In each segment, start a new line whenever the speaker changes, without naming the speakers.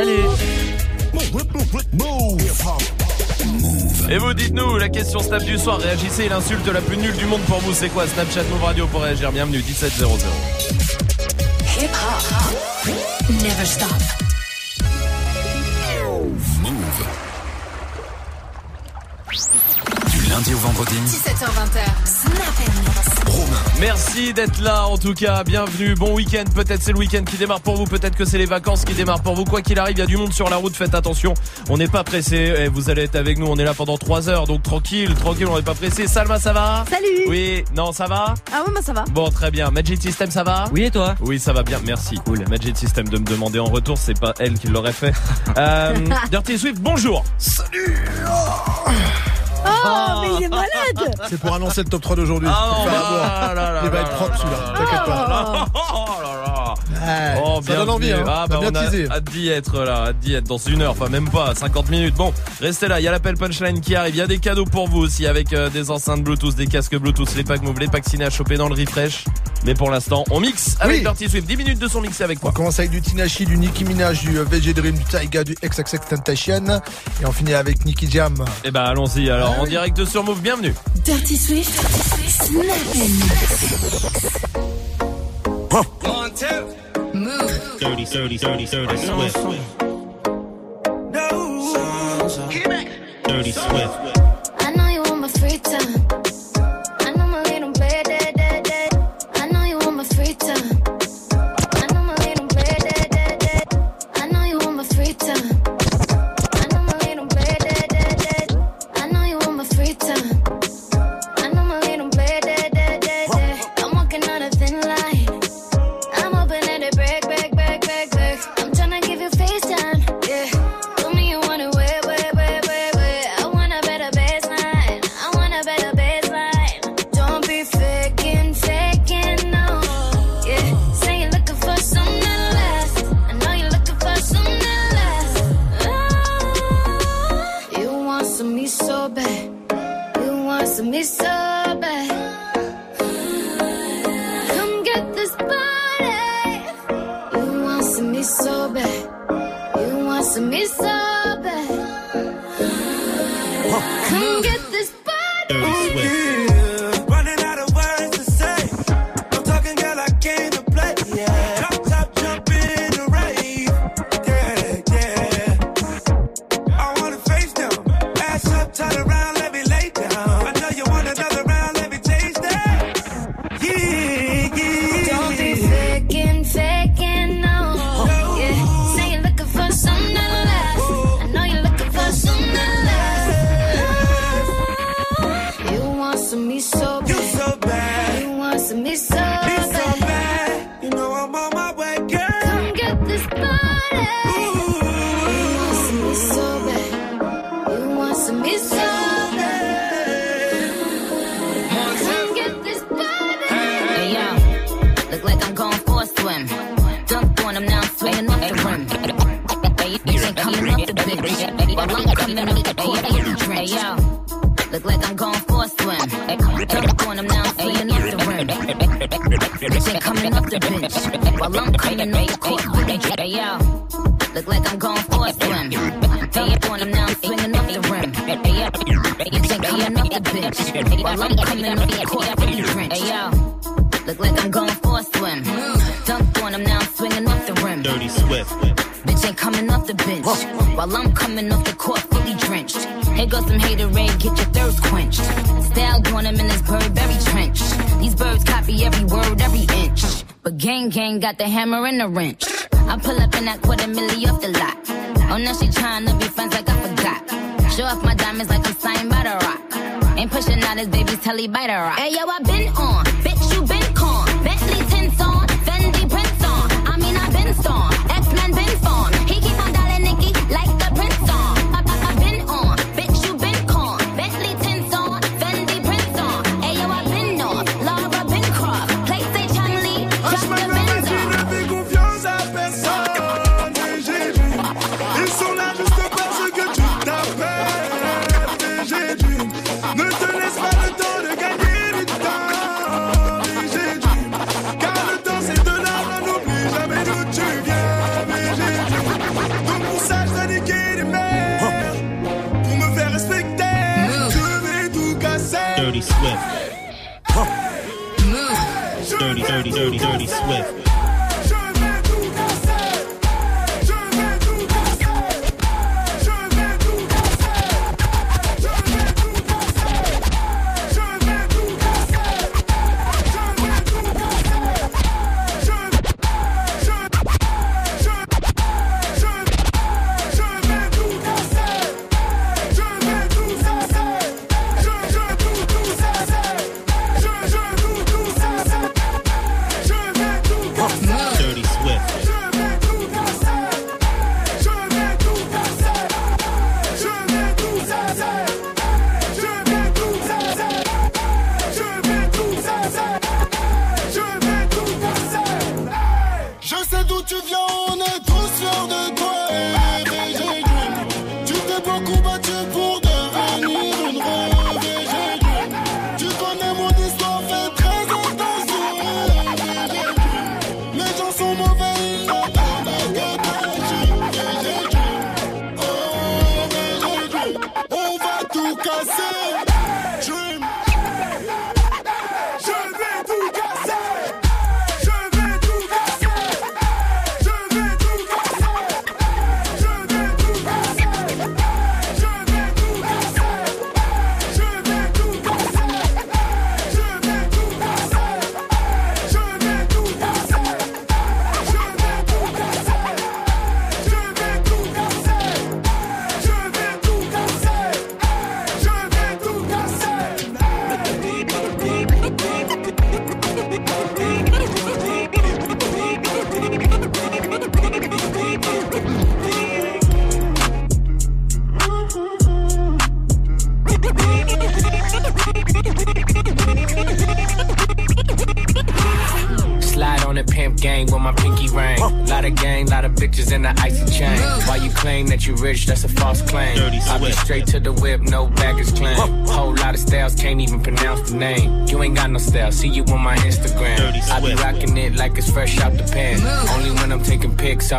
Salut.
Et vous dites-nous, la question Snap du soir, réagissez, l'insulte la plus nulle du monde pour vous, c'est quoi Snapchat Move Radio pour réagir, bienvenue, 1700.
Hip hop. Never stop.
Lundi au vendredi.
17h20. Snap
Merci d'être là en tout cas, bienvenue, bon week-end, peut-être c'est le week-end qui démarre pour vous, peut-être que c'est les vacances qui démarrent pour vous, quoi qu'il arrive, il y a du monde sur la route, faites attention, on n'est pas pressé, et vous allez être avec nous, on est là pendant 3 heures, donc tranquille, tranquille, on n'est pas pressé. Salma ça va?
Salut.
Oui, non ça va?
Ah ouais, bah ça va.
Bon très bien, Magic System ça va?
Oui et toi?
Oui ça va bien, merci. Cool. Magic System de me demander en retour, c'est pas elle qui l'aurait fait. Euh, Dirty Swift, bonjour.
Oh, mais il est malade
C'est pour annoncer le top 3 d'aujourd'hui.
Ah bah,
Il va être propre
là,
celui-là,
là,
t'inquiète pas.
Là, Oh
ça donne envie, hein.
Ah, bah,
bien
on a hâte d'y être là, hâte d'y être dans une heure, enfin même pas, 50 minutes. Bon, restez là, il y a l'appel punchline qui arrive, il y a des cadeaux pour vous aussi avec euh, des enceintes Bluetooth, des casques Bluetooth, les packs move, les packs ciné à choper dans le refresh. Mais pour l'instant, on mixe avec
Oui.
Dirty Swift. 10 minutes de son mixé avec
On
quoi
commence avec du Tinashi, du Nicki Minaj, du euh, VG Dream, du Taiga, du XXX Temptation. Et on finit avec Nicky Jam.
Eh ben allons-y alors,
Ah
en direct sur Move, bienvenue.
Dirty Swift. Snap Move.
Dirty, dirty, dirty, dirty Swift. Dirty Swift.
Better.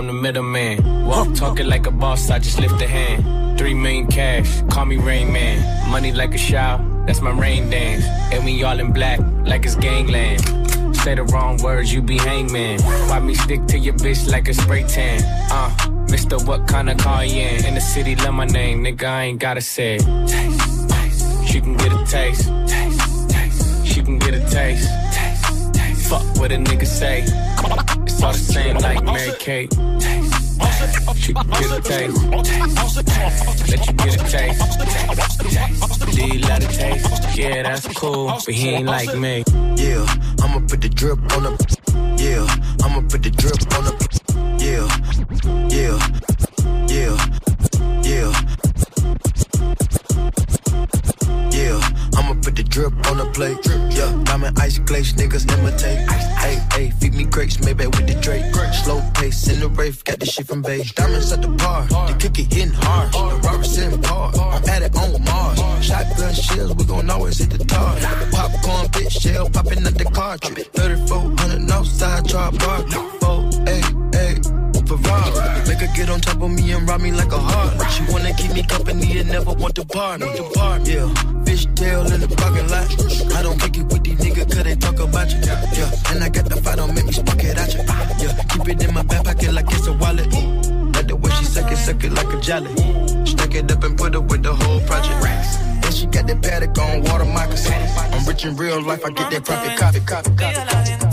I'm the
middleman. Walk talking like a boss, I just lift a hand. Three million cash, call me Rain Man. Money like a shower, that's my rain dance. And we all in black, like it's gangland. Say the wrong words, you be hangman. Why me stick to your bitch like a spray tan? Uh, Mr. What kind of car you in? In the city, love my name, nigga, I ain't gotta say She can get a taste. taste. She can get a taste. taste, taste. Fuck what a nigga say. It's all the same like Mary Kate you get a taste. Let you get a taste. D let love taste? Yeah, that's cool, but he ain't like me.
Yeah, I'ma put the drip on the Yeah, fishtail in the parking lot. I don't kick it with these niggas cause they talk about you. Yeah, and I got the fight, on, make me spark it at you. Yeah, keep it in my back pocket like it's a wallet. Like the way she suck it, suck it like a jelly. Stack it up and put it with the whole project. And she got that paddock on water moccasins. I'm rich in real life, I get that profit, copy, copy, copy.
copy.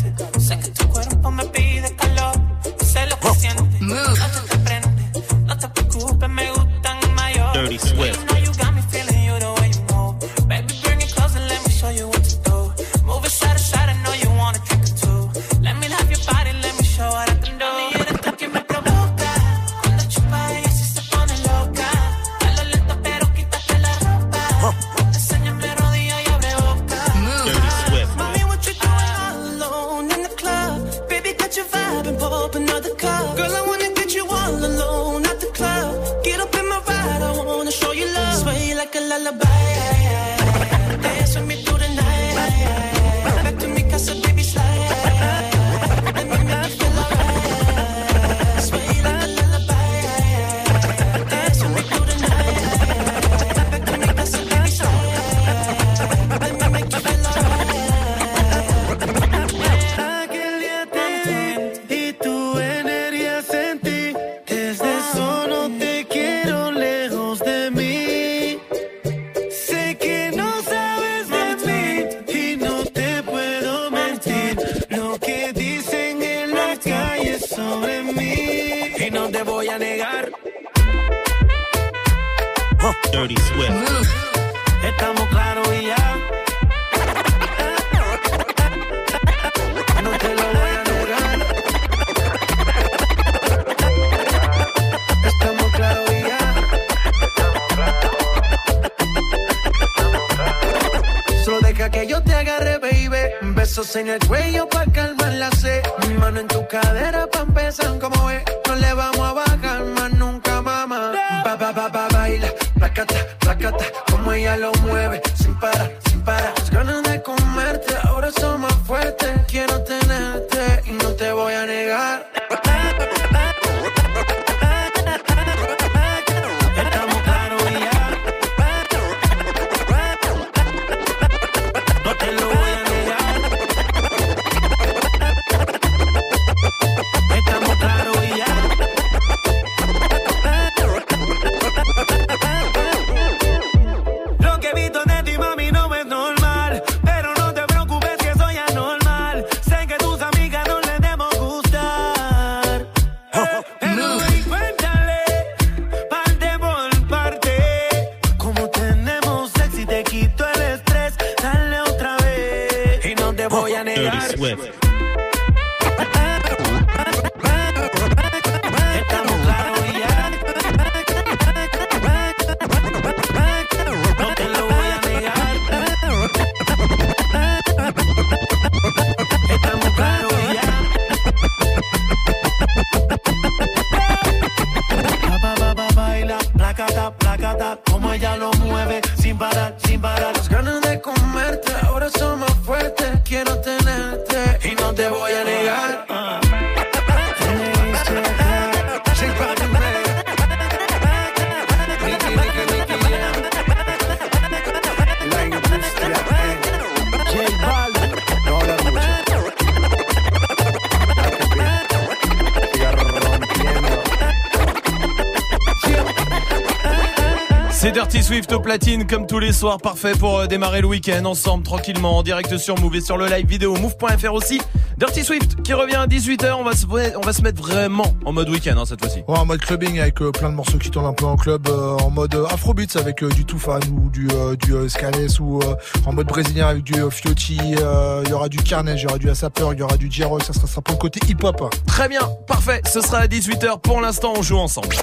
Swift au platine comme tous les soirs, parfait pour euh, démarrer le week-end ensemble tranquillement en direct sur Move et sur le live vidéo move.fr aussi. Dirty Swift qui revient à 18h, on va se, on va se mettre vraiment en mode week-end hein, cette fois-ci.
Ouais, en mode clubbing avec euh, plein de morceaux qui tournent un peu en club, euh, en mode afrobeats avec euh, du Toufan ou du euh, du euh, Scales ou euh, en mode brésilien avec du euh, Fiotti, euh, il y aura du Carnage, il y aura du Asapeur, il y aura du J-Rock, ça sera, ça pour le côté hip-hop.
Très bien, parfait, ce sera à 18h pour l'instant on joue ensemble.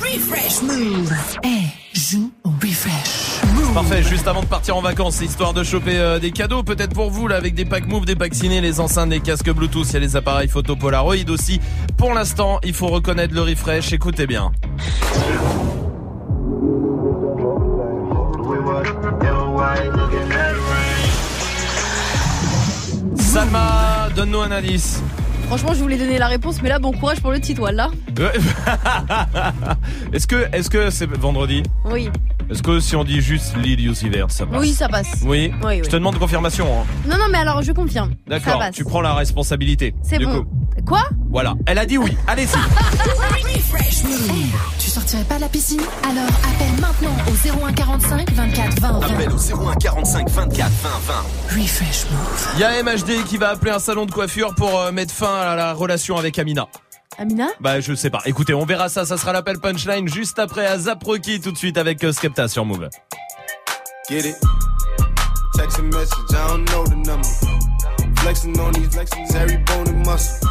Refresh Move. Eh.
Parfait, juste avant de partir en vacances, histoire de choper euh, des cadeaux, peut-être pour vous là avec des packs Move, des packs ciné, les enceintes, des casques Bluetooth, il y a les appareils photo Polaroid aussi. Pour l'instant, il faut reconnaître le refresh, écoutez bien. Salma, donne-nous un indice.
Franchement, je voulais donner la réponse, mais là, bon courage pour le titre.
Ouais. est-ce que est-ce que c'est vendredi?
Oui.
Est-ce que si on dit juste Lil Uzi Vert, ça passe
Oui, ça passe.
Oui.
Oui, oui.
Je te demande confirmation. Hein.
Non, non, mais alors, je confirme. Ça
D'accord.
passe.
Tu prends la responsabilité.
C'est
du
bon.
coup.
Quoi?
Voilà. Elle a dit oui. Allez-y.
Refresh Move. Tu sortirais pas de la piscine? Alors appelle maintenant au 01 45 24 20 20.
Appel au 01 45 24 20 20.
Refresh Move.
Il y a MHD qui va appeler un salon de coiffure pour euh, mettre fin à la relation avec Amina.
Amina
Bah je sais pas. Écoutez, on verra ça. Ça sera l'appel punchline juste après à Zaproki tout de suite avec euh, Skepta sur Move.
Get it? Text a message, I don't know the number. Flexing on these flexing, every bone and muscle.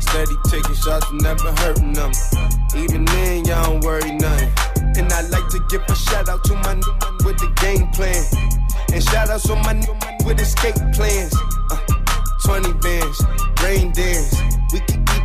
Steady taking shots, never hurting them. Even then, y'all don't worry nothing. And I like to give a shout out to my new man with the game plan. And shout outs on my new man with escape plans. Uh, 20 bands, rain dance. We can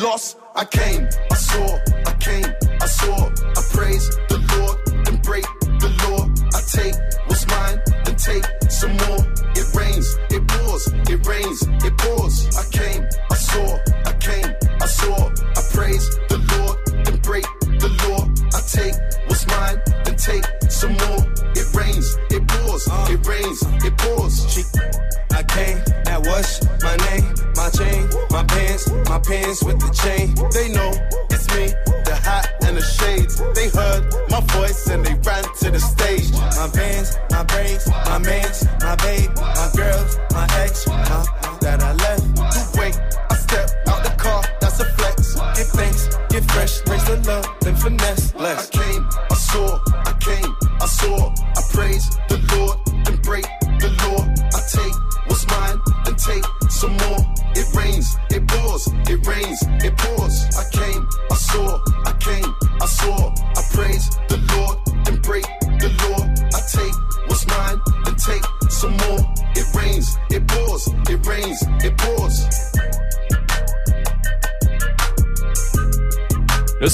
lost.
I came, I saw, with the chain.
They know it's me, the hat and the shades. They heard my voice and they ran to the stage.
My bands, my braids, my mans, my babe,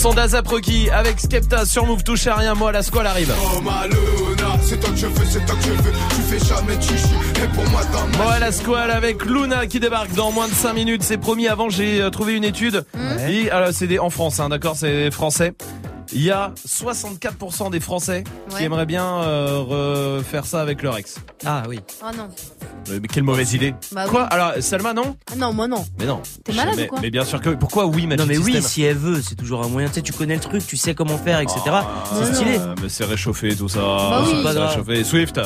Son d'Azaproki avec Skepta sur Move touche à rien, moi la squale arrive.
Oh ma Luna, c'est toi que je veux, c'est toi que je veux. Tu fais jamais chichi, et pour moi dans
Moi la squale avec Luna qui débarque dans moins de 5 minutes, c'est promis avant j'ai euh, trouvé une étude. Et alors c'est des en France hein, d'accord, c'est français. Il y a 64% des Français qui aimeraient bien euh, refaire ça avec leur ex.
Ah oui.
Oh non.
Euh, Mais quelle mauvaise idée.
Bah
quoi
oui.
Alors Salma non
Ah non, moi non.
Mais non.
T'es malade
mais,
ou quoi
Mais bien sûr que pourquoi oui Magic
Non mais oui,
System
si elle veut, c'est toujours un moyen. Tu sais, tu connais le truc, tu sais comment faire, etc.
Ah,
c'est stylé.
mais c'est réchauffé tout ça.
Bah oui.
C'est
pas grave.
réchauffé. Swift.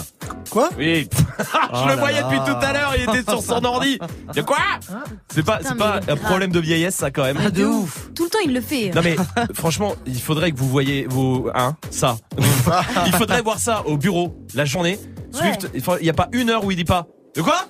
Quoi
Oui. Je
Oh
le
là
voyais
là.
depuis tout à l'heure, il était sur son ordi. De quoi C'est pas,
Putain,
c'est pas un
grave.
problème de vieillesse ça quand même.
Ah, de ouf.
Tout le temps, il le fait.
Non mais franchement, il faudrait que vous voyez vos hein ça. il faudrait voir ça au bureau la journée. Swift, il faut- il y a pas une heure où il dit pas. De quoi.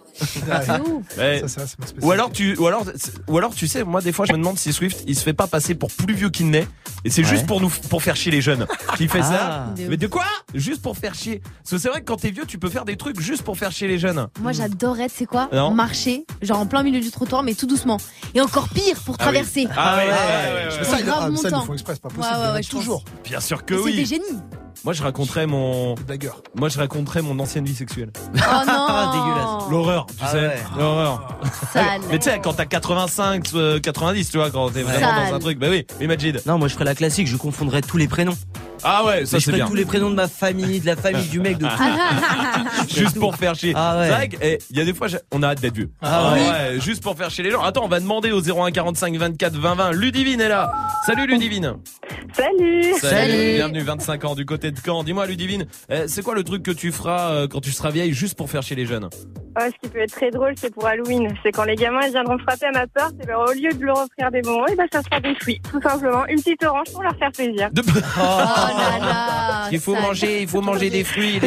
Ouais.
Ça, c'est.
Ou alors tu ou alors ou alors tu sais moi des fois je me demande si Swift il se fait pas passer pour plus vieux qu'il n'est et c'est
Ouais.
juste pour nous pour faire chier les jeunes qu'il fait ça.
Ah.
Mais de quoi? Juste pour faire chier. Parce que c'est vrai que quand t'es vieux tu peux faire des trucs juste pour faire chier les jeunes.
Moi, j'adorerais, tu sais quoi?
Non.
Marcher, genre en plein milieu du trottoir, mais tout doucement. Et encore pire, pour
Ah oui.
traverser.
Ah ouais, ouais,
ouais,
ça,
grave
ah, ça, ils font exprès, c'est pas possible. toujours.
Bien sûr que
Mais C'est des
oui.
génies.
Moi je raconterais mon
Des blagueurs.
moi je raconterais mon ancienne vie sexuelle.
Oh non.
Dégueulasse.
L'horreur, tu
Ah
sais.
ouais.
L'horreur.
Sale.
Mais tu sais quand t'as 85 euh, 90 tu vois quand t'es vraiment
Sale.
dans un truc. Bah oui, mais Majid.
Non, moi je ferais la classique, je confondrais tous les prénoms.
Ah ouais, ça c'est
ferais
bien.
tous les prénoms de ma famille, de la famille du mec, de tout.
Juste pour faire chier.
Ah ouais.
C'est vrai qu'il y a des fois, j'ai- on a hâte d'être vieux.
Ah
ouais. Juste pour faire chier les gens. Attends, on va demander au 01 45 24 20 20. Ludivine est là. Salut Ludivine.
Salut
Salut.
Bienvenue 25 ans du côté de Caen. Dis-moi Ludivine, euh, c'est quoi le truc que tu feras euh, quand tu seras vieille juste pour faire chier les jeunes?
Ouais, Ce qui peut être très drôle, c'est pour Halloween. C'est quand les gamins ils viendront frapper à ma porte, et ben, au lieu de leur offrir des bonbons, et ben, ça sera des fruits. Tout simplement, une petite orange pour leur faire plaisir.
De-
Oh là là.
Il faut
sale.
manger, il faut manger des fruits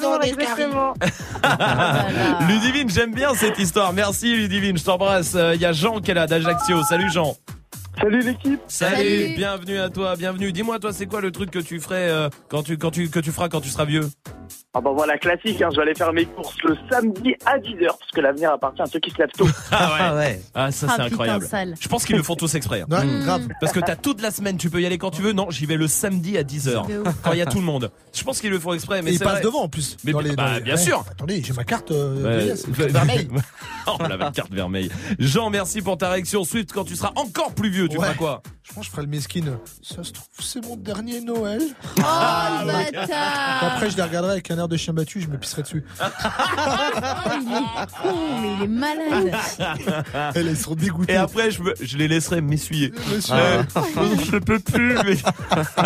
jour, exactement.
Oh.
Ludivine, j'aime bien cette histoire. Merci Ludivine, je t'embrasse. Il y a Jean qui est là d'Ajaccio. Salut Jean.
Salut l'équipe
Salut.
Salut.
bienvenue à toi, bienvenue. Dis-moi toi, c'est quoi le truc que tu ferais euh, quand tu quand tu que tu feras quand tu seras vieux?
Ah bah voilà, classique, hein, je vais aller faire mes courses le samedi à 10h, parce que l'avenir appartient à ceux qui se lèvent tôt.
Ah
ouais.
Ah ça
Ah,
c'est
putain,
incroyable.
sale.
Je pense qu'ils le font tous exprès. hein.
Ouais,
Mm.
grave.
Parce que t'as toute la semaine, tu peux y aller quand tu veux. Non, j'y vais le samedi à 10h.
De ouf.
Quand il y a tout le monde. Je pense qu'ils le font exprès, mais
Et ils
c'est
passent
vrai.
devant en plus.
Mais
dans
bah,
les-
bien
ouais.
sûr.
Attendez, j'ai ma carte euh,
Ouais.
carte vermeille.
oh, la carte vermeille. Jean, merci pour ta réaction. Swift, quand tu seras encore plus vieux, tu
Ouais.
feras quoi?
Je pense que je ferai le mesquine. Ça se trouve, c'est mon dernier Noël.
Oh le bâtard.
Après, je les regarderai avec un air de chien battu, je me pisserai dessus.
Il est con, mais il est malade.
Elles, dégoûtées.
Et après, je, me- je les laisserai m'essuyer.
Monsieur,
Ouais. je peux plus. Mais...
Oh.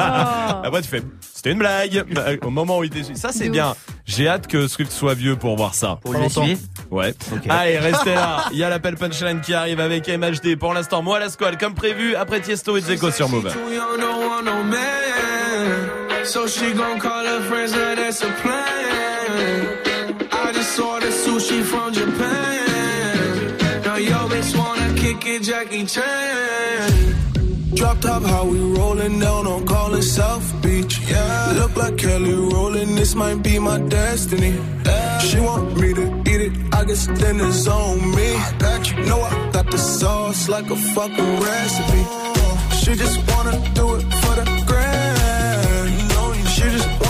Après, tu fais, c'était une blague. Euh, Au moment où il t'essuie. Ça, c'est bien. J'ai hâte que Swift soit vieux pour voir ça.
Pour lui essuyer
Ouais. Allez, restez là. Il y a l'appel punchline qui arrive avec MHD. Pour l'instant, moi, la squale, comme prévu, après Tiesto et Zeko sur Move.
So she gon' call her friends, now that's a plan.
I just ordered sushi from Japan. Now yo bitch wanna kick it, Jackie Chan. Drop top, how we rollin' down on callin' South Beach. Yeah, look like Kelly rollin'. This might be my destiny. She want me to eat it. I guess then it's on me. I got you. Know I got the sauce like a fucking recipe. She just wanna do it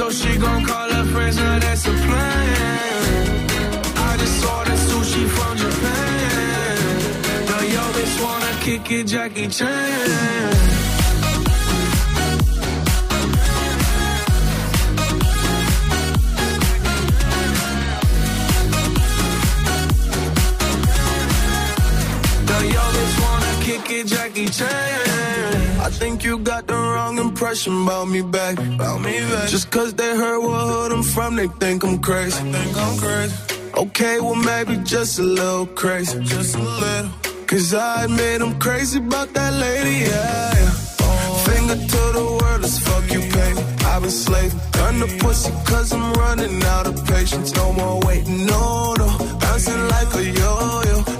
So she gon' call her friends, now that's a plan. I just ordered sushi from Japan. Now yo bitch wanna kick it, Jackie Chan. Jackie Chan. I think you got the wrong impression about me back. About me back. Just cause they heard what hood I'm from, they think I'm crazy. They think I'm crazy. Okay, well maybe just a little crazy. Just a little. Cause I admit I'm crazy about that lady, yeah. yeah. Finger to the world, as fuck you pay. I've been slaving. Done the pussy cause I'm running out of patience. No more waiting, no, no. Bouncing like a yo-yo.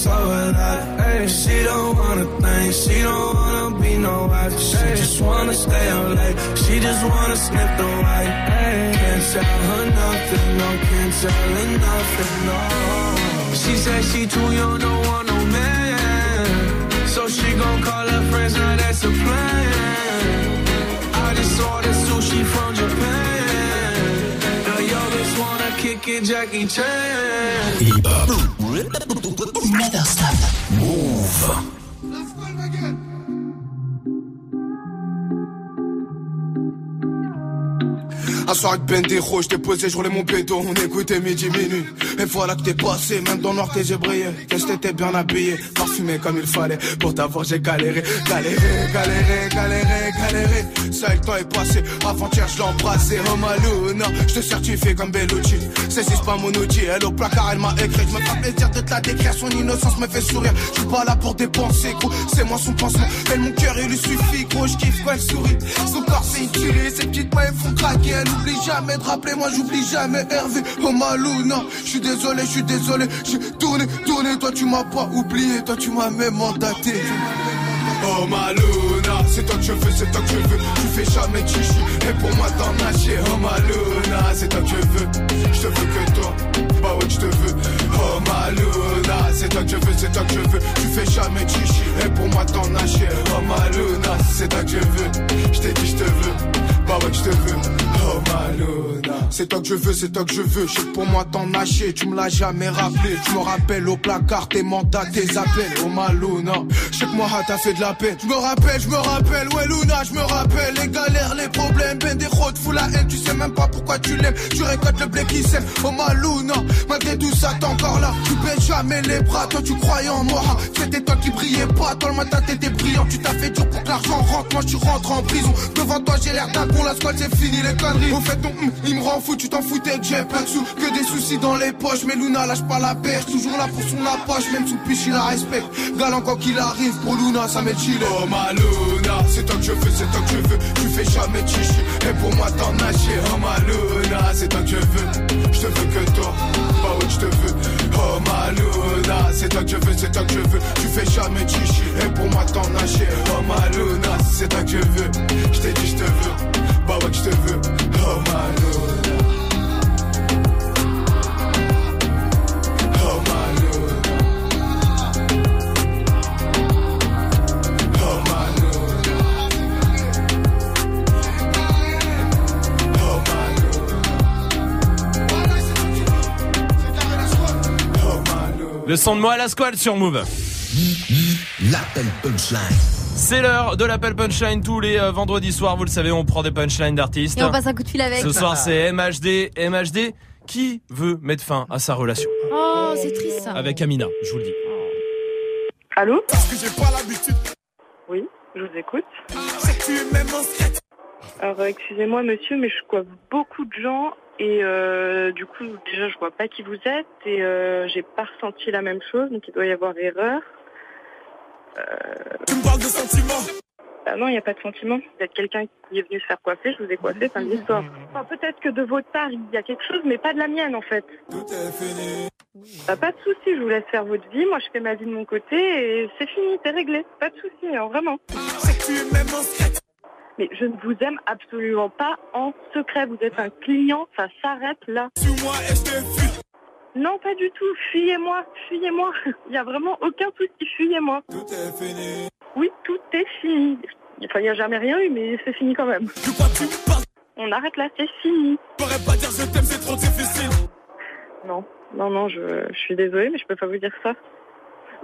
I feel so alive. Hey, she don't wanna think, she don't wanna be no wife. She just wanna stay up late, she just wanna sniff the white. Hey, can't tell her nothing, no, can't tell her nothing, no. She said she too young, don't want no man. So she gon' call her friends, now that's a plan. I just ordered sushi from Japan. Now yo bitch wanna kick it, Jackie Chan.
Stop. Move.
Un soir avec Bendero, je t'ai posé, je roulais mon béton, on écoutait midi minuit. Et voilà que t'es passé, même dans le noir t'es brillé. Que je t'étais bien habillé, parfumé comme il fallait. Pour t'avoir j'ai galéré, galéré, galéré, galéré, galéré. Ça le temps est passé, avant-hier je l'ai embrassé. Oh Maluna, je te certifie comme Bellucci. C'est pas mon outil, elle au placard elle m'a écrit. Je me fais plaisir de te la décrire, son innocence me fait sourire. Je suis pas là pour dépenser, gros, c'est moi son pansement. Elle mon cœur il lui suffit, gros, je kiffe quand elle sourit. Son corps c'est une tuerie, ses petites mains font craquer. Oublie jamais de rappeler, moi j'oublie jamais Hervé. Oh Maluna, je suis désolé, je suis désolé. J'ai tourné, tourné, toi tu m'as pas oublié, toi tu m'as même mandaté. Oh Maluna, c'est toi que je veux, c'est toi que je veux. Tu fais jamais chichi, et pour moi t'en as chier. Oh Maluna, c'est toi que je veux. Je te veux que toi, bah ouais, je te veux. Oh Maluna, c'est toi que je veux, c'est toi que je veux. Tu fais jamais chichi, et pour moi t'en as chier. Oh Maluna, c'est toi que je veux. Je t'ai dit, je te veux. Bah ouais, je te veux. Oh Maluna, c'est toi que je veux, c'est toi que je veux. Je pour moi t'en as tu me l'as jamais rappelé. Tu me rappelles au placard tes mandats, tes appels. Oh Maluna, je sais que moi t'as fait de la peine. Je me rappelle, je me rappelle, ouais Luna, je me rappelle les galères, les problèmes, ben des routes, fous la haine, tu sais même pas pourquoi tu l'aimes. Tu récoltes le blé qui sème, oh ma Luna, malgré tout ça t'es Tu baisses jamais les bras, toi tu croyais en moi. C'était toi qui brillais pas, toi le matin t'étais brillant. Tu t'as fait dur pour que l'argent rentre, moi tu rentres en prison. Devant toi j'ai l'air d'un con, la squad c'est fini les conneries. Au fait ton hum, il me rend fou, tu t'en foutais que j'ai pas de sous, que des soucis dans les poches. Mais Luna lâche pas la perche, toujours là pour son approche, même sous piche il la respecte. Galant quand qu'il arrive, pour Luna ça m'est chill. Oh ma Luna, c'est toi que je veux, c'est toi que je veux. Tu fais jamais chichi, et pour moi t'en as chier. Oh ma Luna, c'est toi que je veux. Je te veux que toi, bah ouais je te veux. Oh ma Luna, c'est toi que je veux, c'est toi que je veux. Tu fais jamais chichi, et pour moi t'en as chier. Oh ma Luna, c'est toi que je veux. Je t'ai dit je te veux, bah ouais je te veux. Oh ma
Le son de moi à la squale sur Move.
L'appel punchline.
C'est l'heure de l'appel punchline tous les euh, vendredis soirs. Vous le savez, on prend des punchlines d'artistes.
Et on passe un coup de fil avec.
Ce soir, c'est MHD. MHD qui veut mettre fin à sa relation
Oh, c'est triste ça.
avec Amina. Je vous le dis.
Allô
Parce que j'ai pas l'habitude.
Oui, je vous écoute.
Secrète.
Alors, excusez-moi, monsieur, mais je vois beaucoup de gens et euh, du coup, déjà, je vois pas qui vous êtes et euh, j'ai pas ressenti la même chose, donc il doit y avoir erreur.
Tu me parles de sentiments.
Ah non, il n'y a pas de sentiment. Vous êtes quelqu'un qui est venu se faire coiffer, je vous ai coiffé, fin de l'histoire. Enfin, peut-être que de votre part, il y a quelque chose, mais pas de la mienne, en fait.
Tout est fini.
Bah, pas de souci, je vous laisse faire votre vie. Moi, je fais ma vie de mon côté et c'est fini, c'est réglé. Pas de souci, hein, vraiment.
C'est
Mais je ne vous aime absolument pas en secret. Vous êtes un client, ça s'arrête là. Non, pas du tout. Fuyez-moi, fuyez-moi. Il n'y a vraiment aucun souci. Fuyez-moi.
Tout est fini.
Oui, tout est fini. Enfin, il n'y a jamais rien eu, mais c'est fini quand même. On arrête là, c'est fini.
Pas dire je t'aime, c'est trop difficile.
Non, non, non, je, je suis désolée, mais je peux pas vous dire ça.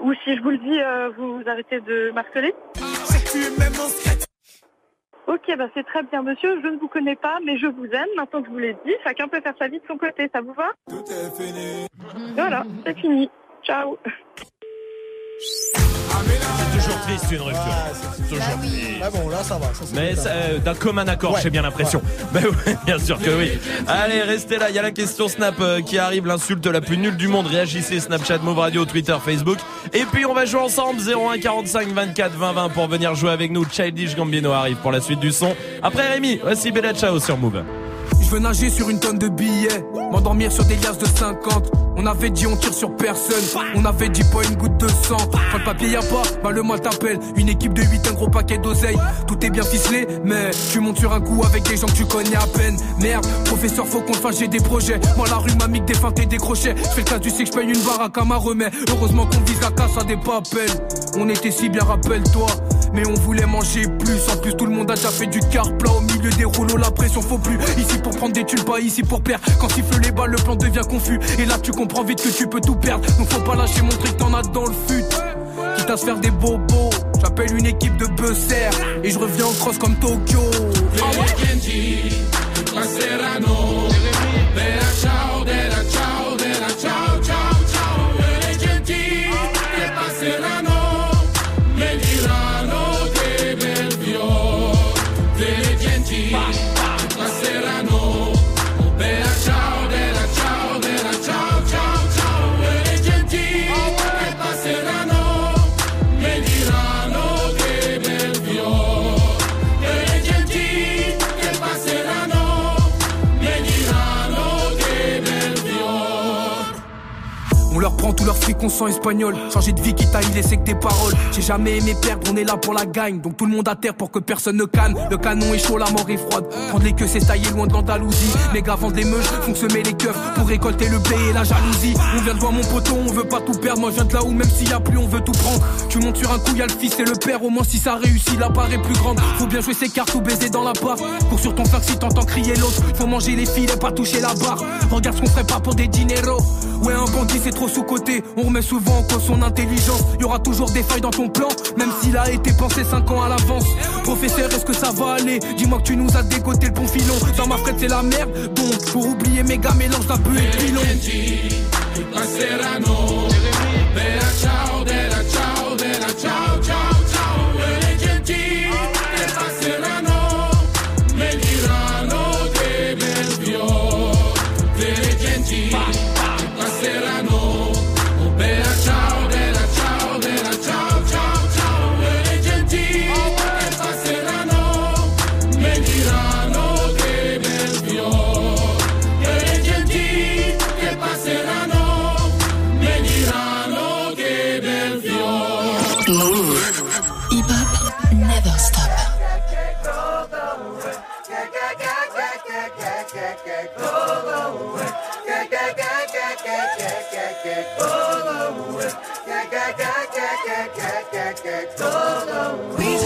Ou si je vous le dis, euh, vous arrêtez de marceler
C'est que
Ok, bah c'est très bien, monsieur. Je ne vous connais pas, mais je vous aime. Maintenant que je vous l'ai dit, chacun peut faire sa vie de son côté. Ça vous va?
Tout est fini.
Voilà, c'est fini. Ciao.
C'est toujours triste une rupture. Toujours.
Ah bon, là ça va. Ça,
Mais ça, euh, d'un commun accord,
Ouais,
j'ai bien l'impression. Ouais, bien sûr que oui. Allez, restez là. Il y a la question Snap euh, qui arrive, l'insulte la plus nulle du monde. Réagissez Snapchat, Move Radio, Twitter, Facebook. Et puis on va jouer ensemble 01 45 24 20 20 pour venir jouer avec nous. Childish Gambino arrive pour la suite du son. Après Rémi, voici Bella Ciao sur Move.
Je veux nager sur une tonne de billets, m'endormir sur des liasses de 50. On avait dit on tire sur personne, on avait dit pas une goutte de sang. Quand le papier y a pas, bah le mal t'appelle. Une équipe de 8, un gros paquet d'oseille. Tout est bien ficelé, mais tu montes sur un coup avec des gens que tu connais à peine. Merde, professeur, faut qu'on fasse, j'ai des projets. Moi la rue m'a des feintes et des crochets. Je fais le cas, tu sais que je paye une baraque à ma remède. Heureusement qu'on vise la casse à des papels. On était si bien, rappelle-toi. Mais on voulait manger plus. En plus, tout le monde a déjà fait du car plat au milieu des rouleaux. La pression faut plus. Ici pour prendre des thunes, pas ici pour perdre. Quand siffle les balles, le plan devient confus. Et là, tu comprends vite que tu peux tout perdre. Donc faut pas lâcher, montrer que t'en as dans le fut. Quitte à se faire des bobos. J'appelle une équipe de buzzer. Et je reviens en cross comme Tokyo. Ah ouais On sent espagnol. Changer de vie, quitte à y laisser que des paroles. J'ai jamais aimé perdre, on est là pour la gagne. Donc tout le monde à terre pour que personne ne canne. Le canon est chaud, la mort est froide. Prendre les queues, c'est tailler loin de l'Andalousie. Les gars vendent les meuches, font semer les keufs pour récolter le blé et la jalousie. On vient de voir mon poteau, on veut pas tout perdre. Moi je viens de là où même s'il y a plus, on veut tout prendre. Tu montes sur un coup, y a le fils et le père. Au moins si ça réussit, la part est plus grande. Faut bien jouer ses cartes ou baiser dans la part. Cours sur ton flingue si t'entends crier l'autre. Faut manger les filets, pas toucher la barre. Regarde ce qu'on ferait pas pour des dineros. Ouais, un bandit c'est trop sous-côté. On remet souvent en cause son intelligence. Y aura toujours des failles dans ton plan, même s'il a été pensé 5 ans à l'avance. Professeur, est-ce que ça va aller? Dis-moi que tu nous as dégoté le bon filon. Dans ma frette, c'est la merde. Donc, pour oublier méga mélange d'un peu et pilon.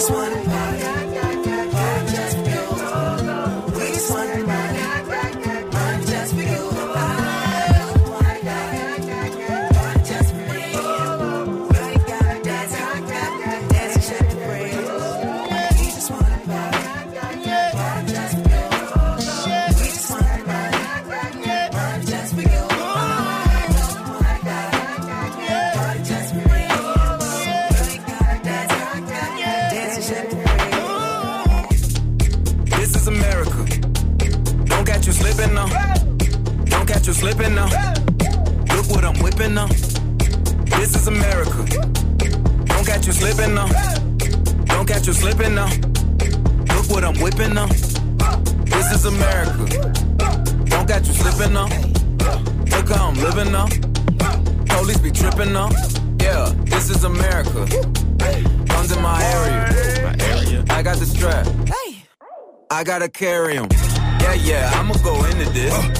Just wanna party. We just wanna
slipping now. Look what I'm whipping now. This is America. Don't catch you slipping now. Don't catch you slipping now. Look what I'm whipping now. This is America. Don't catch you slipping now. Look how I'm living now. Police be tripping now. Yeah, this is America. Guns in my area. I got the strap. I gotta carry 'em. Yeah, yeah, I'ma go into this. Uh.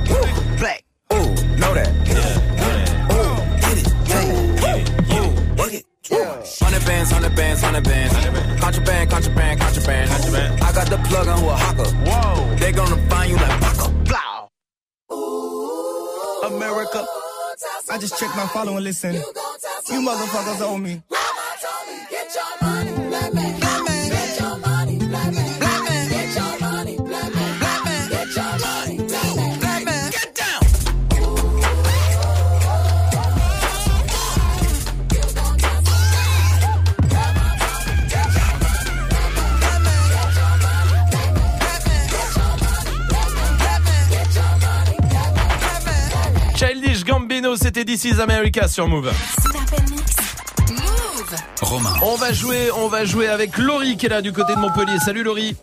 Hundred bands, hundred bands. Contraband, contraband, contraband. I got the plug on who a hawker. Whoa. They gonna find you like Paco. Blow.
America. I just checked my follow and listen. You motherfuckers owe me.
Mama told me Get your money,
c'était This is America sur Move.
Romain.
On va jouer, on va jouer avec Laurie qui est là du côté de Montpellier. Salut Laurie.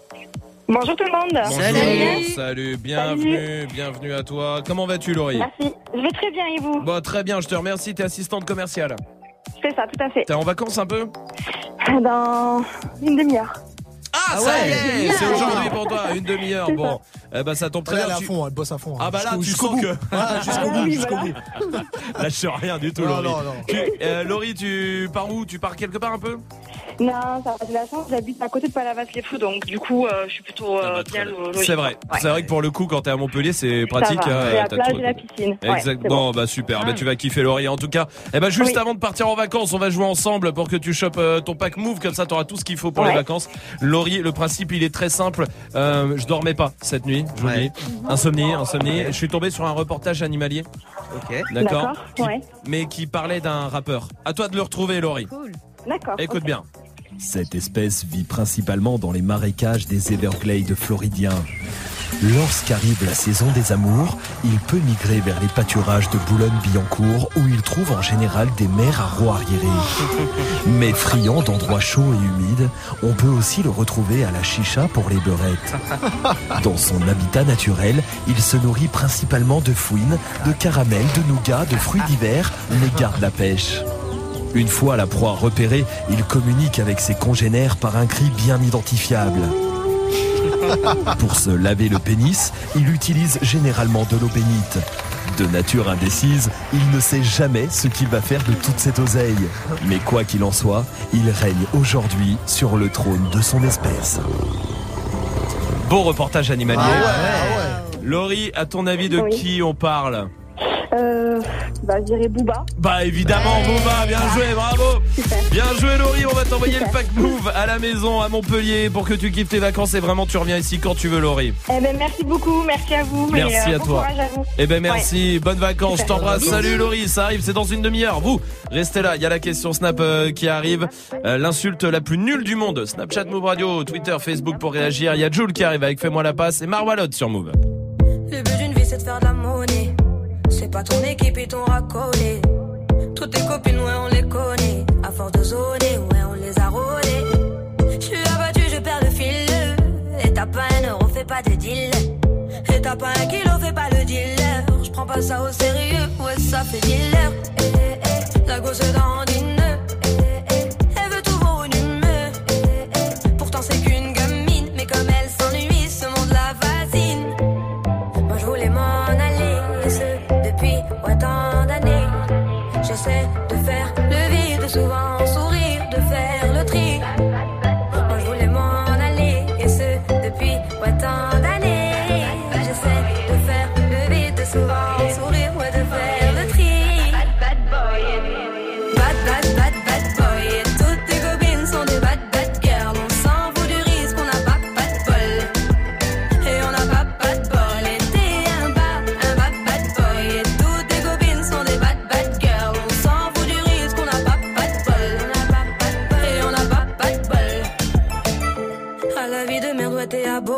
Bonjour tout le monde.
Bonjour. Salut, bienvenue, bienvenue à toi. Comment vas-tu Laurie
Merci. Je vais très bien et vous
Bon, très bien, je te remercie, t'es assistante commerciale.
C'est ça, tout à fait.
T'es en vacances un peu
Dans une demi-heure.
Ah, ça y est, c'est aujourd'hui pour toi, une demi-heure. Bon, eh ben ça tombe très
Elle est
bien.
à
tu-
fond, elle bosse à fond. hein.
Ah bah là, tu
jusqu'au
sens
bout.
que
Voilà, jusqu'au bout, jusqu'au bout.
Lâche rien du tout,
Non,
Laurie.
non, non.
Tu- euh, Laurie, tu pars où? Tu pars quelque part un peu?
Non, ça va, j'ai la chance, j'habite à côté de Palavas-les-Fous, donc du coup, euh, je suis plutôt euh, bien lo- logique.
Ah, C'est vrai.
Ouais.
C'est vrai que pour le coup, quand t'es à Montpellier, c'est pratique.
Ça va.
hein,
J'ai la plage
tout.
et la piscine. Ouais,
Exactement,
c'est
bah super,
Ah.
bah tu vas kiffer Laurie. En tout cas, eh ben juste
Oui.
avant de partir en vacances, on va jouer ensemble pour que tu chopes euh, ton pack Move, comme ça t'auras tout ce qu'il faut pour
Ouais.
les vacances. Laurie, le principe il est très simple. Euh, je dormais pas cette nuit, je vous le dis. Insomnie, insomnie. Je suis tombé sur un reportage animalier.
Ok.
D'accord.
D'accord,
Qui-
ouais.
Mais qui parlait d'un rappeur. À toi de le retrouver, Laurie.
D'accord.
Écoute
ok.
bien.
Cette espèce vit principalement dans les marécages des Everglades floridiens. Lorsqu'arrive la saison des amours, il peut migrer vers les pâturages de Boulogne-Billancourt où il trouve en général des mers à ros arriérés. Mais friand d'endroits chauds et humides, on peut aussi le retrouver à la chicha pour les beurrettes. Dans son habitat naturel, il se nourrit principalement de fouines, de caramel, de nougat, de fruits d'hiver, mais garde la pêche. Une fois la proie repérée, il communique avec ses congénères par un cri bien identifiable. Pour se laver le pénis, il utilise généralement de l'eau bénite. De nature indécise, il ne sait jamais ce qu'il va faire de toute cette oseille. Mais quoi qu'il en soit, il règne aujourd'hui sur le trône de son espèce.
Beau reportage animalier.
Ah
Laurie, à ton avis de
Oui.
qui on parle?
Euh, bah, je dirais Booba.
Bah évidemment, Booba, bien joué, bravo Bien joué Laurie, on va t'envoyer le pack Move à la maison à Montpellier pour que tu kiffes tes vacances et vraiment tu reviens ici quand tu veux Laurie.
Eh ben, merci beaucoup, merci à vous. et,
Merci
euh,
à
bon
toi.
courage à vous.
Eh ben merci,
Ouais.
bonnes vacances, t'embrasse. Salut Laurie, ça arrive, c'est dans une demi-heure. Vous, restez là, il y a la question Snap euh, qui arrive. Euh, L'insulte la plus nulle du monde. Snapchat Move Radio, Twitter, Facebook pour réagir. Il y a Jules qui arrive avec Fais-moi la passe et Marwalot sur Move.
Le but d'une vie c'est de faire de la monnaie. C'est pas ton équipe et ton racolé. Toutes tes copines, ouais, on les connaît. À force de zoner, ouais, on les a rôlées. Je suis abattu, je perds le fil. Et t'as pas un euro, fais pas de deal. Et t'as pas un kilo, fais pas le dealer. Je prends pas ça au sérieux, ouais, ça fait dealer. Eh, eh, eh, la gosse dandine. Eh,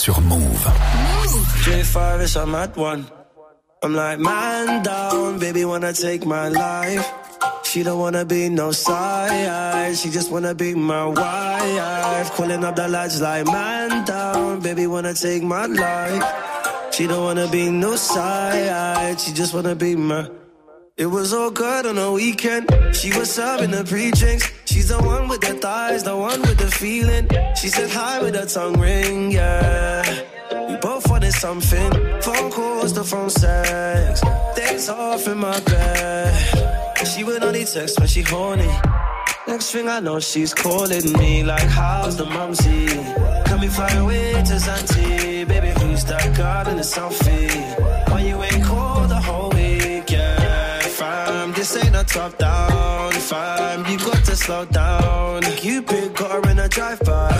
sur Move.
J5 is a mad one. I'm like, man down, baby, wanna take my life. She don't wanna be no side, she just wanna be my wife. Calling up the lights like, man down, baby, wanna take my life. She don't wanna be no side, she just wanna be my. It was all good on the weekend. She was serving the pre-drinks the one with the thighs, the one with the feeling. She said hi with her tongue ring, yeah. We both wanted something. Phone calls, the phone sex. Days off in my bed. She would only text when she horny. Next thing I know, she's calling me like, how's the mumsy? Can we fly away to Zante? Baby, who's that girl in the selfie? Why you ain't called the whole week, yeah? Fam, this ain't a top down fam, you got to slow down. Cupid got her in a drive-by.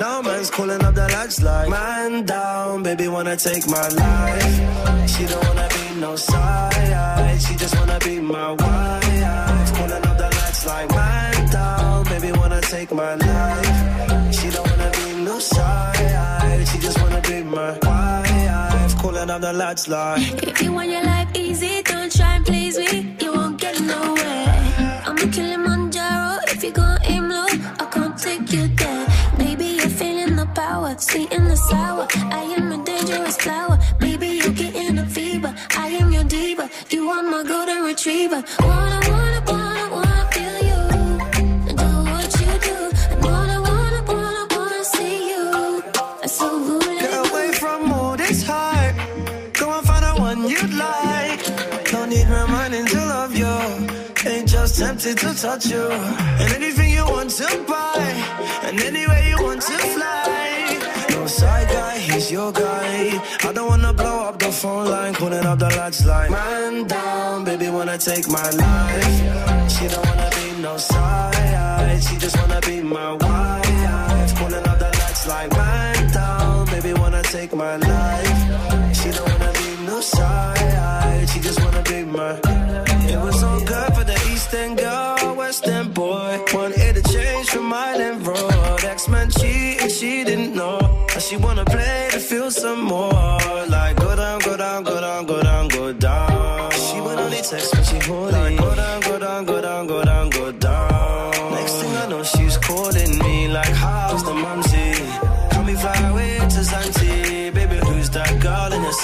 Now man's calling up the lights like, man down, baby wanna take my life. She don't wanna be no side, she just wanna be my wife. Calling up the lights like, man down, baby wanna take my life. She don't wanna be no side, she just wanna be my wife. Calling up the lights like,
if you want your life easy salty the sour. I am a dangerous flower. Baby, you're getting a fever. I am your diva. You are my golden retriever. Wanna, wanna, wanna, wanna feel you. Do what you do. Wanna, wanna, wanna, wanna see you. That's so rude.
Get away from all this hype. Go and find out one you'd like. Don't need reminding to love you. Ain't just tempted to touch you. And anything you want to buy. And anywhere you want to up the lights like Man down, baby wanna take my life. She don't wanna be no side She just wanna be my wife. Pulling up the lights like Man down, baby wanna take my life. She don't wanna be no side She just wanna be my It was all good for the Eastern girl, Western boy. Wanted to change from island road X-Men cheating, she didn't know. Now she wanna play to feel some more. like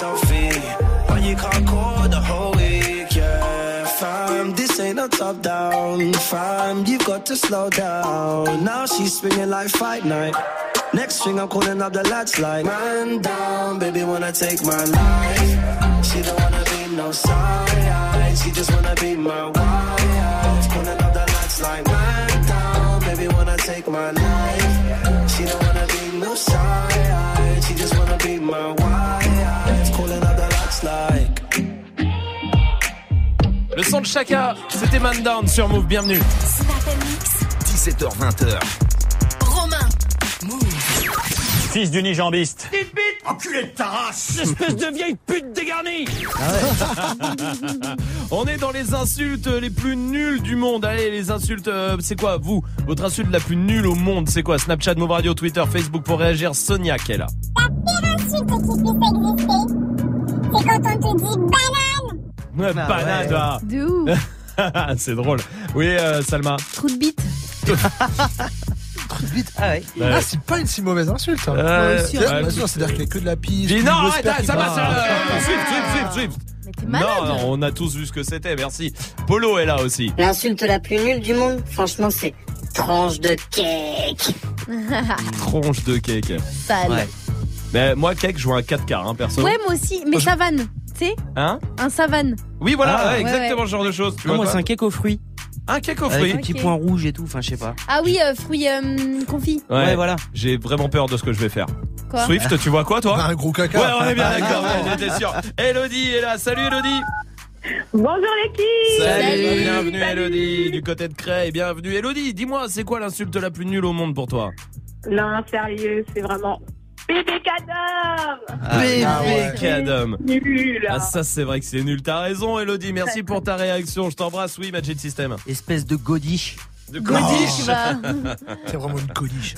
selfie? Why you can't call the whole week? Yeah, fam, this ain't no top down. Fam, you've got to slow down. Now she's swinging like fight night. Next thing I'm calling up the lads like, man down, baby, wanna take my life. She don't wanna be no side, she just wanna be my wife. Calling up the lads like, man down, baby, wanna take my life. She don't wanna be no side, she just wanna be my wife.
Le son de Chaka, c'était Man Down sur Move, bienvenue.
17h20h.
Romain.
Fils d'unijambiste.
Enculé de ta race
Espèce de vieille pute dégarnie
On est dans les insultes les plus nulles du monde. Allez, les insultes, euh, c'est quoi, vous? Votre insulte la plus nulle au monde, c'est quoi? Snapchat, Move Radio, Twitter, Facebook pour réagir. Sonia qui est là.
insulte qui puisse exister, c'est quand on te dit banane.
Ah ouais.
toi.
De ouf.
c'est drôle. Oui, euh, Salma.
Trou de bite.
Ah ouais.
Ouais.
Ah, c'est pas une si mauvaise insulte. hein.
Euh,
C'est-
ouais,
sûr, C'est-à-dire qu'il y a que de la.
Dis
puis
non, arrête, ça va, ça va. Swift, Swift, Swift, Swift.
Mais t'es malade.
Non, non, on a tous vu ce que c'était, merci. Polo est là aussi.
L'insulte la plus nulle du monde, franchement, c'est tranche de cake.
Tronche de cake.
Sale.
Ouais.
Mais moi, cake, je vois un 4 quarts, hein, perso.
Ouais, moi aussi. Mais savane. Tu sais
Hein
Un savane.
Oui, voilà,
Ah,
ouais,
ouais,
exactement
ouais.
ce genre de choses. Tu
Non,
vois
moi, c'est un cake aux fruits.
Un cake aux
Avec
fruits.
des petits
Ok.
points rouges et tout. Enfin, je sais pas.
Ah oui, euh, fruits euh, confits.
Ouais, voilà.
J'ai vraiment peur de ce que je vais faire.
Quoi
Swift, tu vois quoi, toi
Un gros caca.
Ouais, on est bien d'accord, ouais, j'étais sûr. Elodie est là. Salut, Elodie.
Bonjour l'équipe
Salut.
Bienvenue, Elodie, du côté de Cray. Bienvenue, Elodie. Dis-moi, c'est quoi l'insulte la plus nulle au monde pour toi?
Non, sérieux, c'est vraiment bébé cadavre
Bébé
ah ouais.
Cadom.
Nul
Ah, ça, c'est vrai que c'est nul. T'as raison, Elodie. Merci pour ta réaction. Je t'embrasse. Oui, Magic System.
Espèce de godiche.
De
Godiche, va.
T'es vraiment une coliche.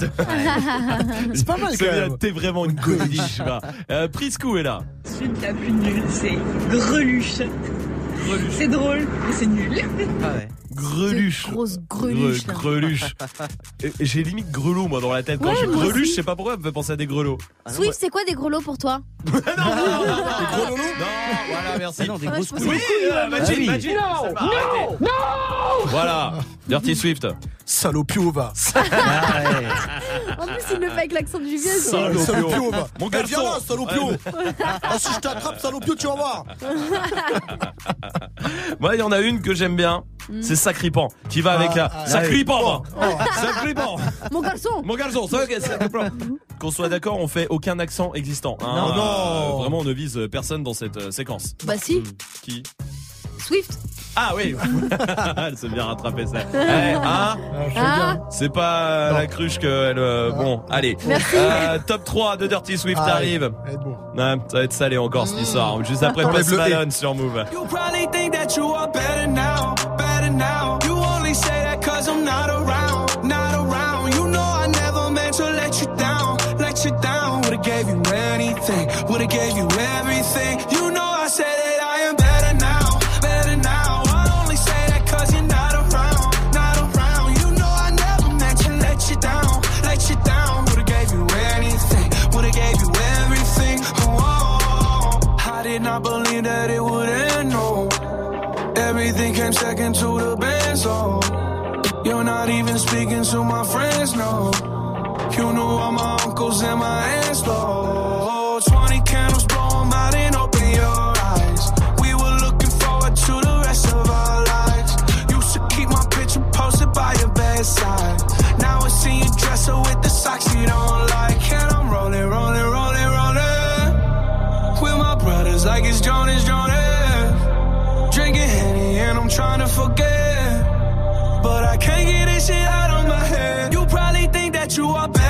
C'est pas mal quand même.
T'es vraiment une godiche. va. Euh, Priscou est là.
L'insulte la plus nulle, c'est greluche. C'est drôle, mais c'est nul.
Ah ouais.
Greluche.
Grosse greluche.
Gre- greluche. J'ai limite grelot moi dans la tête. Quand
Ouais,
je greluche,
aussi.
je sais pas pourquoi, elle me fait penser à des grelots.
Swift, c'est quoi des grelots pour toi?
Non, non, non, non, Non, voilà, merci.
Ah non, des
Ah,
grosses couilles.
Oui, euh, Magic,
Ah.
Magic. Salma, arrêtez. Voilà, Dirty Swift.
Salopio va.
Ah.
En plus, il le fait avec l'accent du vieux. c'est-
Salopio.
Salopio va.
Mon
Eh,
garçon.
viens là, salopio. Ah, si je t'attrape, salopio, tu vas voir.
Moi, il y en a une que j'aime bien. C'est Sacripant. Qui va avec la.
Ah, ah,
Sacripant,
oui.
moi.
Oh.
Sacripant.
Mon garçon
Mon garçon, ça, ok, Sacripant. Qu'on soit d'accord, on fait aucun accent existant. hein.
Non, non.
Euh, Vraiment, on ne vise personne dans cette euh, séquence.
Bah si,
Qui?
Swift.
Ah oui Elle s'est bien rattrapée ça. Eh, hein
Ah,
Ah.
bien.
C'est pas
Non.
la cruche que elle. euh, bon, allez.
Merci.
Euh, top 3 de Dirty Swift
Ah,
arrive.
est bon.
Ouais, ça va être salé encore cette histoire. Juste après Post. Malone sur Move.
You second to the band, so you're not even speaking to my friends, no. You knew all my uncles and my aunts, though. trying to forget. But I can't get this shit out of my head. You probably think that you are better.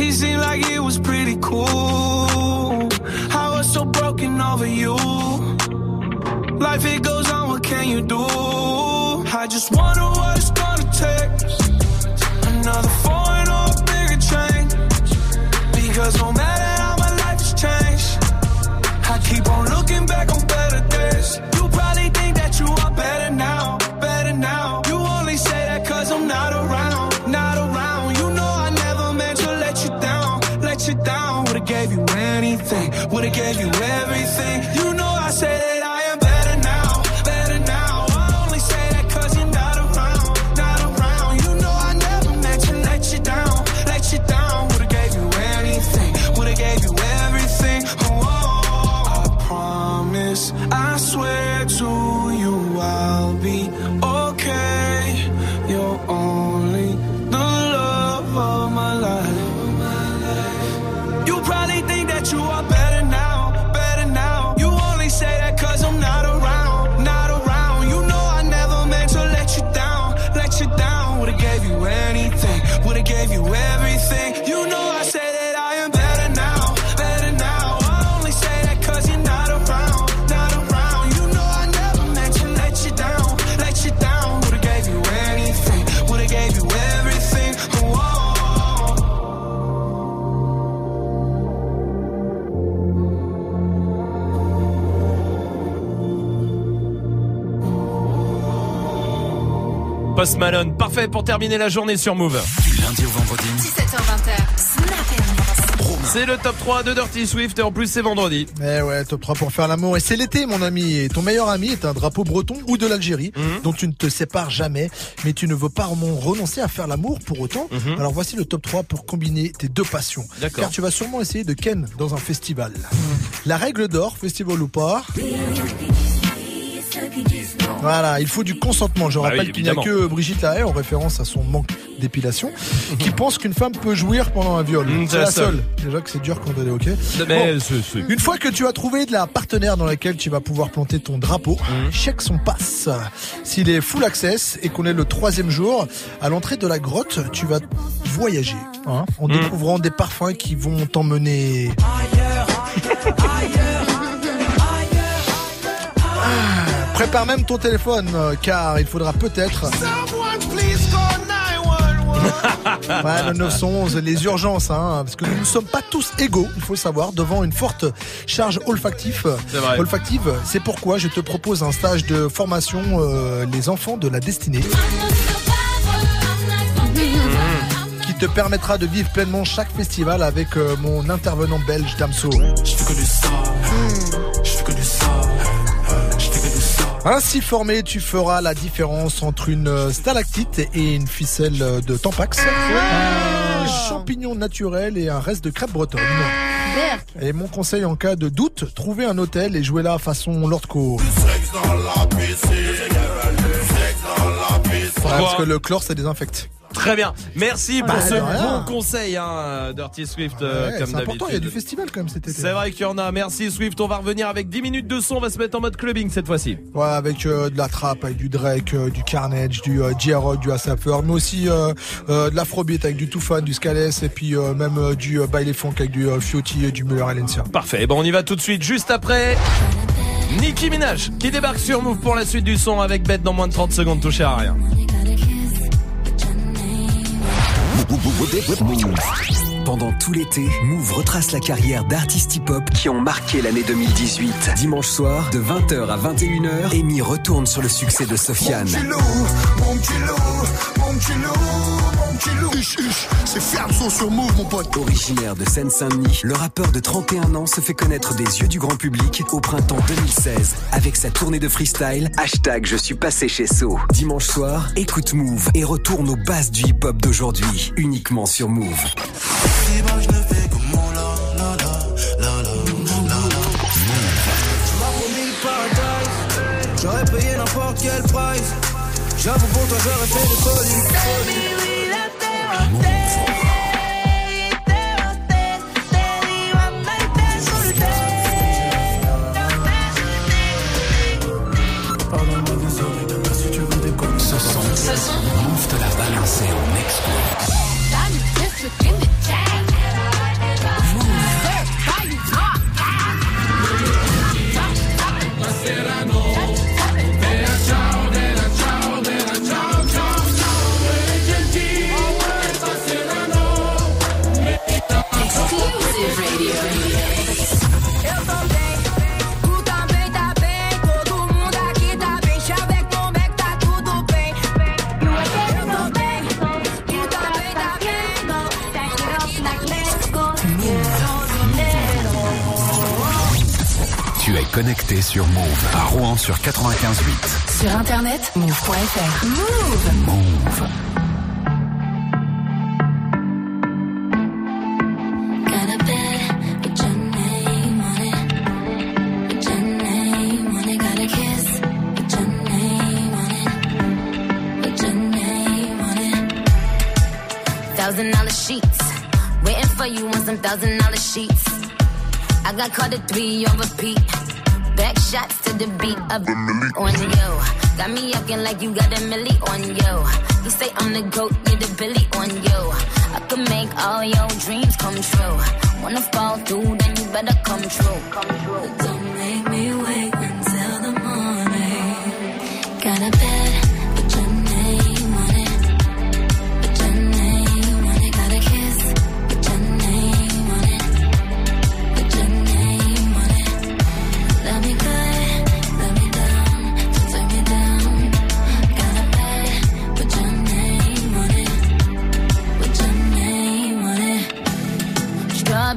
He seemed like it was pretty cool. I was so broken over you. Life it goes on, what can you do? I just wonder what it's gonna take. Another foreign or a bigger change. Because no matter how my life has changed, I keep on looking back on
Post Malone, parfait pour terminer la journée sur Move.
Du lundi au vendredi.
17h20. Snap
C'est le top 3 de Dirty Swift et en plus c'est vendredi.
Eh ouais, top 3 pour faire l'amour. Et c'est l'été, mon ami. Et ton meilleur ami est un drapeau breton ou de l'Algérie,
Mhm.
dont tu ne te sépares jamais, mais tu ne veux pas renoncer à faire l'amour pour autant.
Mhm.
Alors voici le top 3 pour combiner tes deux passions.
D'accord.
Car tu vas sûrement essayer de ken dans un festival. La règle d'or, festival ou pas. Voilà, il faut du consentement. Je
Bah oui,
rappelle qu'il n'y a que Brigitte Lahaye, en référence à son manque d'épilation, qui pense qu'une femme peut jouir pendant un viol.
Mm,
c'est la seule. Déjà que c'est dur quand elle est ok.
Mais
Bon.
c'est- c'est-
Une fois que tu as trouvé de la partenaire dans laquelle tu vas pouvoir planter ton drapeau,
Mhm.
check son passe. S'il est full access et qu'on est le troisième jour, à l'entrée de la grotte, tu vas voyager hein, en
Mhm.
découvrant des parfums qui vont t'emmener. Ah, Prépare même ton téléphone euh, car il faudra peut-être Ouais, le 911, les urgences, hein, parce que nous ne sommes pas tous égaux, il faut le savoir, devant une forte charge olfactive.
C'est vrai.
Olfactive, c'est pourquoi je te propose un stage de formation euh, Les enfants de la destinée. Qui te permettra de vivre pleinement chaque festival avec euh, mon intervenant belge Damso.
Je fais que du ça,
Ainsi formé, tu feras la différence entre une euh, stalactite et une ficelle euh, de Tampax, un champignon naturel et un reste de crêpe bretonne. Et mon conseil en cas de doute, trouvez un hôtel et jouez là façon Lord Co. Parce que le chlore ça désinfecte.
Très bien. Merci pour
Bah,
ce bon conseil, hein, Dirty Swift, euh,
Ouais,
comme
c'est
d'habitude.
important, il y a du festival quand même cet été.
C'est vrai qu'il y en a. Merci Swift. On va revenir avec 10 minutes de son. On va se mettre en mode clubbing cette fois-ci.
Ouais, avec euh, de la trappe, avec du Drake, euh, du Carnage, du euh, J-Rock, du Asapper, mais aussi euh, euh, de l'afrobeat avec du Toufan, du Scales et puis euh, même euh, du euh, baile funk avec du euh, Fiotti et du Muller Alencia.
Parfait. Bon, on y va tout de suite. Juste après, Nicki Minaj qui débarque sur Move pour la suite du son avec Bête dans moins de 30 secondes. Touché à rien.
Pendant tout l'été, Move retrace la carrière d'artistes hip-hop qui ont marqué l'année 2018. Dimanche soir, de 20h à 21h, Amy retourne sur le succès de Sofiane.
Sur mon.
Originaire de Seine-Saint-Denis, le rappeur de 31 ans se fait connaître des yeux du grand public au printemps 2016 avec sa tournée de freestyle Hashtag je suis passé chez So. Dimanche soir, écoute Move et retourne aux bases du hip-hop d'aujourd'hui, uniquement sur Move.
J'avoue pour toi j'aurais fait des.
Give me connecté sur Move à Rouen sur 95.8.
Sur internet, move.fr. Move.
Move.
Thousand dollar sheets. Waiting for you on some thousand dollar sheets. I got caught at three on repeat. Back shots to the beat of the milli on you. Got me acting like you got a milli on you. You say I'm the goat, you're the billy on you. I could make all your dreams come true. Wanna fall through, then you better come true. Come true. Don't make me wait until the morning. Got a bed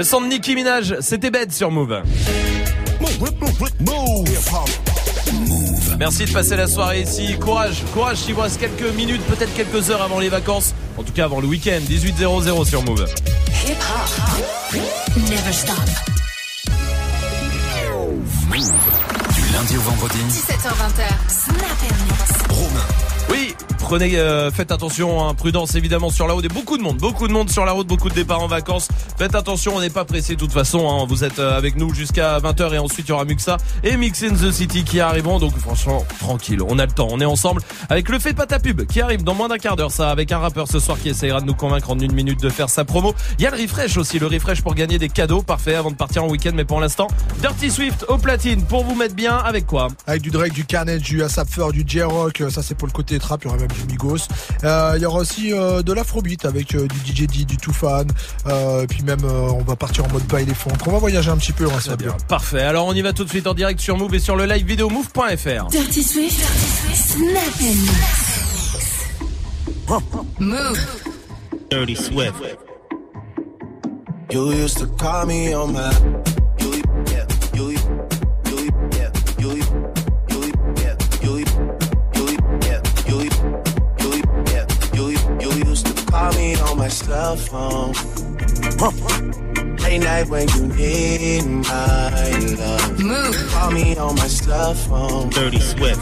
Le son de Nicki Minaj, c'était bête sur Move. Merci de passer la soirée ici. Courage, courage, il vous reste quelques minutes, peut-être quelques heures avant les vacances. En tout cas avant le week-end, 18.00 sur Move.
Hip hop. Never stop.
Move. Du
lundi au vendredi.
17h20. Snap Mix.
Romain.
Oui, prenez, euh, faites attention, hein, prudence évidemment sur la route. Et beaucoup de monde, beaucoup de monde sur la route, beaucoup de départs en vacances. Faites attention, on n'est pas pressé de toute façon. Hein, vous êtes euh, avec nous jusqu'à 20h et ensuite il y aura Muxa et Mix in the City qui arriveront. Donc franchement, tranquille, on a le temps, on est ensemble avec le fait pas ta pub qui arrive dans moins d'un quart d'heure. Ça, avec un rappeur ce soir qui essayera de nous convaincre en une minute de faire sa promo. Il y a le refresh aussi, le refresh pour gagner des cadeaux, parfait avant de partir en week-end. Mais pour l'instant, Dirty Swift au platine pour vous mettre bien avec quoi?
Avec du Drake, du Carnage, du ASAP du J-Rock, ça c'est pour le côté trap, il y aura même du Migos. Euh, Il y aura aussi euh, de l'afrobeat avec euh, du DJ D, du Toufan, euh, et puis même euh, on va partir en mode pas éléphant. On va voyager un petit peu, on va se faire bien.
Parfait. Alors on y va tout de suite en direct sur Move et sur le live vidéo move.fr.
Dirty Swift. Snap Mix. Move.
Dirty Swift. You used to call me on my. My cell phone. Late night when you need my love.
Move.
Call me on my cell phone. Dirty Swift.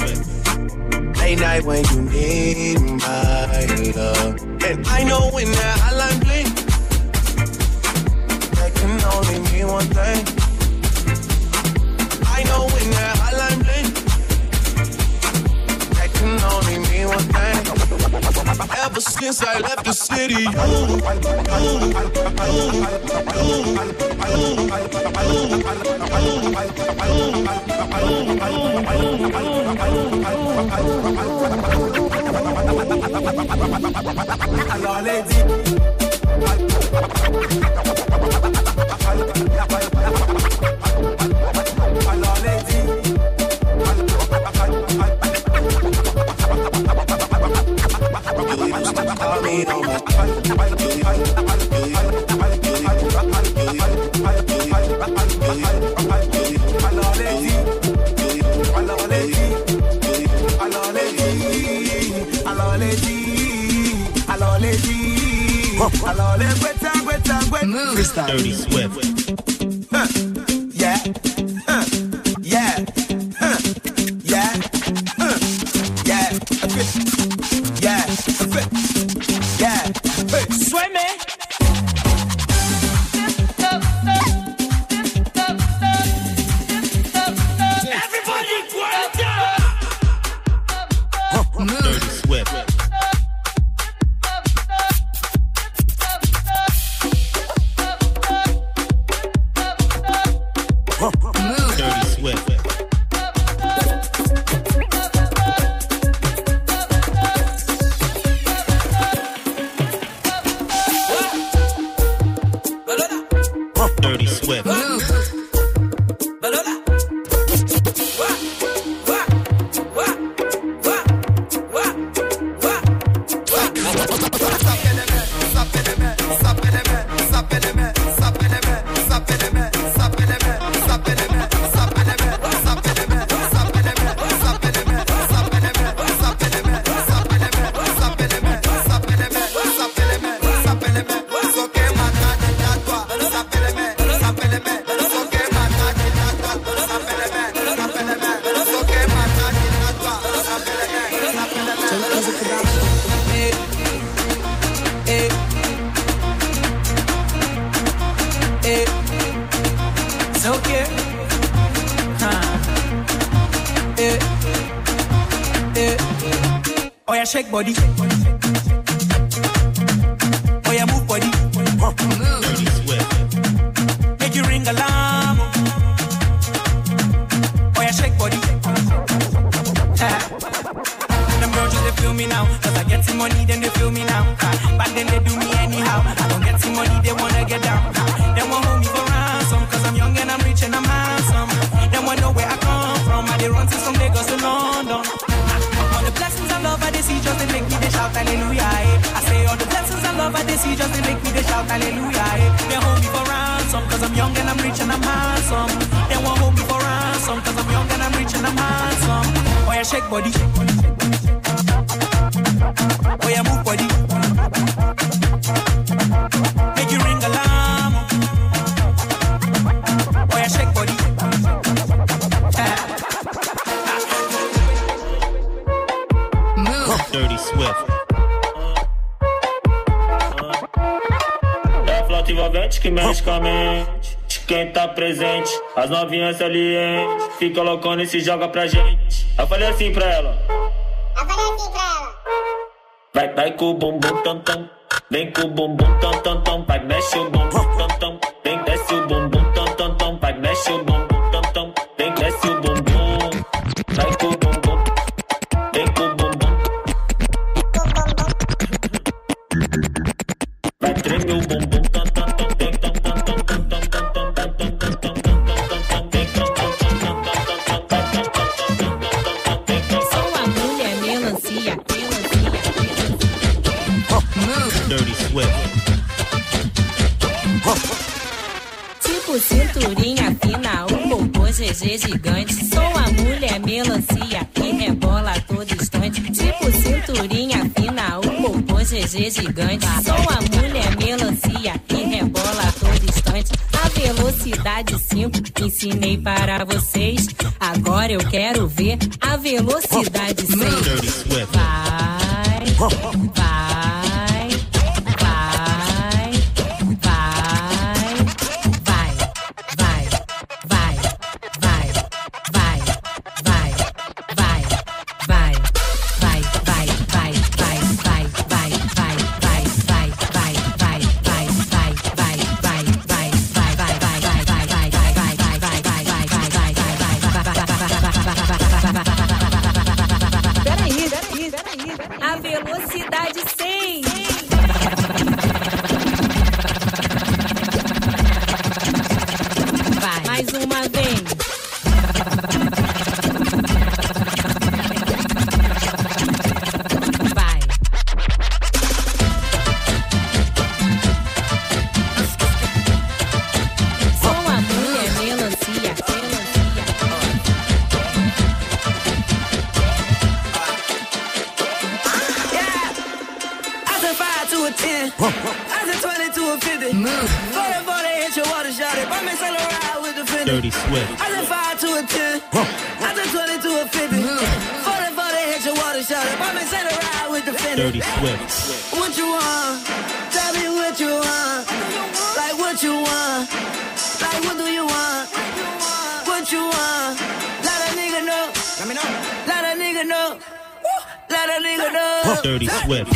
Late night when you need my love. And I know when that hotline bling, that can only mean one thing. Ever since I left the city,
Alors les
call me on my
Alors les dit Alors les dit Alors les dit Alors les dit Alors les dit Alors les gweta gweta gweta
Dirty Swift.
Fica loucona e se joga pra gente. Eu falei assim pra ela.
Eu falei assim pra ela.
Vai, vai com o bumbum tam tam. Vem com o bumbum Swift.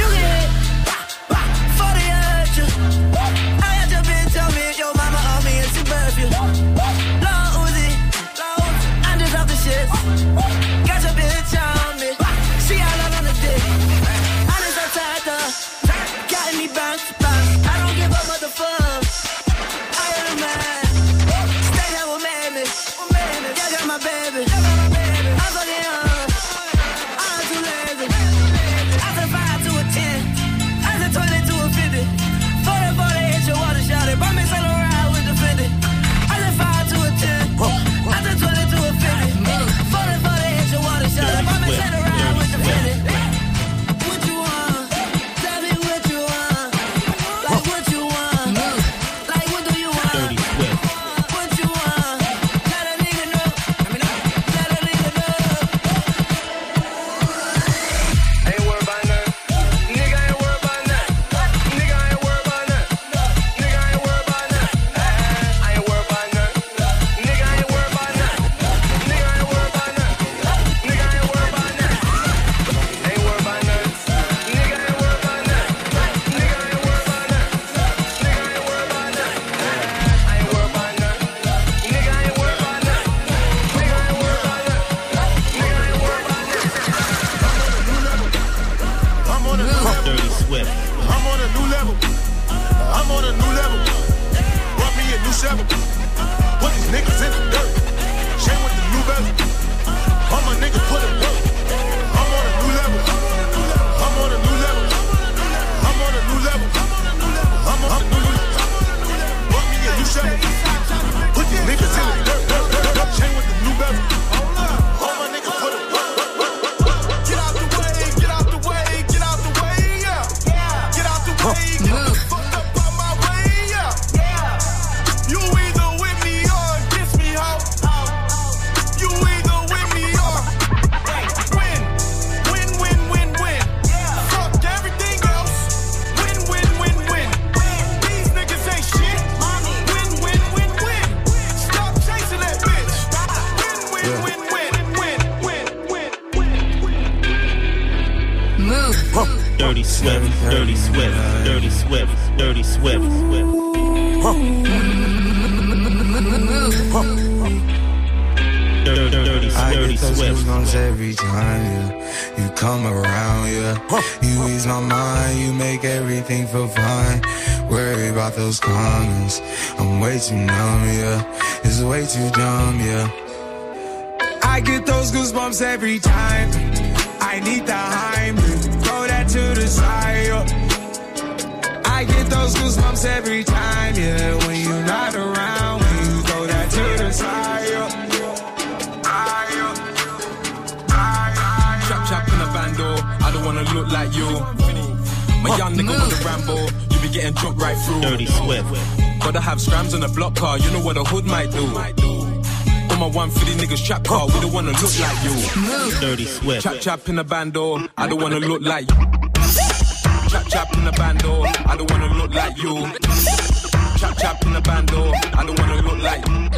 150 niggas trap car, we don't wanna look like you.
Dirty Swift.
Chap chap in a bando, oh, I don't wanna look like you. Chap chap in a bando, oh, I don't wanna look like you. Chap chap in a bando, oh, I don't wanna look like you.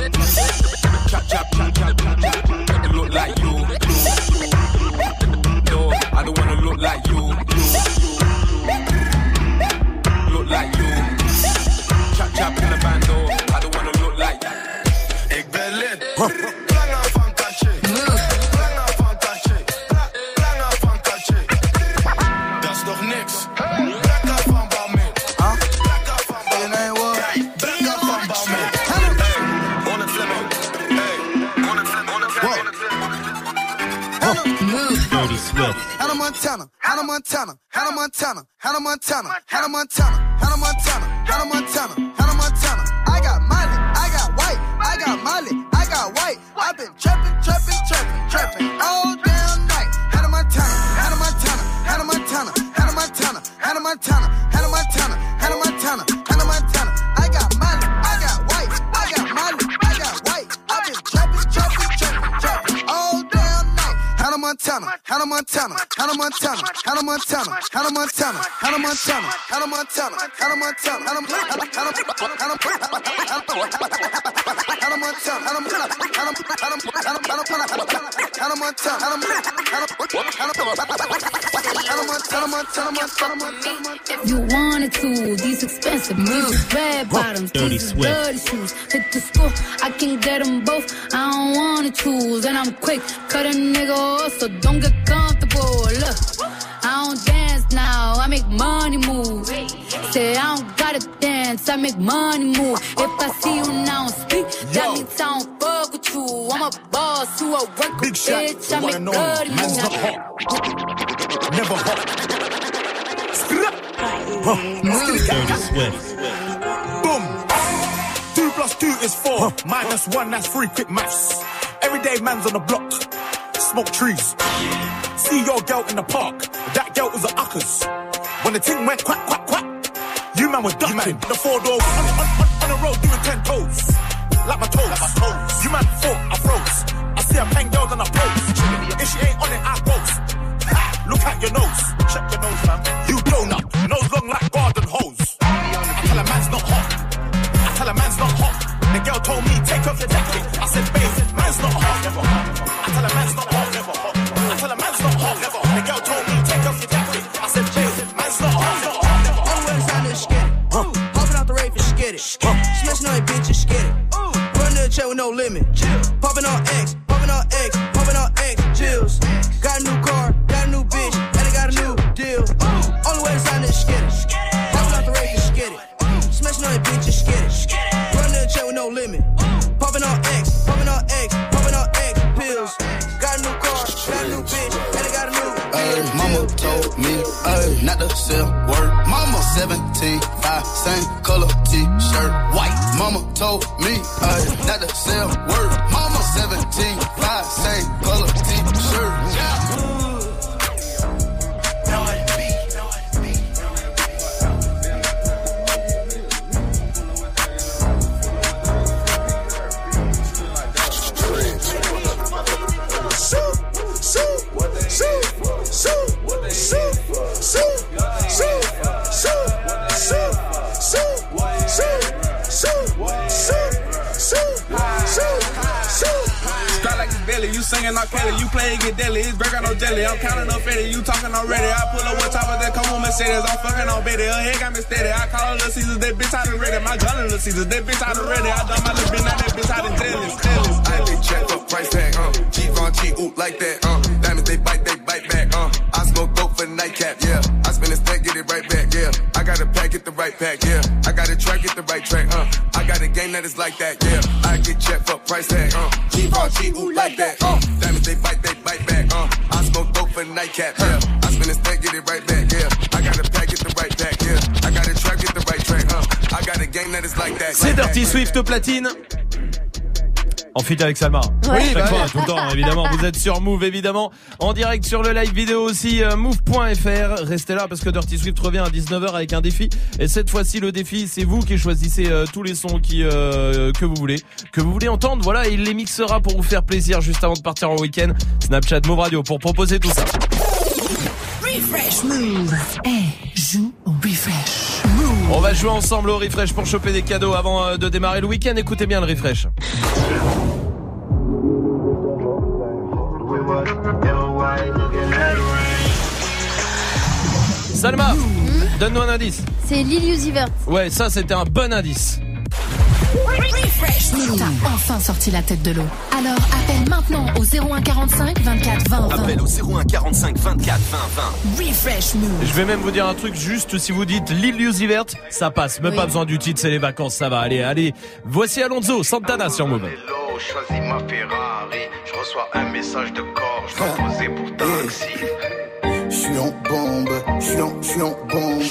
You wanted to, these expensive moves, red bottoms,
Dirty
these is
Swift.
dirty shoes. Hit the school, I can get them both. I don't wanna choose, and I'm quick, cut a nigga off, so don't get comfortable. Look, I don't dance now, I make money move. Say I don't gotta dance, I make money move.
Minus one, that's three. Quick maths. Everyday man's on the block. Smoke trees. See your girl in the park. That girl was a uckers. When the ting went quack, quack, quack. You man was ducking. The four doors. On, on, on, on the road doing ten toes. Like my toes. Like my toes. You man thought I froze. I see a pen girl on a pose. If she ain't on it, I ghost. Ha, Look at your nose. Check your nose, man. You donut. Nose long like garden hose. I tell a man's not hot. I tell a man's not girl told me take off your jacket. I said, babe, man's not hot. I tell a man's not hot. I tell a man's not hot. The girl told me take off your jacket. I said, babe, man's not hot.
Always on this skid it. Popping out the rape and it. Smashing on your bitches, skid it. Run to the chair with no limit. Popping
17, 5, same color t-shirt, white. Mama told me ay, not to sell
I'm counting up Fetty. You talking already. I pull up with top of that come on Mercedes. I'm fucking on Betty. Her head got me steady. I call her Little Caesars. That bitch out of ready. My gun in Little Caesars. That bitch out of ready. I done my little bitch. Now that bitch out of jealous. Jealous.
I they check for price tag, uh. G Von G, ooh, like that, uh. Diamonds, they bite, they bite back, uh. I smoke dope for nightcap, yeah. I spin a stack, get it right back, yeah. I got a pack, get the right pack, yeah. I got a track, get the right track, uh. I got a game that is like that, yeah. I get checked for price tag, uh. G Von G, ooh, like that, uh. Diamonds, they bite, they bite back, uh. For the nightcap, yeah. I spin a stack, get it right back, yeah. I got a pack, get the right pack, yeah. I got a track, get the right track, uh. I got a game that is like that.
C'est. Dirty Swift platine. En feat avec Salma.
Ouais.
Chaque
bah
fois, tout le temps, évidemment. Vous êtes sur Move, évidemment. En direct sur le live vidéo aussi, euh, move.fr. Restez là parce que Dirty Swift revient à 19h avec un défi. Et cette fois-ci, le défi, c'est vous qui choisissez euh, tous les sons qui, euh, que vous voulez, que vous voulez entendre. Voilà, et il les mixera pour vous faire plaisir juste avant de partir en week-end. Snapchat Move Radio pour proposer tout ça.
Refresh Move. Eh.
On va jouer ensemble au refresh pour choper des cadeaux avant euh, de démarrer le week-end. Écoutez bien le refresh. Salma, donne-nous un indice.
C'est Lil Uzi Vert.
Ouais, ça c'était un bon indice.
T'as enfin sorti la tête de l'eau. Alors appelle maintenant au 0145 24 20 20.
Appel au 01 45 24 20 20.
Refresh Move.
Je vais même vous dire un truc, juste si vous dites Lil Uzi Vert, ça passe. Même
Oui.
pas besoin du titre, c'est les vacances, ça va. Allez, allez. Voici Alonso, Santana sur Move.
Hello, choisis ma Ferrari. Je reçois un message de corps, je dois poser pour taxi.
Je suis en bombe, je suis en, je suis en bombe.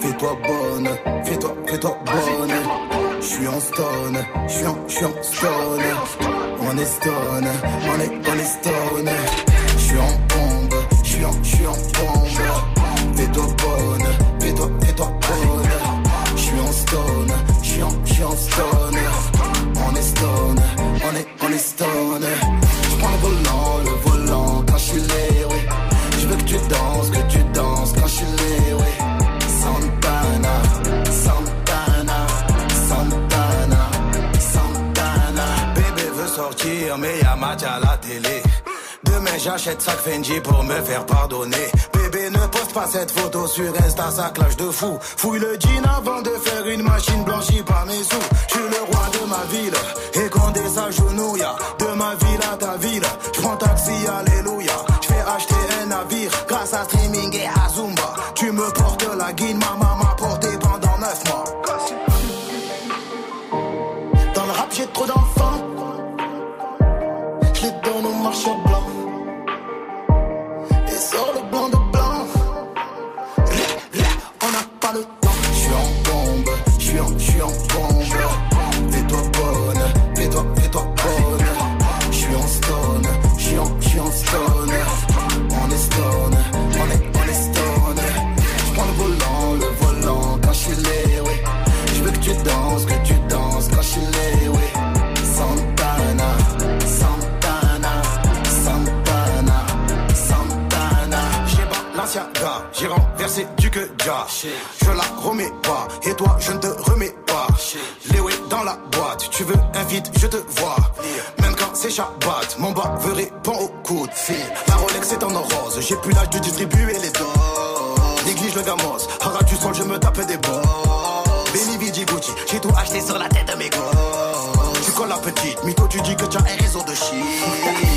Fais-toi bonne, fais-toi, fais-toi bonne. Je suis en stone, je suis en, je suis en stone. On est stone, on est, on est stone. Je suis en bombe, je suis en, je suis en bombe. Fais-toi bonne, fais-toi, fais-toi bonne. Je suis en stone, je suis en, je en stone. On est stone, on est, on est stone.
Mais y'a match à la télé. Demain j'achète sac Fendi pour me faire pardonner. Bébé ne poste pas cette photo sur Insta, ça clash de fou. Fouille le jean avant de faire une machine blanchie par mes sous. Je suis le roi de ma ville, et Condé s'agenouille. De ma ville à ta ville, je prends taxi, alléluia. Je fais acheter un navire grâce à streaming et à Zumba. Tu me portes la guine, ma maman renversé du que déjà. Je la remets pas, et toi je ne te remets pas. Léo est dans la boîte, tu veux un vide, je te vois. Même quand c'est Shabbat, mon bas veut répondre au coup de fil. La Rolex est en rose, j'ai plus l'âge de distribuer les doses. Néglige le gamos, hara du sol, je me tape des balles. Benny Vidi Gucci, j'ai tout acheté sur la tête de mes gosses. Tu colles la petite, mytho, tu dis que tu as un réseau de shit.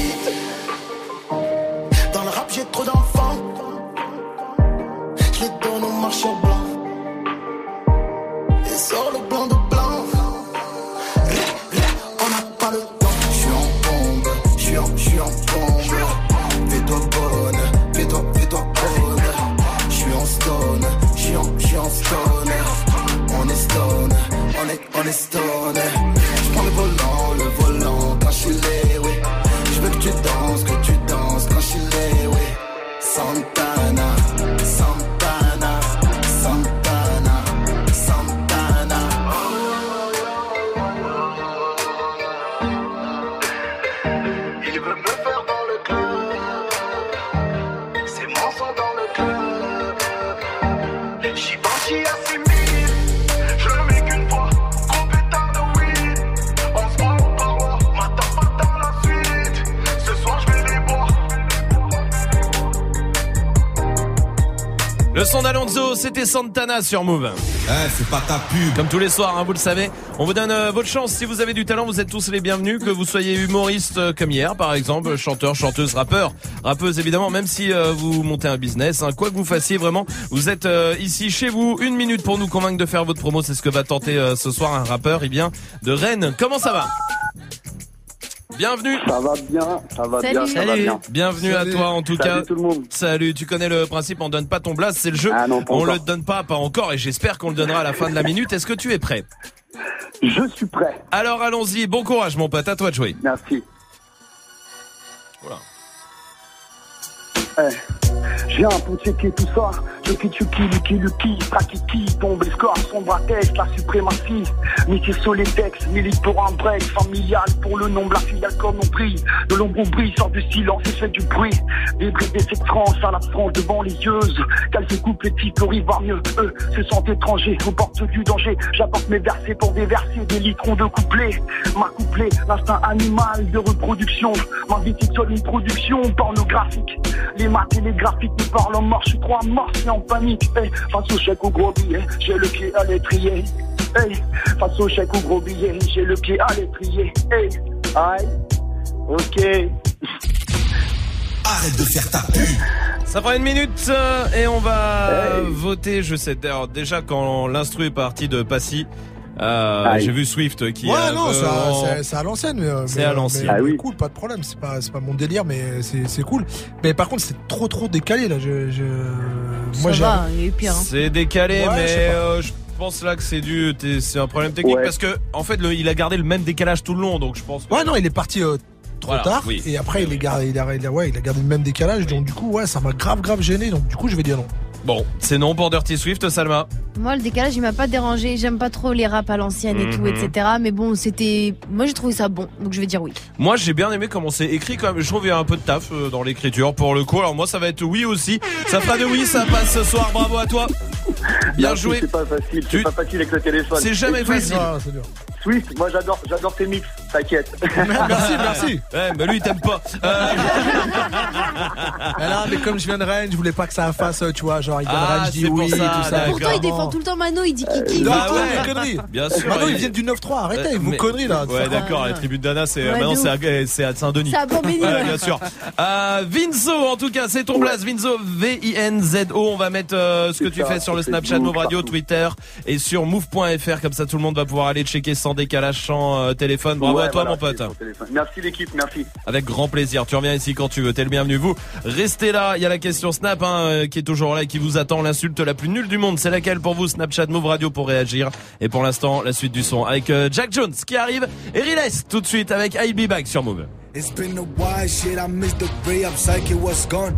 C'était Santana sur Move.
Eh, c'est pas ta pub.
Comme tous les soirs, hein, vous le savez. On vous donne euh, votre chance. Si vous avez du talent, vous êtes tous les bienvenus. Que vous soyez humoriste euh, comme hier, par exemple, chanteur, chanteuse, rappeur, rappeuse évidemment, même si euh, vous montez un business, hein, quoi que vous fassiez vraiment, vous êtes ici chez vous. Une minute pour nous convaincre de faire votre promo. C'est ce que va tenter ce soir un rappeur. Il vient de Rennes. Comment ça va? Bienvenue.
Ça va bien, ça va bien, ça va bien.
Bienvenue
Salut.
à toi en tout
Salut
cas.
tout le monde.
Salut, tu connais le principe, on donne pas ton blast, c'est le jeu.
Ah non, pas
on
encore.
le donne pas, pas encore, et j'espère qu'on le donnera à la fin de la minute. Est-ce que tu es prêt?
Je suis prêt.
Alors allons-y, bon courage mon pote, à toi de jouer.
Merci.
Voilà.
Eh, Je viens pour checker tout ça. Chucky Chucky, Lucky Lucky, Prakiki, tombe le score, sombre à tête, la suprématie. Métier sur les textes, milite pour un break, familial pour le nombre, la filiale comme on brille. De l'ombre brille, sort du silence et fait du bruit. Des brides des tranches à la frange devant les yeux. Qu'elles se coupent les types pour y voir mieux. Eux se sentent étrangers, aux portes du danger. J'apporte mes versets pour déverser des litrons de couplets. Ma couplet, l'instinct animal de reproduction. Ma vie une production pornographique. Les maths et les graphiques me parlent en marche, je suis trop amorcé en panique. Hey, face au chèque au gros billet, j'ai le pied à l'étrier. Hey, face au chèque au gros billet, j'ai le pied à l'étrier. Hey, aïe, ok.
Arrête de faire ta pub.
Ça fera une minute euh, et on va voter. Je sais d'ailleurs déjà quand l'instru est parti de Passy. Euh. J'ai vu Swift qui
Ouais,
a
non, c'est c'est à l'ancienne. mais,
C'est à l'ancienne.
mais,
Ah
mais
oui.
cool, pas de problème. C'est pas, c'est pas mon délire, mais c'est c'est cool. Mais par contre, c'est trop, trop décalé là. Je, je... Moi, j'ai.
va, il est pire. hein.
C'est décalé,
Ouais,
mais euh, je pense là que c'est dû, t'es- c'est un problème technique
Ouais.
parce que en fait, le- il a gardé le même décalage tout le long, donc je pense. que-
Ouais, non, il est parti euh, trop
Voilà,
tard.
oui.
Et après, il, est gardé, il, a, il, a, ouais, il a gardé le même décalage. Donc, du coup, ouais, ça m'a grave, grave gêné. Donc, du coup, je vais dire non.
Bon, c'est non pour Dirty Swift, Salma.
Moi, le décalage, il m'a pas dérangé. J'aime pas trop les raps à l'ancienne et tout,
Mhm.
etc. Mais bon, c'était. Moi, j'ai trouvé ça bon. Donc, je vais dire oui.
Moi, j'ai bien aimé comment c'est écrit quand même. Je trouve qu'il y a un peu de taf euh, dans l'écriture pour le coup. Alors moi, ça va être oui aussi. Ça fera de oui, ça passe ce soir. Bravo à toi. Bien
Merci,
joué.
C'est pas facile,
Tu-
c'est pas facile avec le téléphone.
C'est jamais
Et Swift,
facile.
Swift, moi j'adore, j'adore tes mix, t'inquiète.
Merci, merci.
Ouais, mais lui, il t'aime pas. Euh,
Mais là, mais comme je viens de Rennes, je voulais pas que ça fasse, euh, tu vois, genre, il vient de
Ah,
Rennes, je dis oui,
ça,
tout ça.
Pourtant, il défend tout le temps Mano. Il dit Kiki.
Non,
Bah
toi,
ouais.
conneries.
Bien sûr.
Maintenant,
il-
ils viennent du 9-3. Arrêtez,
Euh, mais-
conneries là.
Ouais, d'accord. La tribu d'Anna, c'est
Ouais,
maintenant
de
c'est à, c'est à Saint-Denis.
C'est à Bambini,
Ouais,
ouais.
bien sûr. Euh, Vinzo, en tout cas, c'est ton blast. Vinzo, V-I-N-Z-O. On va mettre euh, ce que tu
ça,
fais sur le Snapchat, Move Radio. Twitter et sur Move.fr. Comme ça, tout le monde va pouvoir aller checker sans décalage, sans euh, téléphone. Bravo
Ouais,
à toi,
voilà,
mon pote.
Merci l'équipe, merci.
Avec grand plaisir. Tu reviens ici quand tu veux. T'es le bienvenu. Vous, restez là. Il y a la question Snap hein, euh, qui est toujours là et qui vous attend. L'insulte la plus nulle du monde. C'est laquelle pour vous Snapchat Move Radio pour réagir. Et pour l'instant, la suite du son avec euh, Jack Jones qui arrive et Riles tout de suite avec I'll Be Back sur Move.
It's been a while, shit. I missed the ray. I'm psychic, what's gone?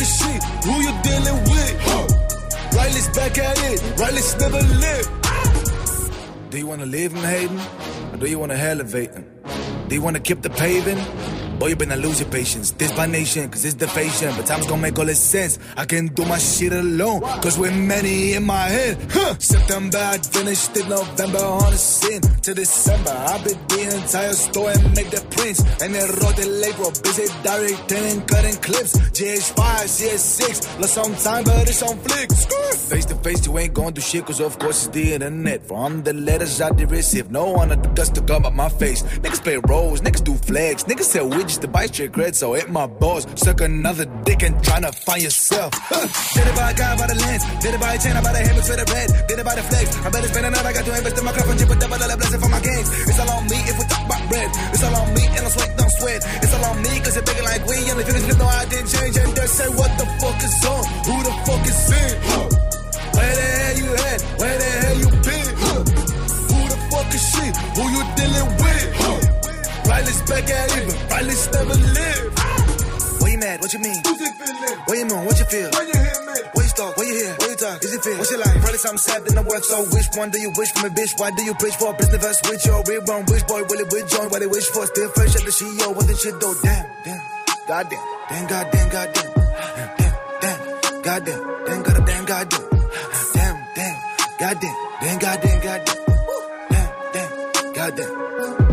Is she? Who you dealing with? Riley's back at it. Riley's never lived. Do you wanna live in Hayden? Or do you wanna elevate him? Do you wanna keep the paving? Boy, you better lose your patience. This my nation, cause it's the fashion. But time's gonna make all this sense. I can do my shit alone, cause we're many in my head. Huh. September, I finished it November on the scene. To December, I bid the entire store and make the prints. And then wrote the label, busy directing and cutting clips. GH5, CS6, lost some time, but it's on flicks. Face to face, you ain't gonna do shit, cause of course it's the internet. From the letters I did receive, no one the dust to come up my face. Niggas play roles, niggas do flags, niggas sell widgets to buy straight cred, so hit my balls. Suck another dick and tryna find yourself. Huh. Did it by a guy by the lens, did it by a chain, I buy the hammer for the red, did it by the flex. I better spend another, I got to invest in my cup and chip a double blessing for my games. It's all on me if we talk about bread. It's all on me and I sweat, don't sweat. It's all on me cause it's bigger like we the finish no, I didn't change. And they say, what the fuck is on? Who the fuck is in? Huh. Where the hell you at? Where the hell you been? Huh. Who the fuck is she? Who you dealing with? Back at it, but Riley's never lived. Where you mad? What you mean? What you mean? What you feel? When you hear me? What you start? What you hear? What you talk? Is it feel? What's your life? Probably something sad that I work so. Which one do you wish for me, bitch? Why do you preach for? a Business verse with your real wrong. Which boy will it with join? What they wish for? Still fresh at the CEO. What the shit though? Damn, damn. Goddamn. Damn, goddamn, goddamn. Damn, damn. Goddamn. Damn, goddamn, damn, goddamn. Damn, damn. Goddamn. Damn, goddamn, goddamn. Damn, damn. Goddamn.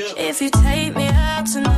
If you take me out tonight,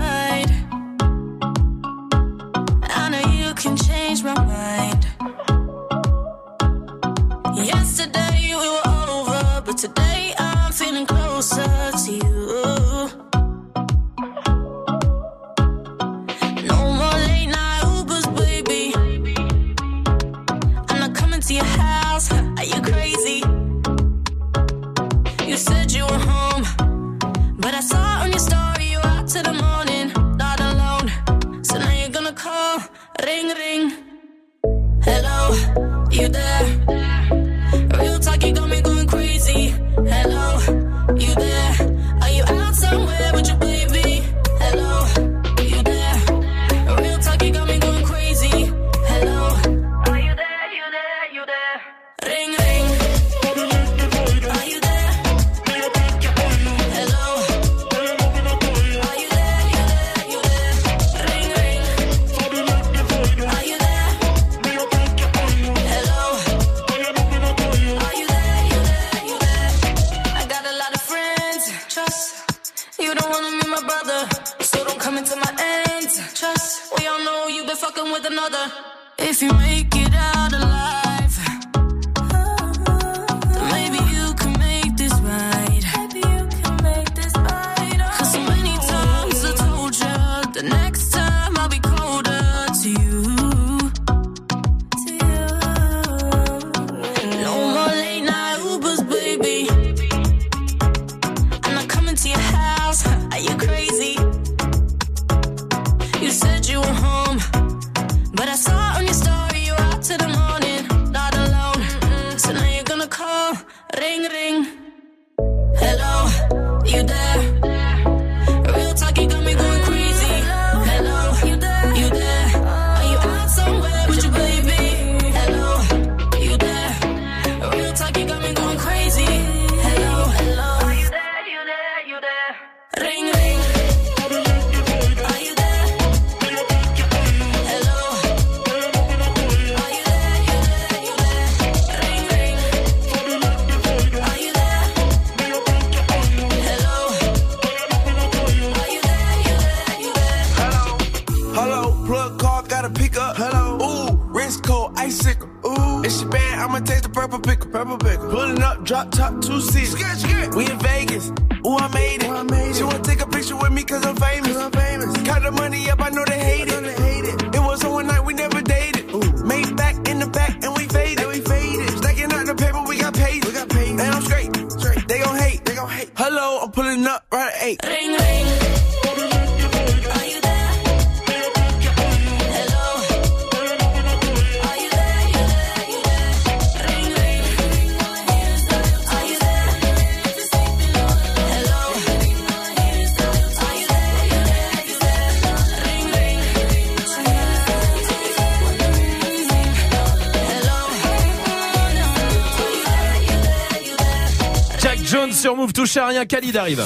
Move touche à rien, Khalid arrive.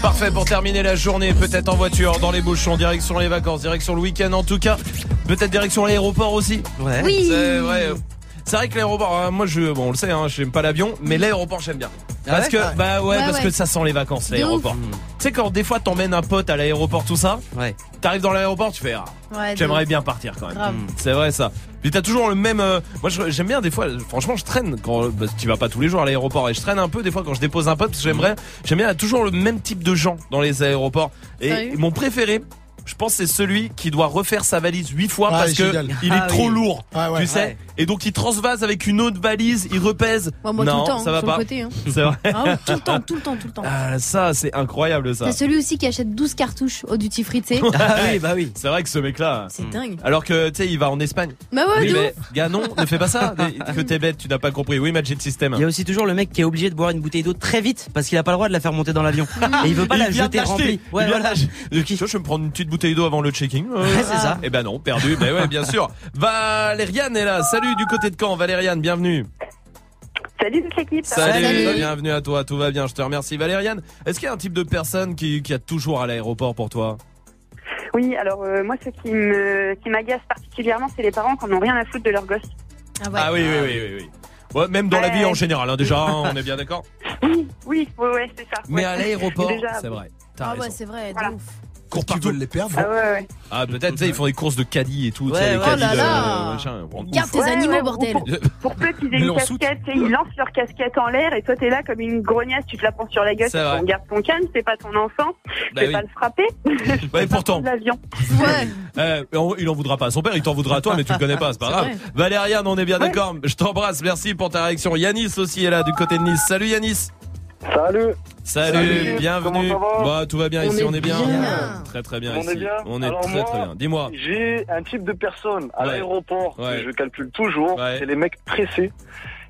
Parfait pour terminer la journée, peut-être en voiture, dans les bouchons, direction les vacances, direction le week-end en tout cas, peut-être direction l'aéroport aussi. Ouais.
Oui.
C'est vrai. C'est vrai que l'aéroport, hein, moi je, bon on le sait, hein, j'aime pas l'avion, mais l'aéroport j'aime bien. Parce
ouais
que bah ouais,
Ouais,
parce
ouais.
que ça sent les vacances l'aéroport. Tu sais quand des fois t'emmènes un pote à l'aéroport tout ça,
ouais.
T'arrives dans l'aéroport, tu fais ah,
Ouais,
j'aimerais bien partir quand même. Mm. C'est vrai ça. Puis t'as toujours le même. euh, moi j'aime bien des fois. Franchement je traîne quand bah, tu vas pas tous les jours à l'aéroport et je traîne un peu des fois quand je dépose un pote parce que j'aimerais j'aime bien toujours le même type de gens dans les aéroports. Et mon préféré. Je pense que c'est celui qui doit refaire sa valise huit fois
Ouais,
parce que
génial.
il est
Ah
trop
oui.
lourd,
Ah ouais.
tu sais.
Ouais.
Et donc il transvase avec une autre valise, il repèse.
Moi, moi,
non,
tout le temps,
ça va
sur le
pas.
côté, hein.
C'est vrai.
Ah ouais, tout le temps, tout le temps, tout le temps.
Ah, ça c'est incroyable ça.
T'as celui aussi qui achète 12 cartouches au duty free, tu sais.
Ah oui, bah oui. C'est vrai que ce mec-là.
C'est dingue.
Alors que tu sais, il va en Espagne.
Bah ouais,
oui, mais gars, non, ne fais pas ça. que t'es bête, tu n'as pas compris. Oui, Magic System.
Il y a aussi toujours le mec qui est obligé de boire une bouteille d'eau très vite parce qu'il a pas le droit de la faire monter dans l'avion. Et il veut pas
Il
la jeter remplie.
Tu vois, je vais me prendre une petite bouteille d'eau avant le checking.
Ouais, c'est ça.
Eh ben non, perdu. Mais ouais, bien sûr. Valériane est là. Salut du côté de Caen. Valériane, bienvenue.
Salut toute l'équipe.
Salut. Bienvenue à toi. Tout va bien. Je te remercie. Valériane, est-ce qu'il y a un type de personne qui, qui a toujours à l'aéroport pour toi?
Oui, alors euh, moi, ce qui me qui m'agace particulièrement, c'est les parents qui n'ont rien à foutre de leur gosse.
Ah oui, oui, oui, oui, oui. Ouais, même dans la
Ouais.
vie en général, hein, déjà, hein, on est bien d'accord?
Oui, oui, ouais, ouais, c'est ça.
Mais
ouais.
à l'aéroport,
Déjà,
c'est vrai. T'as
Ah
raison.
ouais, c'est vrai, de
Voilà.
ouf.
Cours
Qui veulent les perdre
Ah ouais, ouais.
Ah, peut-être, tu sais, ils font des courses de caddie et tout. tu sais,
Ouais,
les
ouais.
caddies
Oh là
de-
là.
machin, on-
Garde tes animaux,
ouais,
bordel.
Pour, pour peu qu'ils aient une casquette, tu sais, ils lancent leur casquette en l'air et toi t'es là comme une grognasse, tu te la prends sur la gueule, on garde ton calme, c'est pas ton enfant,
Bah
tu
oui.
pas le frapper.
Bah, et pourtant, euh, il en voudra pas à son père, il t'en voudra à toi, mais tu le connais pas, c'est pas grave. Valériane, on est bien d'accord. Je t'embrasse, merci pour ta réaction. Yanis aussi est là du côté de Nice. Salut Yanis.
Salut.
Salut,
Salut,
bienvenue.
ça va
Bah, tout va bien
On
ici,
est
on est bien.
bien.
Très très bien
On
ici.
est bien.
On est
Alors
très
moi,
très bien. Dis-moi.
J'ai un type de personne à
Ouais.
l'aéroport
Ouais.
que je calcule toujours. C'est les mecs pressés.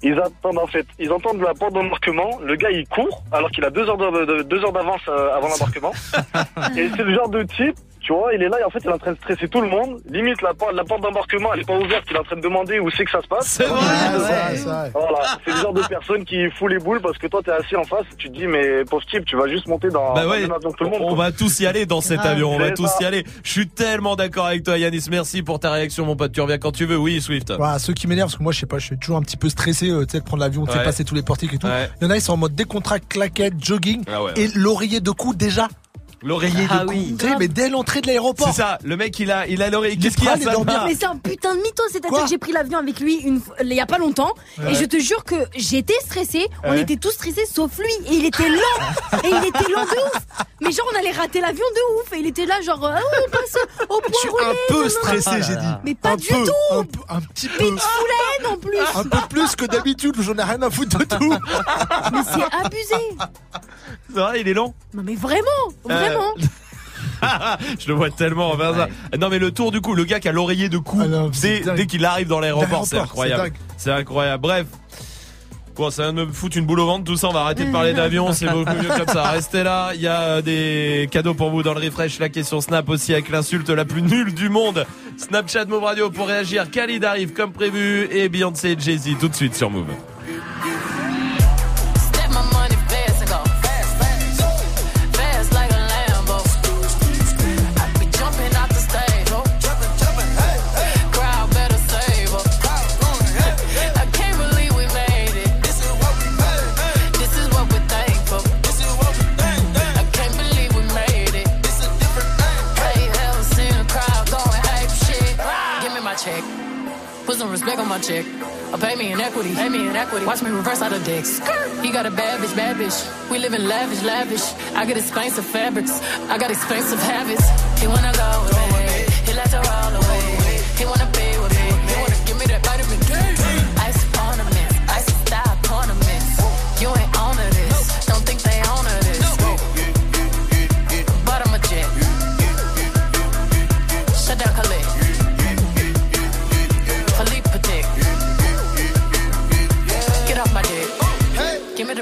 Ils attendent en fait, ils entendent la porte d'embarquement. Le gars il court alors qu'il a deux heures de- de- deux heures d'avance euh, avant l'embarquement. et c'est le genre de type, tu vois, il est là et en fait il est en train de stresser tout le monde. Limite la porte, la porte d'embarquement elle est pas ouverte, il est en train de demander où c'est que ça se passe.
C'est vrai,
ouais, vrai.
Voilà, c'est le genre de personne qui fout les boules parce que toi t'es assis en face, tu te dis mais pauvre type, tu vas juste monter dans,
Bah ouais,
avion que tout le monde.
on
quoi.
va tous y aller dans cet
Ah,
avion, on va tous
ça.
y aller. Je suis tellement d'accord avec toi Yanis, merci pour ta réaction mon pote, tu reviens quand tu veux. Oui, Swift.
Voilà, ceux qui m'énervent, parce que moi, je sais pas, je suis toujours un petit peu stressé, euh, tu sais, de prendre l'avion, tu sais, passer tous les portiques et tout.
Ouais.
Il y en a, ils sont en mode décontracte, claquette, jogging,
Ah ouais,
et l'oreiller de cou déjà.
L'oreiller
Ah
de
oui. Tu sais, mais dès l'entrée de l'aéroport.
C'est ça, le mec il a il a l'oreille. Qu'est-ce qu'il y a ça
Mais c'est un putain de mytho, c'est-à-dire que j'ai pris l'avion avec lui une il y a pas longtemps
Ouais.
et je te jure que j'étais stressée, on
Ouais.
était tous stressés sauf lui et il était lent et il était lent de ouf. Mais genre on allait rater l'avion de ouf et il était là genre ah ouais, on passe au point
Je suis un peu stressé, j'ai dit.
Mais pas
un
du
peu,
tout.
Un, peu- un petit peu.
Pitch Foulaine en plus.
Un peu plus que d'habitude, où j'en ai rien à foutre de tout.
Mais c'est abusé.
Il est long.
Non mais vraiment,
Euh,
vraiment.
je le vois tellement faire ça. Non mais le tour du coup, le gars qui a l'oreiller de cou dès, dès qu'il arrive dans l'aéroport, c'est incroyable.
c'est
incroyable. Bref. Bon, ça vient de me foutre une boule au ventre, tout ça, on va arrêter de parler d'avion, c'est beaucoup mieux comme ça. Restez là, il y a euh, des cadeaux pour vous dans le refresh, la question Snap aussi avec l'insulte la plus nulle du monde. Snapchat Move Radio pour réagir, Khalid arrive comme prévu et Beyoncé et Jay-Z tout de suite sur Move.
Some respect on my check. Or pay me in equity. Pay me in equity. Watch me reverse out of dicks. He got a bad bitch, bad bitch. We live in lavish, lavish. I get expensive fabrics. I got expensive habits. He wanna go away. He like her roll away.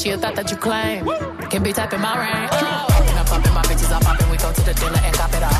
She a thought that you claim. Can be typing my rain. Oh. I'm popping my bitches, I'm popping. We go to the dealer and cop it all.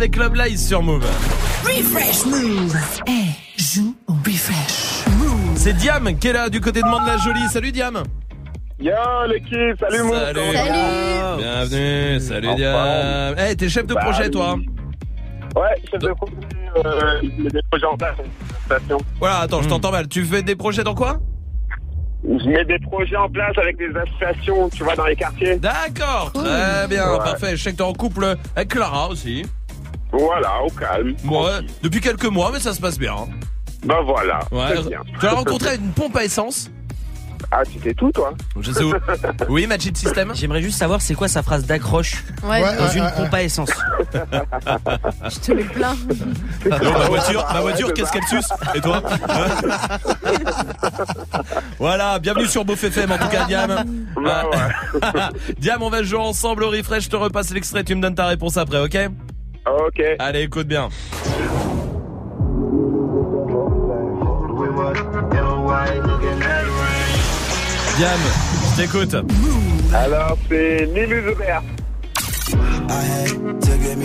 avec Love Lies sur Move.
Refresh Move. Eh, joue au refresh. Move.
C'est Diam qui est là du côté de Mande la Jolie. Salut Diam.
Yo l'équipe, salut mon
Salut. Bienvenue. Salut
Enfin.
Diam. Eh, t'es chef de
Bah,
projet toi
Ouais, chef de projet, euh, je mets des projets en place. station.
Voilà, attends, je
Hmm.
t'entends mal. Tu fais des projets dans quoi?
Je mets des projets en place avec des associations, tu vois, dans les quartiers.
D'accord, très bien,
Ouais.
parfait. Je sais que t'es en couple avec Clara aussi.
Voilà, au calme.
Ouais, depuis quelques mois, mais ça se passe bien. hein.
Bah voilà,
Ouais.
c'est bien.
Tu l'as rencontré à une pompe à essence?
Ah, tu sais tout, toi
Je sais où. Oui, Magic System?
J'aimerais juste savoir c'est quoi sa phrase d'accroche
Ouais,
dans
ouais,
une
ouais,
pompe à essence?
Je te mets plein.
Non, ma voiture, ma voiture qu'est-ce qu'elle suce? Et toi? Voilà, bienvenue sur Beauf FM en tout cas, Diam.
Bah
Diam, on va jouer ensemble au refresh. Je te repasse l'extrait, tu me donnes ta réponse après, ok?
Ok.
Allez, écoute bien. Diam, je t'écoute.
Alors, c'est Lilou Zobert.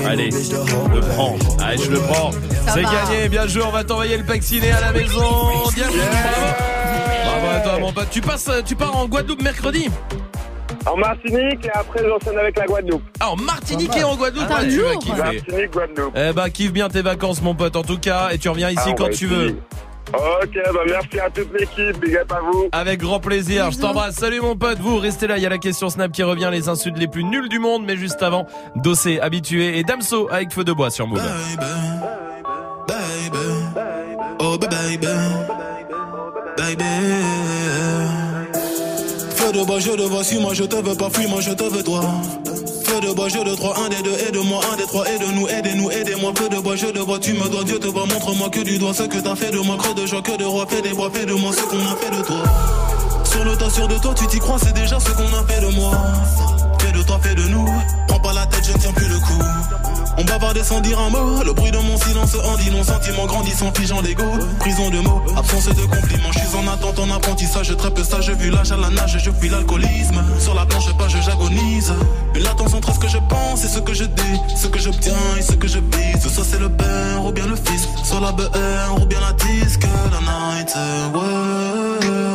Allez, je le prends. Allez, je le prends. C'est gagné, bien joué. On va t'envoyer le pack ciné à la maison. Diam, bravo. Bravo à toi, mon pote. Tu passes, tu pars en Guadeloupe mercredi?
En Martinique et après j'enchaîne avec la Guadeloupe.
Ah, en Martinique et en Guadeloupe,
Ah,
tu vas kiffer.
Martinique, Guadeloupe.
Eh bah, kiffe bien tes vacances, mon pote, en tout cas. Et tu reviens ici
Ah,
quand tu
essayer.
veux.
Ok, bah merci à toute l'équipe, big up à vous.
Avec grand plaisir, je t'embrasse. Salut mon pote, vous restez là, il y a la question Snap qui revient, les insultes les plus nulles du monde, mais juste avant, Dossé, habitué et Damso avec feu de bois sur Move.
Oh baby, baby. De bois, je te vois, suis moi je te veux pas, fuis moi je te veux toi. Feu de bois, je de trois, un des deux, aide-moi, un des trois, aide-nous, aidez-nous, aidez-moi. Feu de bois, je te vois, tu me dois, Dieu te voit, montre-moi que du doigt ce que t'as fait de moi, creux de joie, que de roi, fais des bois, fais de moi ce qu'on a fait de toi. Sur le tas, sûr de toi, tu t'y crois, c'est déjà ce qu'on a fait de moi. Toi, fais de nous, prends pas la tête, je ne tiens plus le coup. On bavardait sans dire un mot, le bruit de mon silence en dit non, sentiment grandissant, figeant d'ego, prison de mots, absence de compliments, je suis en attente, en apprentissage, je trappe ça, je vu l'âge à la nage, je fuis l'alcoolisme, sur la planche page, j'agonise, une latence entre ce que je pense et ce que je dis, ce que j'obtiens et ce que je vise, soit c'est le père ou bien le fils, soit la BR ou bien la disque, la night, ouais.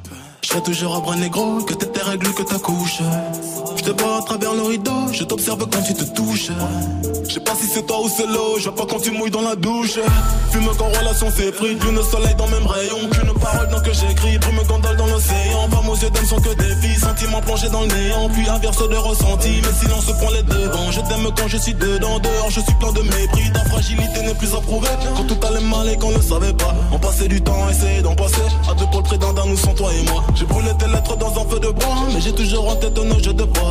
serai toujours à bras négro, que tes règles, que ta couche. Je te vois à travers le rideau, je t'observe quand tu te touches. Je sais pas si c'est toi ou c'est l'eau, je vois pas quand tu mouilles dans la douche. Fume quand relation s'est pris, lune soleil dans même rayon. Qu'une parole dans que j'écris, brume gondole dans l'océan. Femmes aux yeux d'âme sont que des filles, sentiments plongés dans le néant. Puis inverse de ressenti, mais silence prend les devants. Je t'aime quand je suis dedans, dehors je suis plein de mépris. Ta fragilité n'est plus à prouver. Quand tout allait mal et qu'on ne savait pas, on passait du temps à essayer d'en passer. À deux le prédent d'un nous sans toi et moi. J'ai brûlé tes lettres dans un feu de bois, mais j'ai toujours en tête nos jeux de bois.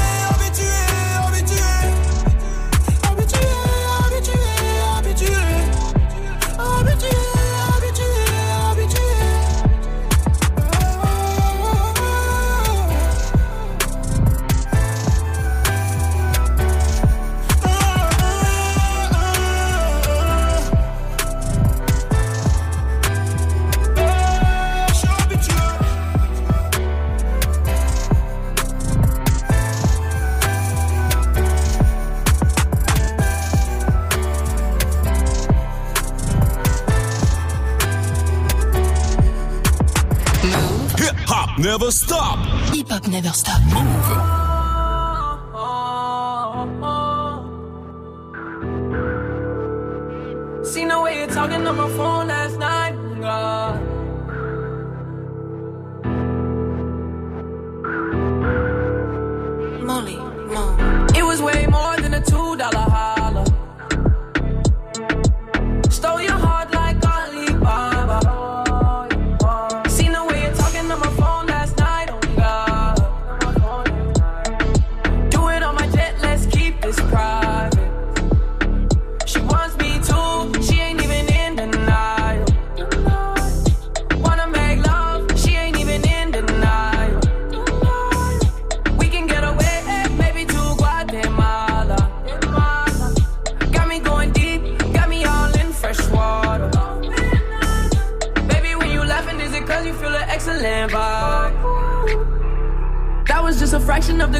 never stop.
Hip hop never stop.
Move.
Seen the way you're talking on my phone last night.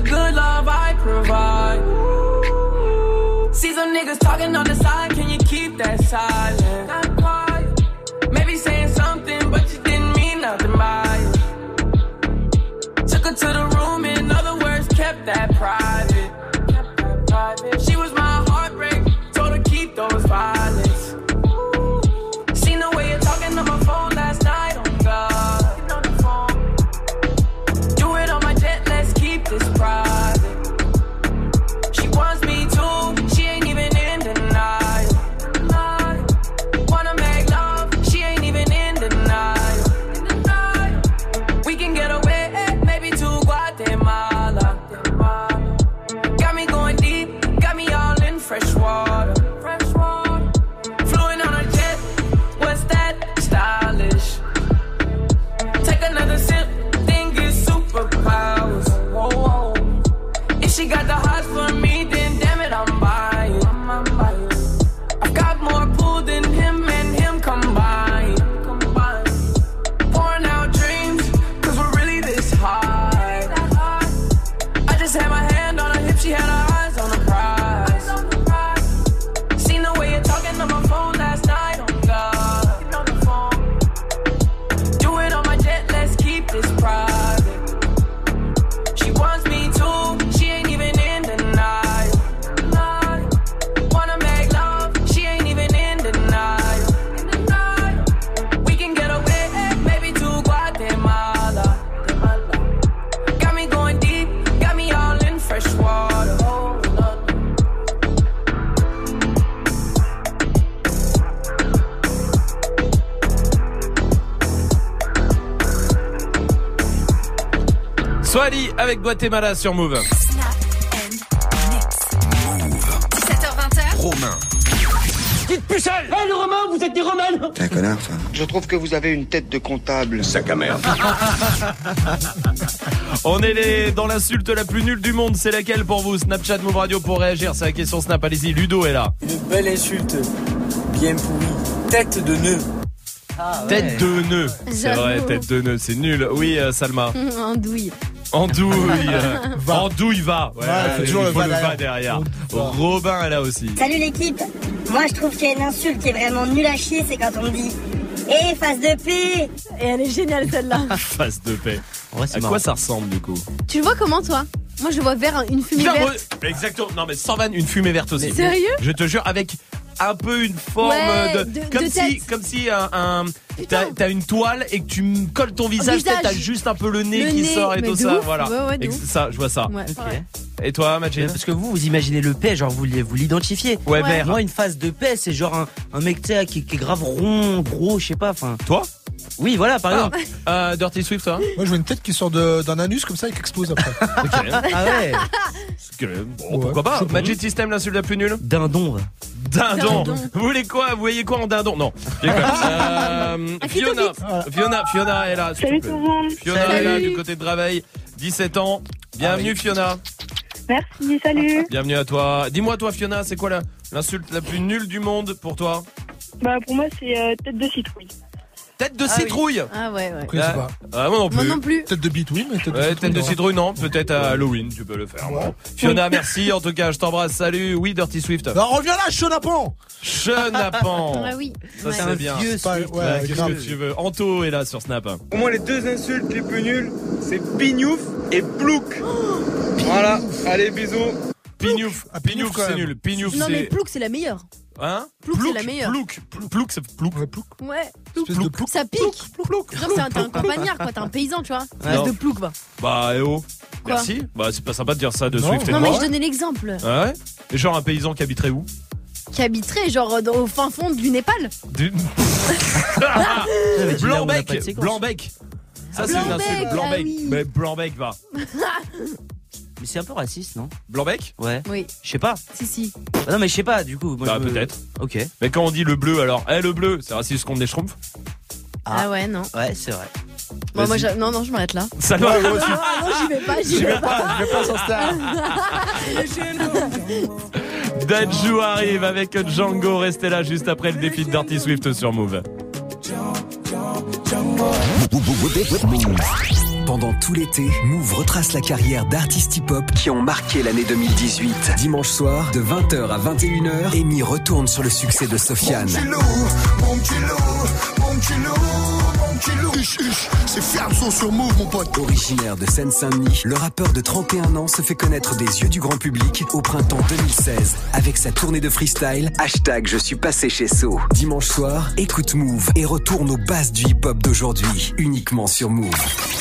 The good love I provide. See some niggas talking on the side, can you keep that silent?
Avec Guatemala sur Move.
17h20.
Romain.
Petite pucelle Eh le Romain, vous êtes des Romains
T'es un connard, toi. Je trouve que vous avez une tête de comptable.
Sac à merde.
On est les, dans l'insulte la plus nulle du monde. C'est laquelle pour vous? Snapchat Move Radio pour réagir. C'est la question Snap. Allez-y, Ludo est là.
Une belle insulte, bien pourrie. Tête de nœud.
Tête de nœud. C'est vrai, tête de nœud. C'est nul. Oui, euh, Salma.
Andouille.
Andouille. euh, Andouille va. Ouais,
Ouais, il toujours
il
le
faut
va
le va
derrière.
Robin est là aussi.
Salut l'équipe Moi je trouve qu'il y a une insulte qui est vraiment nulle à chier, c'est quand on me dit Eh, face de paix
Et elle est géniale celle-là.
Face de paix.
c'est
à
marrant.
quoi ça ressemble du coup?
Tu le vois comment toi? Moi je le vois vert, une fumée
Non,
verte.
Exactement. Non mais sans vanne, une fumée verte aussi.
Sérieux?
Je te jure avec un peu une forme
Ouais,
de,
de-
comme
de
si
tête.
comme si un, un- t'as une toile et que tu me colles ton visage, t'as juste un peu le nez
Le
qui
nez,
sort et tout ça,
ouf.
voilà.
Ouais, ouais, de
Et ça, je vois ça. Et toi, Majid
Parce que vous, vous imaginez le paix, genre vous, vous l'identifiez.
Ouais.
Moi, une phase de paix, c'est genre un, un mec, qui, qui est grave rond, gros, je sais pas, enfin.
Toi?
Oui, voilà, par exemple.
Euh, Dirty Swift, toi
Moi, je vois une tête qui sort de- d'un anus comme ça et qui explose après.
Ah ouais
Que- Bon, pourquoi pas Magic System, l'insulte la plus nulle
Dindon.
Dindon.
Dindon.
Vous voulez quoi Vous voyez quoi en dindon Non. je déconne. Euh, Fiona. Fiona, Fiona est là. s'il
Salut
te plaît.
tout le monde.
Fiona est là
Salut.
du côté de Draveil, 17 ans. Bienvenue Fiona.
Merci, salut.
Bienvenue à toi. Dis-moi toi Fiona, c'est quoi la- l'insulte la plus nulle du monde pour toi?
Bah pour moi c'est euh, tête de citrouille.
Tête de citrouille
Ah ouais, ouais.
Je sais pas.
Ah, moi non plus.
Moi non plus.
Tête de bite, oui, mais tête de
Ouais,
citrouille,
tête de
non.
citrouille, non. Peut-être à Halloween, tu peux le faire. Bon. Fiona, merci. En tout cas, je t'embrasse. Salut. Oui, Dirty Swift.
Non, reviens là, chenapan
Chenapan.
Ah oui.
Ça,
Ouais.
c'est bien.
vieux Pas- ouais,
Ouais, Qu'est-ce que tu veux Anto est là sur Snap.
Pour moi, les deux insultes les plus nulles, c'est pignouf et plouc. Voilà, allez, bisous.
Pignouf. Pignouf,
quand
c'est nul. Pignouf,
Non mais
c'est.
Plouk c'est la meilleure.
Hein
Plouc, c'est la meilleure.
Plouc, Plouc, c'est Plouc.
Ouais.
Espèce de plouc.
Ça pique. Genre c'est un, t'es un campagnard quoi, t'es un paysan tu vois.
Ouais.
Espèce de plouc va.
Bah, eh oh.
Quoi
Merci. Bah, c'est pas sympa de dire ça de
Non.
Swift et
Non mais je donnais l'exemple.
Ah ouais Et genre un paysan qui habiterait où
Qui habiterait genre dans- au fin fond du Népal.
Du- Blanc-bec. Blanc-bec. Ça, c'est une insulte.
ah
Blanc-bec.
oui.
Mais Blanc-bec va.
Mais c'est un peu raciste, non
Blanc-bec
Ouais.
Oui.
Je sais pas.
Si si.
Ah non, mais je sais pas, du coup. Moi,
Bah,
je me-
peut-être.
Ok.
Mais quand on dit le bleu, alors, eh, le bleu, c'est raciste contre les schtroumpfs
Ah, ouais non.
Ouais, c'est vrai.
Bon, moi
Vas-y.
je- non non je m'arrête là.
Ça doit.
Ah non j'y vais pas, j'y vais pas.
Je vais pas sur Star.
Dajou arrive avec Django. Restez là juste après le défi de Dirty Swift sur Move.
Pendant tout l'été, Move retrace la carrière d'artistes hip-hop qui ont marqué l'année 2018. Dimanche soir, de 20h à 21h, Amy retourne sur le succès de Sofiane.
Petit loup, mon petit loup, mon petit loup. Huch, huch, c'est ferme son sur move, mon pote.
Originaire de Seine-Saint-Denis, le rappeur de 31 ans se fait connaître des yeux du grand public au printemps 2016 avec sa tournée de freestyle Hashtag je suis passé chez So. Dimanche soir, écoute Move et retourne aux bases du hip-hop d'aujourd'hui, uniquement sur Move.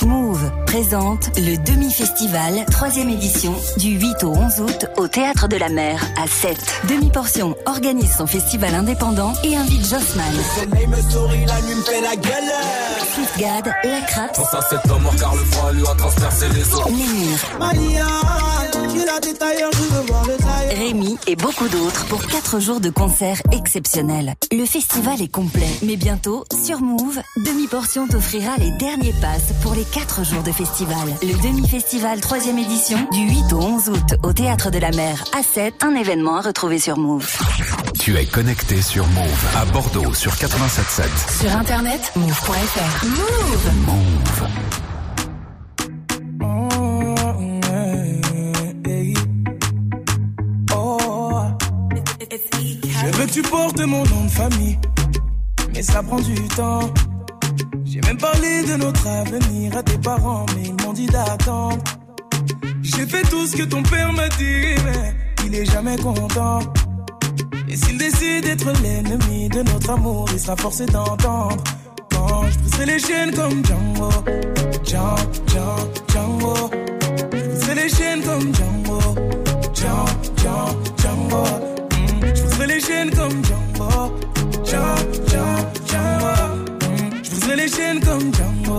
Move présente le demi-festival, troisième édition, du 8 au 11 août au Théâtre de la Mer à 7. Demi-portion organise son festival indépendant et invite Jossman, Swiftgad, La Craps,
Pense à cet homme car le froid lui a transpercé les os.
Némir,
Mania, tu la détailleur, je veux voir le tailleur.
Rémi et beaucoup d'autres pour 4 jours de concerts exceptionnels. Le festival est complet, mais bientôt, sur Move, Demi-portion t'offrira les derniers passes pour les 4 jours de festival. Le Demi-festival 3 édition, du 8 au 11 août au Théâtre de la Mer à 7, un événement à retrouver sur Move.
Tu es connecté sur Move à Bordeaux sur 87.7.
Sur internet, move.fr.
Move
Move.
Je veux que tu portes mon nom de famille, mais ça prend du temps. J'ai même parlé de notre avenir à tes parents, mais ils m'ont dit d'attendre. J'ai fait tout ce que ton père m'a dit, mais il est jamais content. Et s'il décide d'être l'ennemi de notre amour, il sera forcé d'entendre. Quand je briserai les chaînes comme Django, Django, Django. Je briserai les chaînes comme Django, Django, Django, Django. Mm, Je les chaînes comme Django, Django, Django, Django. Mm, Je les chaînes comme Django,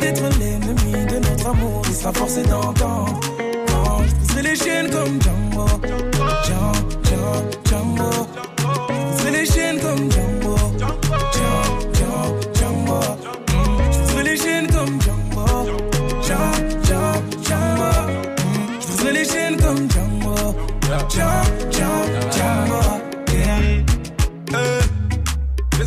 D'être l'ennemi de notre amour, il sera forcé d'entendre. Je les chaînes comme Django. Django. Je briserai les chaînes comme Django. Django, Je briserai les chaînes comme Django. Django, Je briserai les chaînes comme. Django, Django,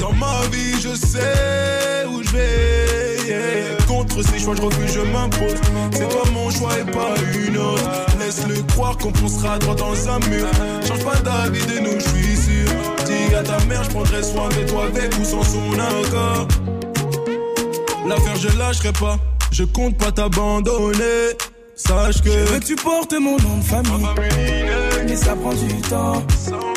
Dans ma vie, je sais où je vais. yeah. Contre ces choix, je refuse, je m'impose. C'est toi mon choix et pas une autre. Laisse-le croire qu'on foncera droit dans un mur. Change pas d'avis de nous, je suis sûr. Dis à ta mère, je prendrai soin de toi avec ou sans son accord. L'affaire, je lâcherai pas. Je compte pas t'abandonner. Sache que
Je veux que tu portes mon nom de famille, mais ça prend du temps.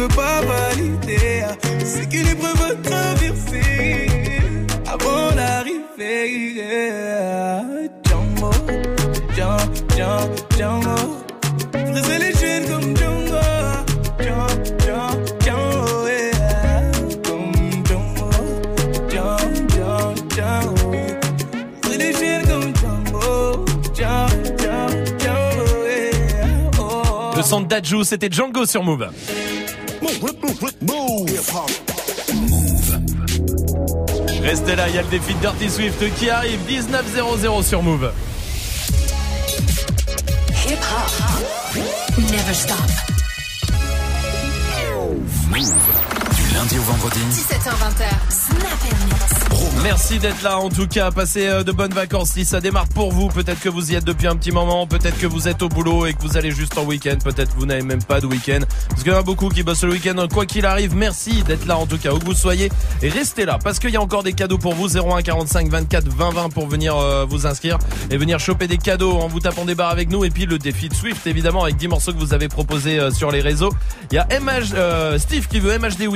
Veut pas valider, c'est traverser avant l'arrivée. Django, Django, Django, les comme Django. Django, Django, Django, Django, Django, les. Oh.
Le son de Dajou, c'était Django sur Move. Restez là, il y a le défi de Dirty Swift qui arrive 19.00 sur Move.
Hip hop. Never stop.
Lundi au vendredi.
17h20. Snap Mix.
Merci d'être là en tout cas, passez euh, de bonnes vacances. Si ça démarre pour vous, peut-être que vous y êtes depuis un petit moment, peut-être que vous êtes au boulot et que vous allez juste en week-end, peut-être que vous n'avez même pas de week-end, parce qu'il y en a beaucoup qui bossent le week-end, quoi qu'il arrive, merci d'être là en tout cas, où que vous soyez, et restez là, parce qu'il y a encore des cadeaux pour vous, 01 45 24 20 20 pour venir euh, vous inscrire et venir choper des cadeaux en vous tapant des barres avec nous, et puis le défi de Swift évidemment avec 10 morceaux que vous avez proposés euh, sur les réseaux. Il y a MH, euh, Steve qui veut MHD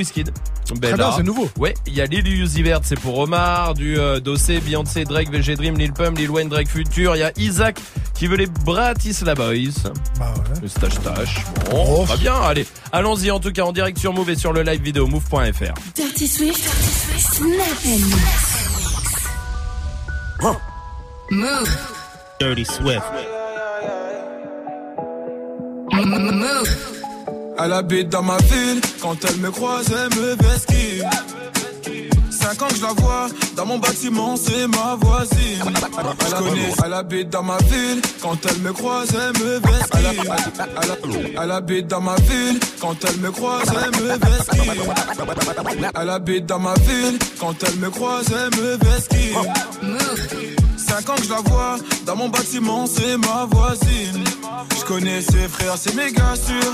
Très bien, c'est nouveau.
Ouais, il y a Lil Uzi Vert, c'est pour Omar, du euh, Dossé, Beyoncé, Drake, VG Dream, Lil Pump, Lil Wayne, Drake Future. Il y a Isaac qui veut les Bratislava Boys.
Bah ouais.
Le stache tache. Bon,
Oh.
très bien. Allez, allons-y en tout cas en direct sur Move et sur le live vidéo move.fr.
Dirty Swift. Snap Mix. Move.
Dirty Swift.
Move.
Elle habite dans ma ville, quand elle me croise, elle me vesquille. Cinq ans que je la vois, dans mon bâtiment, c'est ma voisine. Connais, elle habite dans ma ville, quand elle me croise, elle me vesquille. Elle, elle- elle habite dans ma ville, quand elle me croise, elle me vesquille. Elle habite dans ma ville, quand elle me croise, elle me vesquille. Cinq ans que je la vois, dans mon bâtiment, c'est ma voisine. Je connais ses frères, c'est méga sûr.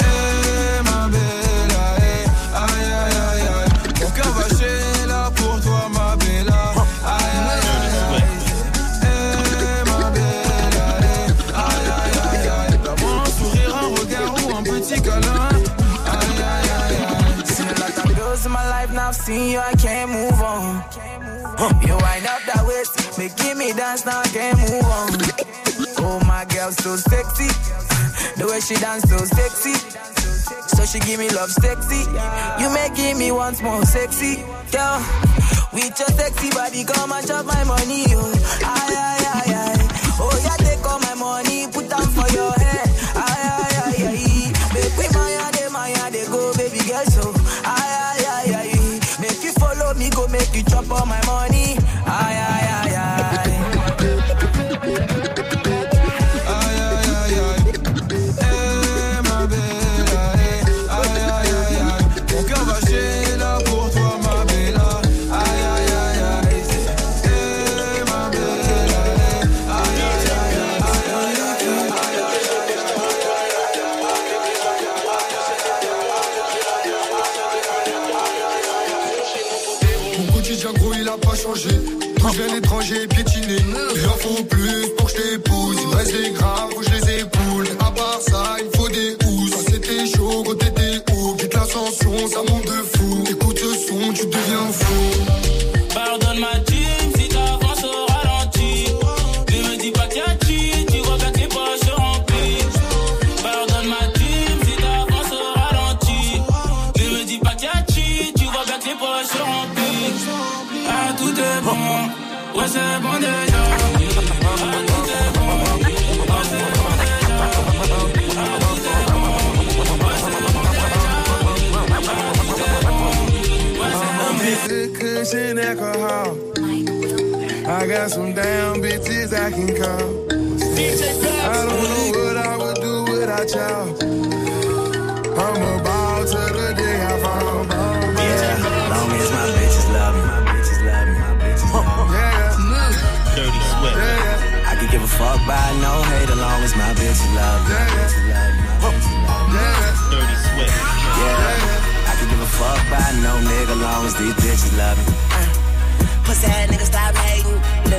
Seen you, I can't move on. You wind up that waist, make give me dance, now I can't move on. Oh, my girl, so sexy. The way she dance, so sexy. So she give me love sexy. You make me once more sexy. Girl, with your sexy body, come and chop my money. Oh, aye, aye, aye, aye. Oh, yeah, take all my money, put them for your
l'ascension ça de fou. Écoute ce son tu deviens fou some damn bitches I can call I don't know what I would do without y'all I'm about to the day I fall
Yeah, long as my bitches love me, my bitches love me, my bitches love me.
Dirty Swift.
I could give a fuck by no hate, as long as my bitches love me. My bitches love me, my bitches love me.
Dirty Swift.
Yeah, I could give a fuck by no nigga, long as these bitches love me.
Pussy ass nigga stop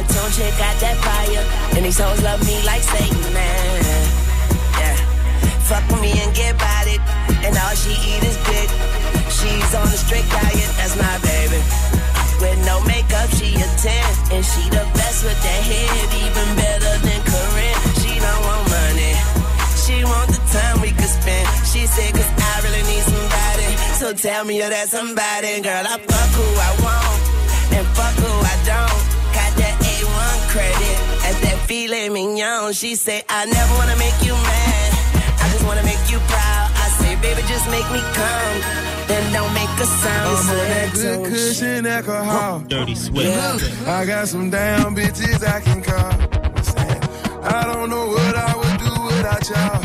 hating. Little chick got that fire. And these hoes love me like Satan, man. Yeah. Fuck with me and get about it. And all she eat is dick. She's on a strict diet, that's my baby. With no makeup, she a 10. And she the best with that head, even better than Corinne. She don't want money. She want the time we could spend. She said, cause I really need somebody. So tell me you're that somebody. Girl, I fuck who I want. And fuck who I don't. Got that A1 credit. As that filet mignon. She say, I never wanna make you mad. I just wanna make you proud. I say, baby, just make me come. Then don't make a sound.
I'm on that
that
good
don't
cushion alcohol.
Dirty Swift.
I got some damn bitches I can call. I don't know what I would do without y'all.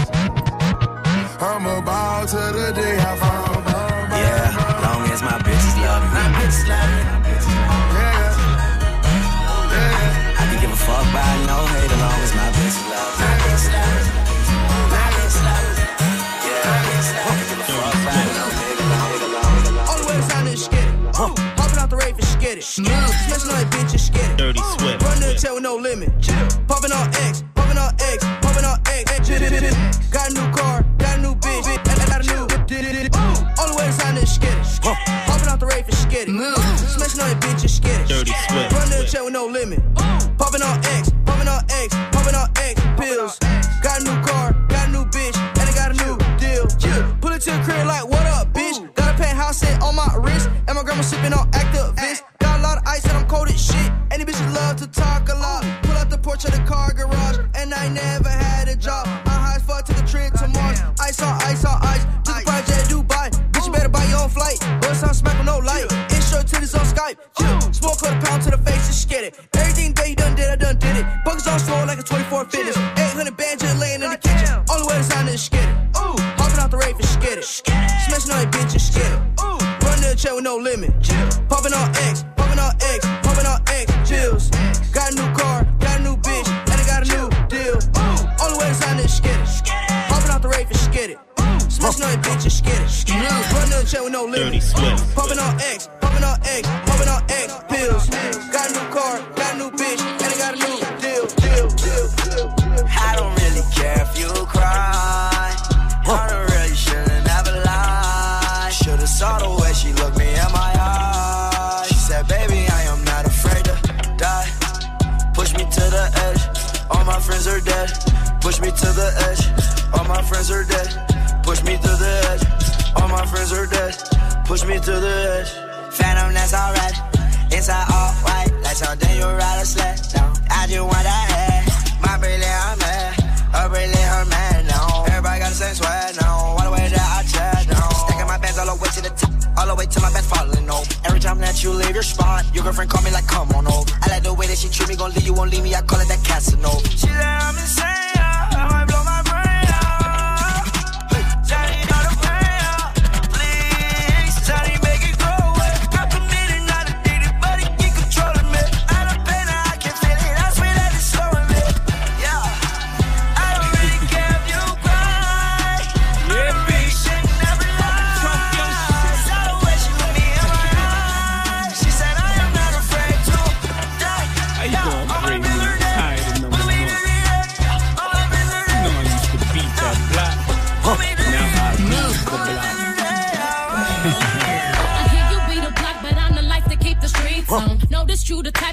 I'm about to the day I fall.
Yeah, long as my bitches love me.
My bitches love me.
By no hate, as long as my bitches love me.
My bitches love me. My bitches love me.
Yeah, I can give a fuck by no nigga, long as, long as, long as. All the way down and get it. Uh, hopping out the rave and she get it. Smashing on that bitch and she get it.
Dirty Swift.
Run to the tail with no limit. Popping on X, popping on X, popping on X. Got get it. Smashing on that bitch and she get it.
Dirty Swift.
Run to the tail with no limit. Popping on X, popping on X, popping on X pills. Got a new car, got a new bitch, and I got a new deal. Pull it to the crib like, what up, bitch? Got a penthouse set on my wrist, and my grandma sipping on Actavis. Got a lot of ice and I'm cold as shit. Any bitches love to talk a lot. Pull out the porch of the car garage, and I never had a job. Did it. Buckets swole like a 24 fitness. 800 bands just laying in the kitchen. Only way to sign is get it. Ooh, hopping out the rape and get it. Smashing on your bitch and get it. Ooh, run to the check with no limit. Popping on X, popping on X, popping on X, chills. Got a new car, got a new bitch, and I got a new deal. Ooh, only way to sign is get it. Popping out the rape and get it. Smashing on your bitch and get it. Run to the check with no limit.
Dirty
Popping on on X,
Push me to the edge. Phantom, that's alright. Inside all white, like something you ride a sled down. I just want that head. My brilliant, I'm mad. Her brilliant, her man now. Everybody got the same sweat. now. All the way that I chat now. Stacking my bands all the way to the top. All the way to my bed falling over. Every time that you leave your spot, your girlfriend call me like, come on over. I like the way that she treat me, gon' leave you, won't leave me. I call it that Casanova. She said I'm insane,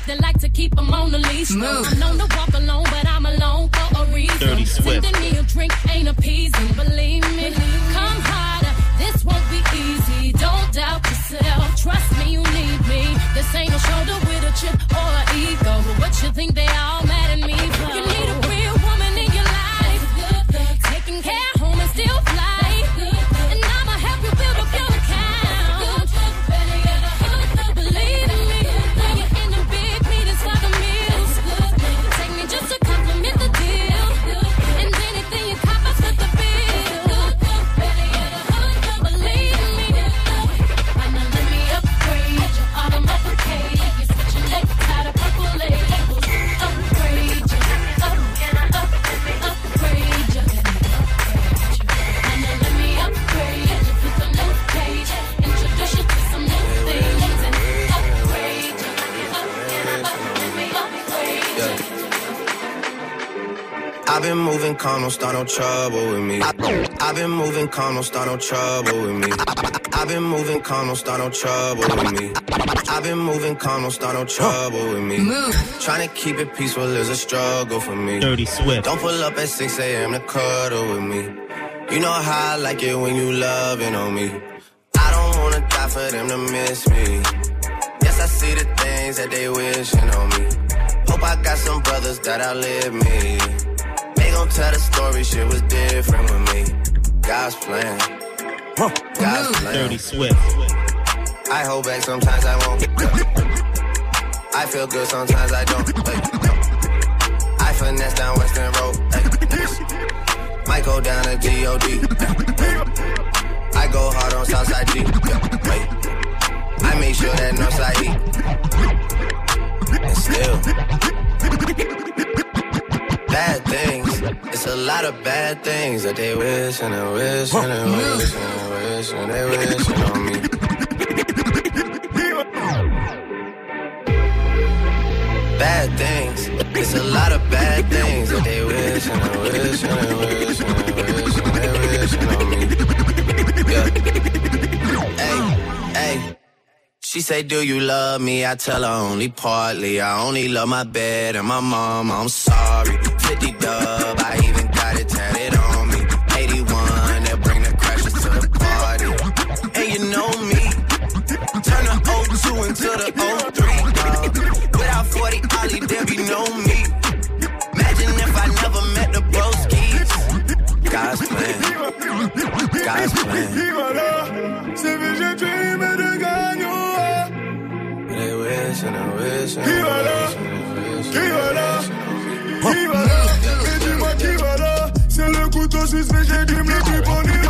true, the type that like to keep 'em on the leash.
Move.
I'm known to walk alone, but I'm alone for a reason.
Dirty Swift.
Sending me a drink ain't appeasing, believe me. Come harder, this won't be easy. Don't doubt yourself, trust me, you need me. This ain't a shoulder with a chip or an ego. But what you think they all
calm, don't start no trouble with me. I've been moving calm, don't start no trouble with me. I've been moving calm, don't start no trouble with me. I've been moving calm, don't start no trouble with me.
Move.
Trying to keep it peaceful is a struggle for me.
Dirty Swift.
Don't pull up at 6 a.m. to cuddle with me. You know how I like it when you loving on me. I don't wanna die for them to miss me. Yes, I see the things that they wishing on me. Hope I got some brothers that outlive me. Gon' tell the story, shit was different with me. God's plan. God's plan.
Dirty Swift.
I hold back, sometimes I won't. I feel good, sometimes I don't. I finesse down Western Road. Might go down to G-O-D. I go hard on Southside G. Yeah. I make sure that Northside E. And still, bad things. It's a lot of bad things that they wish and they wish and they wish and they wish and they wish on me. Bad things. It's a lot of bad things that they wish and they wish and they wish and they wish and they wish on me. Yeah. Hey, hey. She say, Do you love me? I tell her only partly. I only love my bed and my mom. I'm sorry. 50 dub, I even got it tatted on
Qui va là Qui va là Qui va là Mais dis-moi qui va là C'est le couteau suisse mais j'ai du le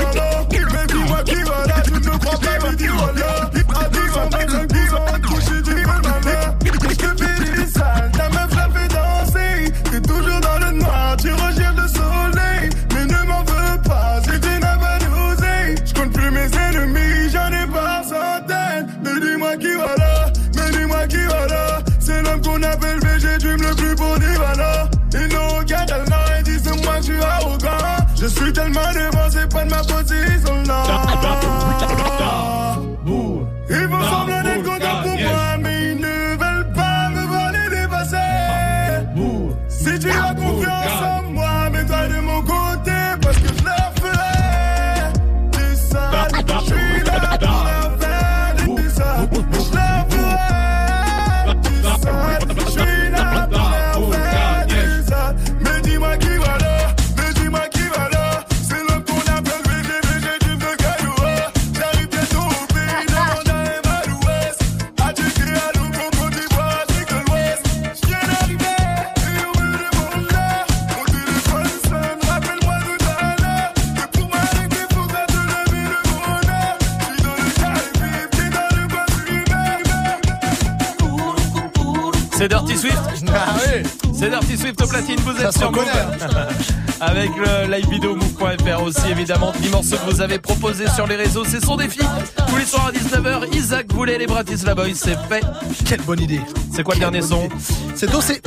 aussi évidemment Les morceaux que vous avez proposés sur les réseaux C'est son défi. Tous les soirs à 19h Isaac voulait les Bratislava Boys C'est fait.
Quelle bonne idée.
C'est quoi le dernier son
C'est Dossé.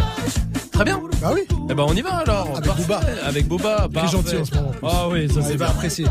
Très bien.
Bah oui.
Eh ben on y va alors.
Avec
Parfait.
Booba.
Avec Booba
Très gentil en ce moment.
Ah oui ça c'est
Il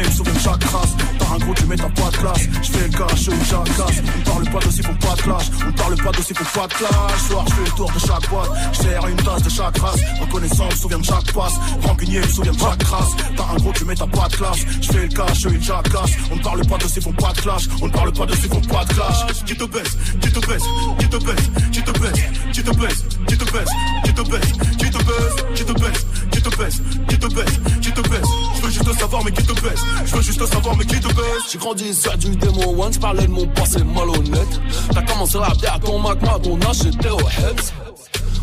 me souviens de chaque race. T'as un gros, tu mets ta pas de classe. Je fais le cash, une jacasse. On parle pas d'aussi, faut pas de clash. On parle pas d'aussi, faut pas de clash. Soir, je fais le tour de chaque boîte. Je une tasse de chaque race. Reconnaissant, me souviens de chaque passe. Rancunier, souviens de chaque race. T'as un gros, tu mets ta pas de classe. Je fais le cash, une jacasse. On parle pas d'aussi, faut pas de clash. On parle pas d'aussi, faut pas de clash. Qui te baisse, qui te baisse, qui te baisse, qui te baisse, qui te baisse, qui te baisse, qui te baisse, qui te baisse, qui te baisse, qui te baisse, qui te baisse, qui te baisse. Juste savoir, mais qui te baisse. Je veux juste savoir, mais qui te baisse.
J'ai grandi sur du démon one, j'parlais de mon passé malhonnête. T'as commencé à rapper à ton à ton âge, j'étais au Heps.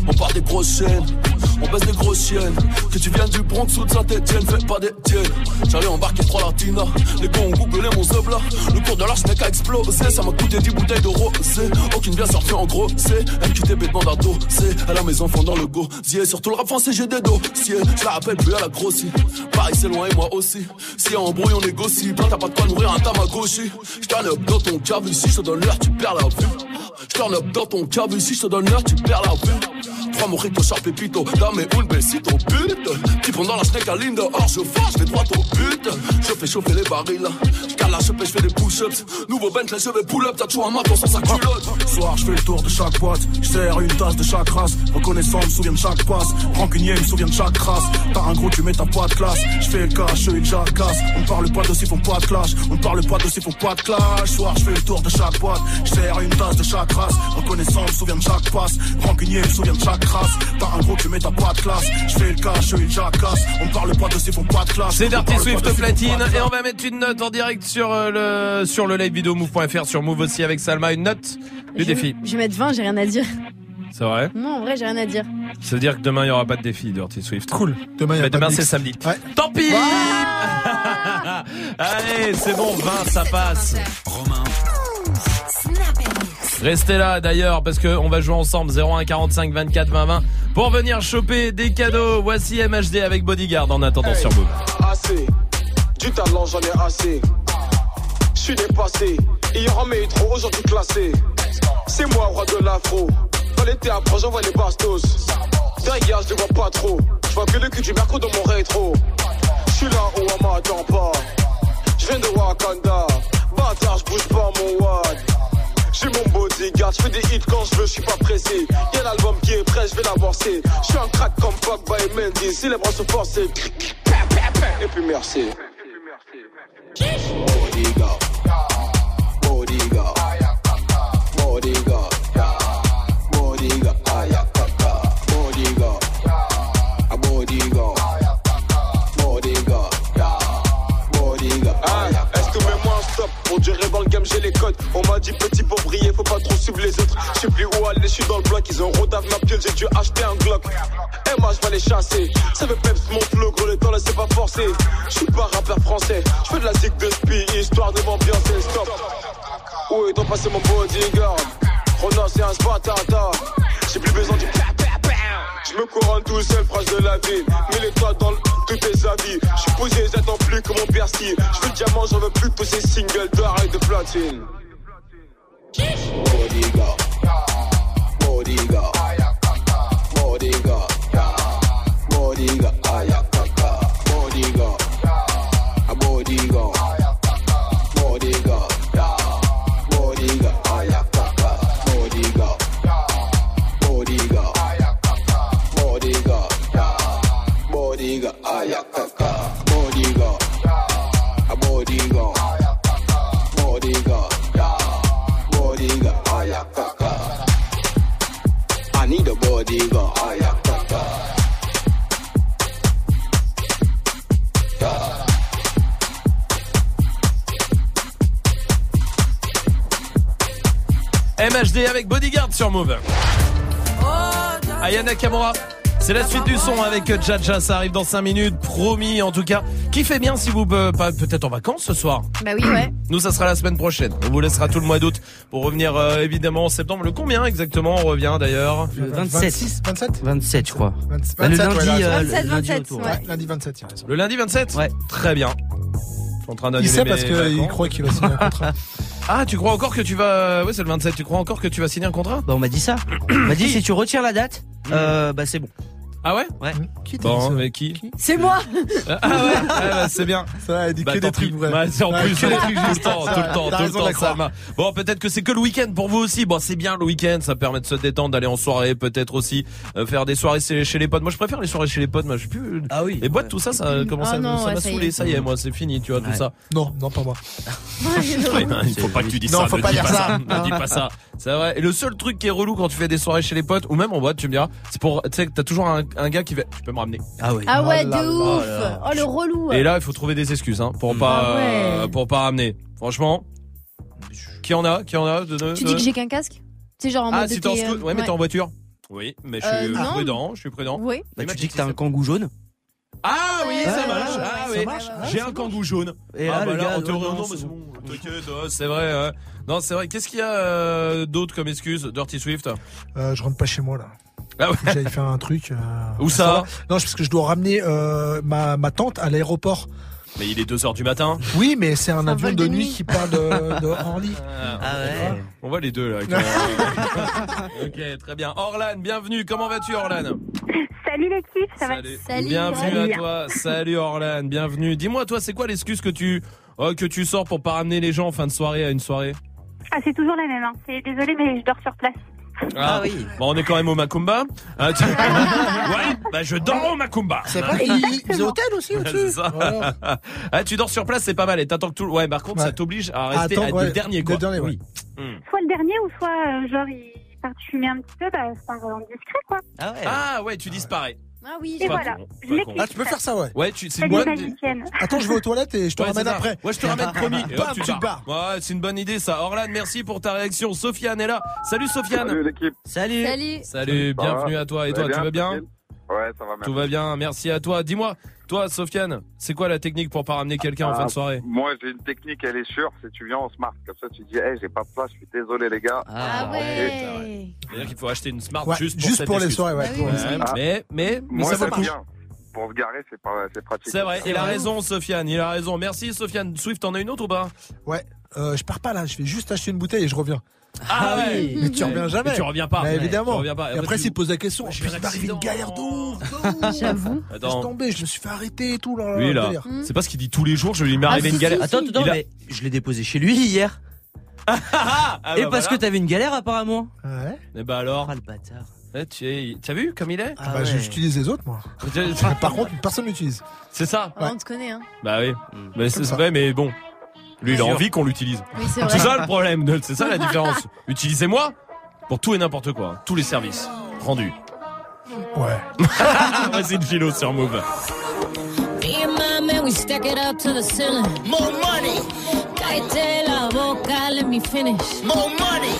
On part des grosses chaînes, on baisse des grosses chiennes. Que tu viennes du Bronx ou de Saint-Etienne, fais pas des tiennes. J'allais embarquer trois latinas, les gars ont googlé mon sub là. Le cours de l'arche mec a explosé, ça m'a coûté 10 bouteilles de rosé. Aucune bien sortie en gros, c'est MQTB demande à c'est Elle a mes enfants dans le gosier, surtout le rap français j'ai des dossiers. Je la rappelle plus à la grossie, Paris c'est loin et moi aussi. Si y a embrouille on négocie, t'as pas de quoi nourrir un tamagotchi. J'turn up dans ton cave ici, je te donne l'heure, tu perds la vue. J'turn up dans ton cave ici, je te donne l'heure, tu perds la vue. Trois mojitos, sharp pépito, dame un besito, pute. Qui pendant la snake à dehors, je fais, je vais droit au but. Je fais chauffer les barils, j'cale la chopée, je fais des push-ups. Nouveau Bentley, je vais pull up, t'as toujours un maton sans sa culotte.
Soir, je fais le tour de chaque boîte. Je sers une tasse de chaque race. Reconnaissant, me souviens de chaque passe. Rancunier, me souviens de chaque race. T'as un gros, tu mets ta pas de classe. Je fais le cash, une jacasse. On parle pas d'aussi, faut pas de clash. On parle pas d'aussi, faut pas de clash. Soir, je fais le tour de chaque boîte. Je sers une tasse de chaque race. Reconnaissant, me souviens de chaque passe. Rancunier, me souviens de chaque race. T'as un gros, tu mets ta pas de classe. Je fais le cash, une jacasse. On ne parle pas d'aussi, faut pas de clash.
C'est Dirty Swift platine et on va mettre une note en direct sur euh, le sur le live vidéo move.fr sur move aussi avec Salma une note du
Je-
défi.
Je vais mettre 20, j'ai rien à dire.
C'est vrai
Non, en vrai, j'ai rien à dire.
Ça veut dire que demain il y aura pas de défi Dirty Swift.
Cool. Demain, il y a
Mais
pas
demain c'est samedi.
Ouais.
Tant pis. Allez, c'est bon, 20 ça passe.
Romain.
Restez là d'ailleurs parce que on va jouer ensemble 01 45 24 20 20 pour venir choper des cadeaux. Voici MHD avec Bodyguard en attendant sur Move.
Assez, du talent j'en ai assez. Je suis dépassé, hier en métro, aujourd'hui classé. C'est moi, roi de l'afro. Dans les théâtres, j'envoie les bastos. Derrière, je les vois pas trop. Je vois que le cul du merco dans mon rétro. Je suis là où on m'attend pas. Je viens de Wakanda. Bâtard, je bouge pas mon wad. J'ai mon bodyguard, je fais des hits quand je veux, je suis pas pressé. Y'a l'album qui est prêt, je vais l'avancer. Je suis un crack comme Pogba et Mendy, si les bras sont forcés. Et puis merci.
Bodyguard. Bodyguard.
Bodyguard. Bodyguard. Bodyguard. Bodyguard. Bodyguard. Bodyguard. Ah, est-ce que mets-moi un stop pour durer dans le briller, faut pas trop suivre les autres. Je sais plus où aller, je suis dans le bloc. Ils ont rodave ma piole, j'ai dû acheter un Glock. Et moi, je vais les chasser. Ça veut peps mon flow, gros, le temps, laissez pas forcer. Je suis pas rappeur français. Je fais de la zig de spi, histoire de m'ambiancer. Stop. Où est ton passé, mon bodyguard? Rona, c'est un spatata. J'ai plus besoin du. Je me couronne tout seul, phrase de la vie. Mets les toits dans le, tous tes avis. Je suis posé, j'attends plus que mon Bercy. Je veux diamant, j'en veux plus tous ces singles d'or de platine.
Bodyguard. Bodyguard. Bodyguard. Bodyguard.
MHD avec Bodyguard sur Move. Ayana Kamura. C'est la suite du son avec Jaja, ça arrive dans 5 minutes, promis en tout cas. Qui fait bien si vous euh, pas peut-être en vacances ce soir
Bah oui, ouais.
Nous ça sera la semaine prochaine. On vous laissera tout le mois d'août pour revenir euh, évidemment en septembre. Le combien exactement on revient d'ailleurs
Le 27.
26, 27
27, je crois.
27,
Bah, le lundi,
ouais, là,
euh,
le- 27,
lundi
27,
retour.
ouais.
Lundi 27, il a raison.
Le lundi 27
Ouais.
Très bien. Je suis en train
Il sait parce qu'il croit qu'il va signer un contrat.
Ah, tu crois encore que tu vas Ouais, c'est le 27. Tu crois encore que tu vas signer un contrat?
Bah, on m'a dit ça. On m'a dit si tu retires la date, euh, bah c'est bon.
Ah ouais
Ouais.
Qui t'a dit
Bon,
ça
mais qui
C'est moi
Ah ouais, ouais, bah, c'est bien.
Ça, elle dit
Bah,
que des trucs vrais.
Ouais, c'est en
Ouais,
plus
que des
tout
trucs
le temps, tout le temps, tout le temps. Salma. Bon, peut-être que c'est que le week-end pour vous aussi. Bon, c'est bien le week-end, ça permet de se détendre, d'aller en soirée, peut-être aussi euh, faire des soirées chez les potes. Moi, je préfère les soirées chez les potes. Moi, je sais plus.
Ah oui.
Les boîtes, tout ça, ça commence
Ah
à me-
non,
ça
ouais,
m'a saoulé.
est.
Ça y est, moi, c'est fini, tu vois, tout
Ouais.
ça.
Non, non, pas moi.
Ouais, il faut pas que tu dises
Non,
ça.
faut
ne
pas dire ça.
Ne dis pas ça. C'est vrai. Et le seul truc qui est relou quand tu fais des soirées chez les potes ou même en boîte, tu me diras, c'est pour, tu sais, que t'as toujours un, un gars qui va, tu peux me ramener.
Ah oui.
Ah ouais,
Oh
de ouf
là.
Oh le relou
Et là, il faut trouver des excuses, hein, pour pas,
Ah ouais.
euh, pour pas ramener. Franchement. Qui en a? Qui en a? de- de-
Tu dis que j'ai qu'un casque? C'est genre en
Ah,
mode
si t'es en
euh,
ouais, mais t'es en voiture. Oui, mais je suis
Euh, non.
prudent, je suis prudent.
Oui.
Bah, tu dis que t'as un kangou jaune.
Ah oui,
Ouais,
ça
ouais,
marche.
ouais,
Ah
ouais,
oui. J'ai un kangou jaune.
Et
ah
là,
bah là,
gars,
en théorie,
non,
non,
non,
mais
c'est
bon. T'inquiète, ouais, c'est vrai. Non, c'est vrai. Qu'est-ce qu'il y a euh, d'autre comme excuse, Dirty Swift?
Euh, je rentre pas chez moi là.
Ah ouais.
J'allais faire un truc. euh,
Où ça?
Non, c'est parce que je dois ramener euh, ma, ma tante à l'aéroport.
Mais il est 2h du matin.
Oui, mais c'est un avion de nuit qui part de, de Orly.
Ah ouais.
On voit les deux là. ok, très bien. Orlan, bienvenue. Comment vas-tu, Orlan
Salut l'équipe, ça
Salut.
va Salut.
Bienvenue
Salut.
à toi. Salut Orlan, bienvenue. Dis-moi, toi, c'est quoi l'excuse que tu oh, que tu sors pour pas ramener les gens en fin de soirée à une soirée?
Ah, c'est toujours la même. Hein. C'est désolé, mais je dors sur place.
Ah, oui. Bon, on est quand même au Macumba. Ah, tu- ouais, bah je dors au Macumba.
C'est vrai qu'ils ils ont hôtel aussi au-dessus.
c'est ça.
Voilà.
ah, tu dors sur place, c'est pas mal. Et t'attends que tout. Ouais, par contre, ça
Ouais.
t'oblige à rester
Attends,
à
ouais,
le dernier,
le
quoi.
dernier, ouais.
Hmm.
Soit le dernier, ou soit, euh, genre, il part fumer un petit peu, bah, c'est pas en discret, quoi.
Ah ouais.
Ah ouais, tu disparais.
Ah oui,
Et voilà.
Ah, tu peux faire ça, ouais.
Ouais, tu, c'est une bonne.
Attends, je vais aux toilettes et je te
Ouais,
ramène après.
Ouais, je te ramène promis. Et hop, tu
tu
pars.
te barres.
Ouais, c'est une bonne idée ça. Orlan, merci pour ta réaction. Sofiane est là. Salut Sofiane.
Salut l'équipe.
Salut.
Salut
Salut, bienvenue à toi. Et toi, tu vas bien
Ouais, ça va, merci.
Tout va bien, merci à toi. Dis-moi, toi, Sofiane, c'est quoi la technique pour pas ramener quelqu'un en
Ah,
fin de soirée
Moi, j'ai une technique, elle est sûre, c'est tu viens en smart. Comme ça, tu dis, hey, j'ai pas de place, je suis désolé, les gars.
Ah ouais
C'est-à-dire qu'il faut acheter une Smart
Ouais,
juste pour,
juste pour les soirées, ouais. Pour les-
Ah.
mais, mais, mais
Moi,
ça vaut le
ça
coup.
bien. Pour se garer, c'est pas, c'est pratique.
C'est vrai, il a raison, Sofiane, il a raison. Merci, Sofiane. Swift, t'en as une autre ou pas?
Ouais. Euh, je pars pas là, je vais juste acheter une bouteille et je reviens.
Ah ouais
Mais tu reviens jamais.
Mais tu reviens pas. Tu
évidemment.
reviens pas.
Et après,
tu-
s'il pose la question, je
un
m'arriver une galère de ouf. de ouf.
J'avoue.
Laisse
Attends.
tomber, je me suis fait arrêter et tout. Là,
Lui là, c'est pas ce qu'il dit tous les jours, je lui m'est arrivé
Ah,
une
si,
galère.
si,
Attends,
si.
attends,
a-
mais je l'ai déposé chez lui hier.
Ah,
Et
bah
parce que t'avais une galère apparemment.
Ouais.
Eh bah alors,
Ah le bâtard.
Eh, tu t'as vu comme il est
Ah
bah,
ouais.
j'utilise les autres, moi. Par contre, personne n'utilise.
C'est ça
Ah, On te connaît, hein.
Bah oui.
Mm.
Mais c'est vrai, mais bon. Lui, il a envie qu'on l'utilise.
Oui, c'est
ça le problème, c'est ça la différence. Utilisez-moi pour tout et n'importe quoi, tous les services rendus.
Ouais.
Vas-y, Gilo sur Move.
Me and my man, we stack it up to the ceiling. More money. Cállate la boca, let me finish. More money.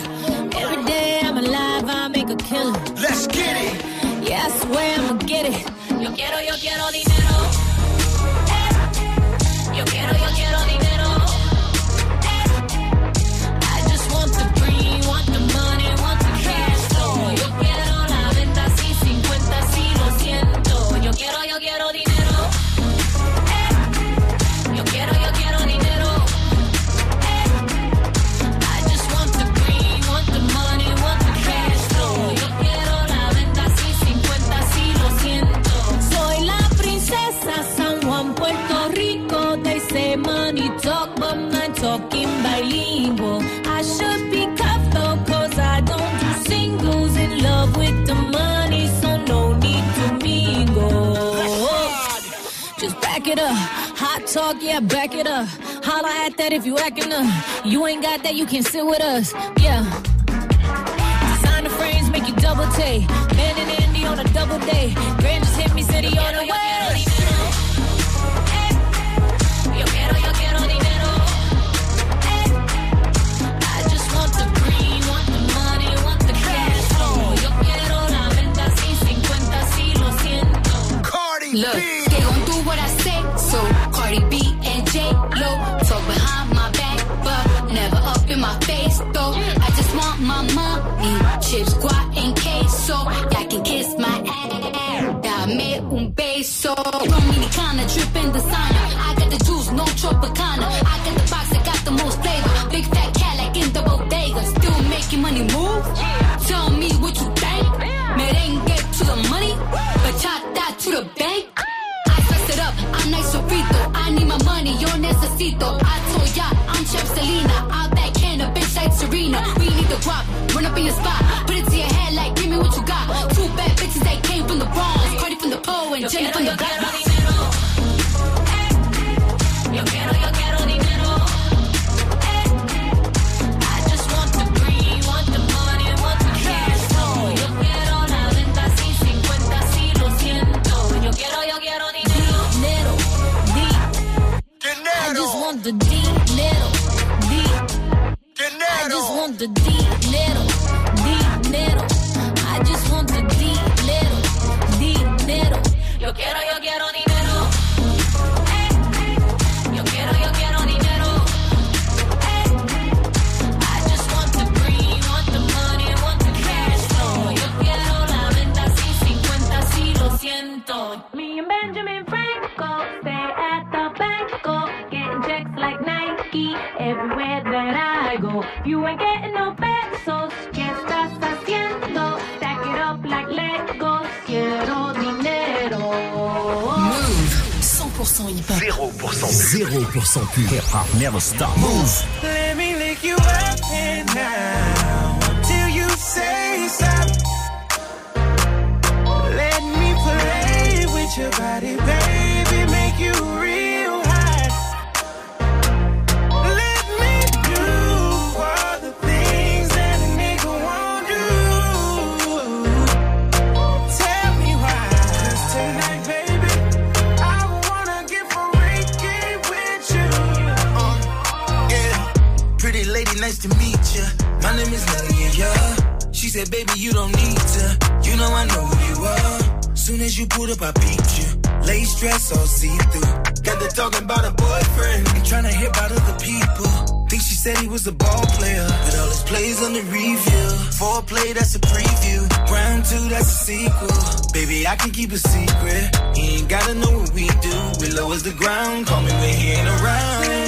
Every day I'm alive, I make a killing. Let's get it. Yeah, I swear I'ma get it. Yo quiero, yo quiero dinero. Talking bilingual. I should be though, cause I don't do singles. In love with the money, so no need to mingle. Just back it up. Hot talk, yeah, back it up. Holla at that if you acting up. You ain't got that, you can sit with us. Yeah. Design the frames, make you double take. Man and Andy on a double day. Grand just hit me, city on the way.
Look, they gon' do what I say, so Cardi B and J Lo talk behind my back, but never up in my face though. I just want my money, chips, guac, and queso. Y'all can kiss my ass, dame un beso. Dominicana dripping designer, I got the juice, no Tropicana. I got the box that got the most flavor, big fat cat like in the bodega, still making money move. Tell me nice. I need my money, yo necesito. I told ya, I'm Chef Selena. I backhand a bitch like Serena. We need the drop, run up in your spot. Put it to your head like, give me what you got. Two bad bitches that came from the Bronx. Cardi from the pole and Jenny from the block.
Want the dinero, di. I just want the dinero, dinero. Everywhere that I go. You ain't getting no pesos, ¿qué estás haciendo? Stack it up like Legos, quiero dinero.
Move 100% hip hop.
0% 0% pur. Hip hop never stop. Move.
Let me lick you up and down till you say stop. Let me play with your body, baby,
My name is Nadia, yeah. She said, baby, you don't need to. You know I know who you are. Soon as you pulled up, I beat you. Lace dress all see through. Got to talking about a boyfriend and trying to hit about other people. Think she said he was a ball player, but all his plays on the review. Foreplay, that's a preview. Round two, that's a sequel. Baby, I can keep a secret. You ain't gotta know what we do. We low as the ground, call me when he ain't around.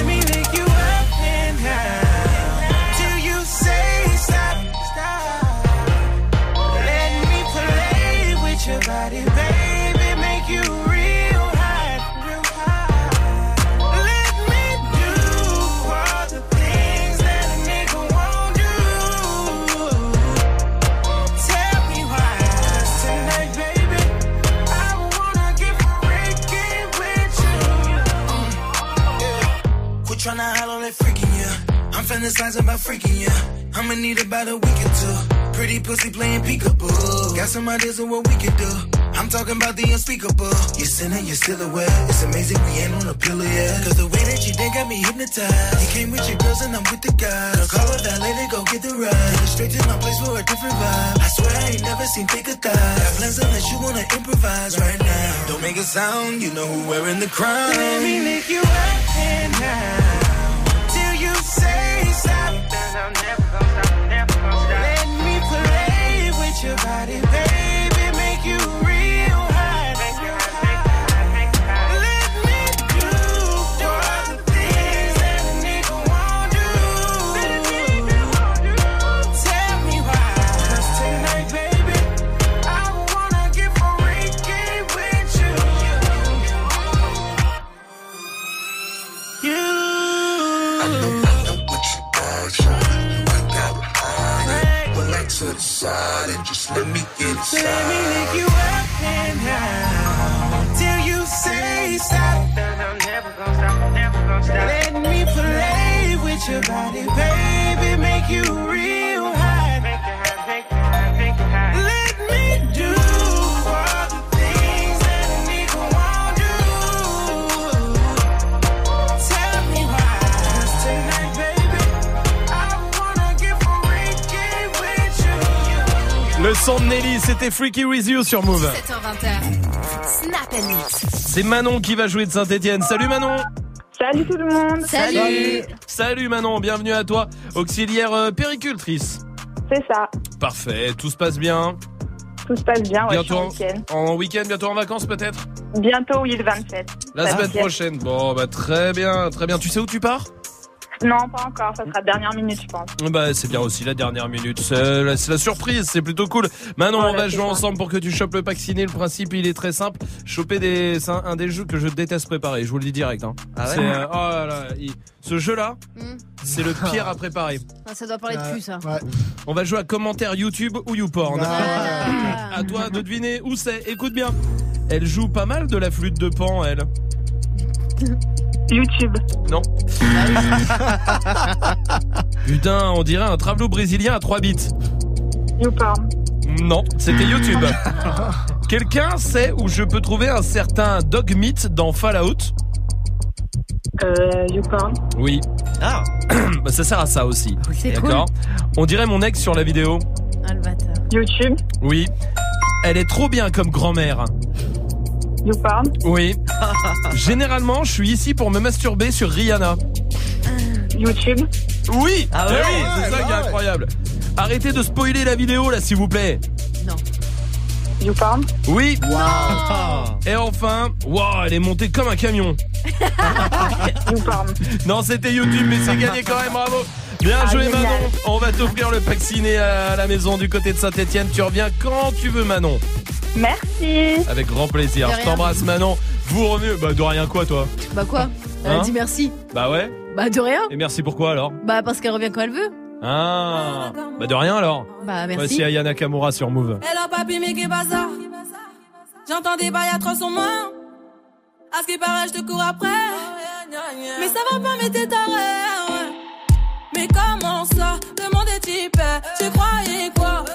I'm fantasizing about freaking ya. I'ma need about a week or two. Pretty pussy playing peekaboo. Got some ideas of what we could do.
I'm talking about the unspeakable. You're sinning, you're still aware. It's amazing we ain't on a pillow yet. Cause the way that you did got me hypnotized. You came with your girls and I'm with the guys. Girl, call a valet to go get the ride. Straight to my place for a different vibe. I swear I ain't never seen thicker thighs. Got plans unless you wanna improvise right now. Don't make a sound, you know who wearing the crown.
Let me lick you up down till you say stop. Let me play with your body, baby, let me get So let me lick you up and down. Till you say stop. Let me play with your body, baby, make you real
son de Nelly, c'était Freaky With You sur Move.
7h20. Snap and Mix.
C'est Manon qui va jouer de Saint-Etienne. Salut Manon
Salut tout le monde.
Salut Manon, bienvenue à toi. Auxiliaire euh, péricultrice.
C'est ça.
Parfait, tout se passe bien.
Tout se passe bien. Ouais, je suis
bientôt
en week-end.
en week-end, bientôt en vacances peut-être?
Bientôt, oui, le 27.
La semaine prochaine. Bon, bah très bien, très bien. Tu sais où tu pars?
Non, pas encore. Ça sera dernière minute, je pense.
Bah c'est bien aussi la dernière minute. C'est la, surprise, c'est plutôt cool. Manon,
Oh
on va jouer
ça.
ensemble pour que tu chopes le pack ciné. Le principe, il est très simple. Choper des, c'est un, un des jeux que je déteste préparer. Je vous le dis direct. Hein.
Ah ouais
euh, oh là là, il- ce jeu-là,
Hmm.
c'est le pire à préparer.
Ah, ça doit parler de cul, ça.
On va jouer à commentaire YouTube ou YouPorn. À toi de deviner où c'est. Écoute bien. Elle joue pas mal de la flûte de pan, elle.
YouTube.
Non. Putain, on dirait un travelot brésilien à 3 bits.
YouPorn.
Non, c'était YouTube. Quelqu'un sait où je peux trouver un certain Dog Meat dans Fallout?
Euh, YouPorn.
Oui. Ah bah, Ça sert à ça aussi.
C'est
D'accord. On dirait mon ex sur la vidéo.
Ah, le bâtard.
YouTube.
Oui. Elle est trop bien comme grand-mère.
YouPorn.
Oui. Généralement, je suis ici pour me masturber sur Rihanna.
YouTube.
Oui.
Ah
Eh
ouais,
oui, c'est
ouais,
ça qui est incroyable. Arrêtez de spoiler la vidéo là, s'il vous plaît.
YouPorn.
Oui. Et enfin, waouh, elle est montée comme un camion.
YouPorn.
Non, c'était YouTube, mais c'est gagné quand même, bravo. Bien
Ah,
joué. Manon. On va t'offrir le pack ciné à la maison du côté de Saint-Etienne. Tu reviens quand tu veux Manon.
Merci.
Avec grand plaisir. Je t'embrasse Manon. Vous revenez. Bah de rien quoi toi
Bah quoi Elle a
Hein
dit merci.
Bah ouais.
Bah de rien.
Et merci pourquoi alors
Bah parce qu'elle revient quand elle veut.
Ah. Bah de rien alors.
Bah merci.
Voici Aya Nakamura sur Move.
Hello papi, mais qu'est bazar J'entends des bails à 300 moins. À ce qui paraît, je te cours après. Mais ça va pas, mais t'es taré. ouais. Mais comment ça? Le monde est type. Tu croyais quoi?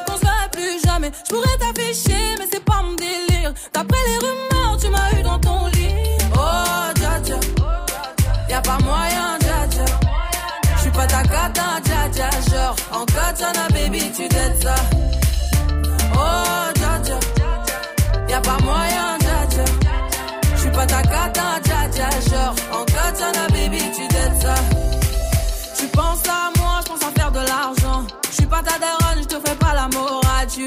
Jamais. Je pourrais t'afficher, mais c'est pas mon délire. D'après les rumeurs, tu m'as eu dans ton lit. Oh, dja dja. Y'a pas moyen, dja dja. J'suis pas ta cata, dja dja. Genre, en katana, baby, tu t'aides ça. Oh, dja dja. Y'a pas moyen, dja dja. J'suis pas ta cata, dja dja. Genre, en katana, baby, tu t'aides ça. Tu penses à moi, j'pense à faire de l'argent. J'suis pas ta daronne, j'te fais pas la morale. Tu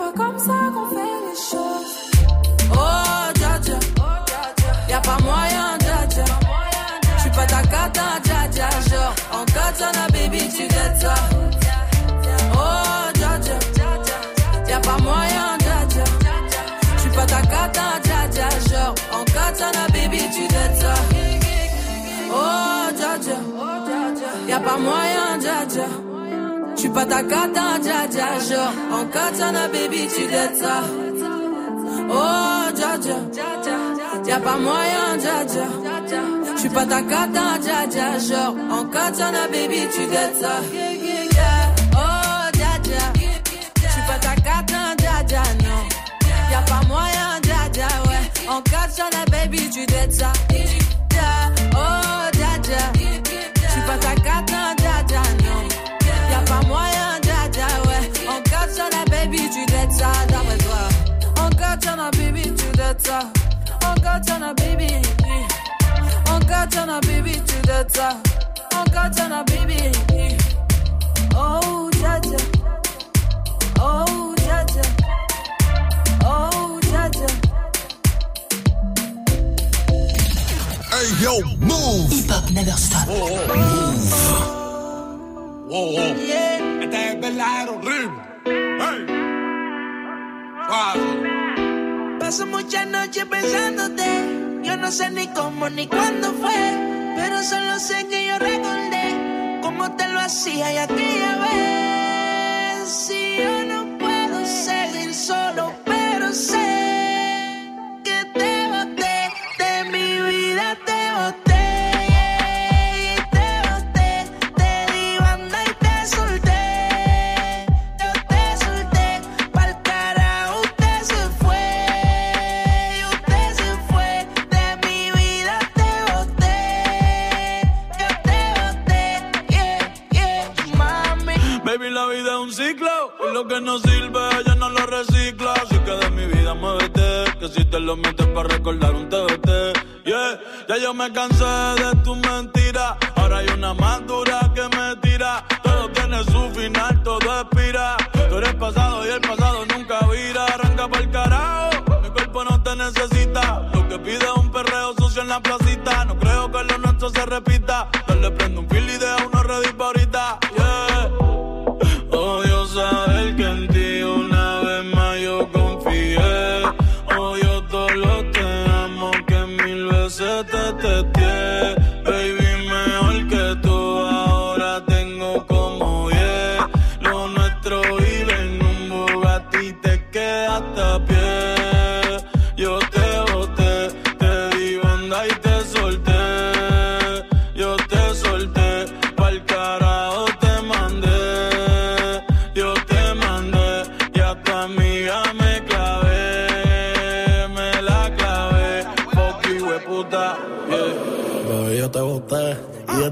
pas comme ça qu'on fait les choses. Oh, dja dja, y'a pas moyen, dja dja. J'suis pas ta cata, dja dja, genre en katana, baby, tu gâtes ça. Oh, dja dja, y'a pas moyen, dja dja. J'suis pas ta cata, dja dja, genre en katana, baby, tu gâtes ça. Oh, dja dja, y'a pas moyen, dja dja. J'suis pas ta cata, dja dja. Genre, en katana, baby, tu dettes ça. Oh, dja dja. Y'a pas moyen, dja dja. J'suis pas ta cata, dja dja. Genre, en katana, baby, tu dettes ça. Oh, dja dja. J'suis pas ta cata, dja dja, non. Y'a pas moyen, dja, ouais. En katana, baby, tu dettes ça. Baby, tu dettes ça, d'après toi. En katana, baby, tu dettes ça. En katana, baby. En katana, baby, tu dettes ça. En katana, baby. Oh, dja dja. Oh, dja dja. Oh, dja dja.
Hey yo, move.
Hip hop never stop.
Move.
Wow, wow. Esta es verdadero horrible. Hey.
Paso muchas noches pensándote. Yo no sé ni cómo ni cuándo fue. Pero solo sé que yo recordé cómo te lo hacía y aquella vez. Si yo no puedo seguir solo, pero sé que
no sirve, ya no lo recicla. Así que de mi vida muévete. Que si te lo metes para recordar un TBT. Yeah, ya yo me cansé de tus mentiras. Ahora hay una más dura que me tira. Todo tiene su final, todo expira. Tú eres pasado y el pasado nunca vira. Arranca pa'l carajo. Mi cuerpo no te necesita. Lo que pide es un perreo sucio en la placita. No creo que lo nuestro se repita. Dale prendo un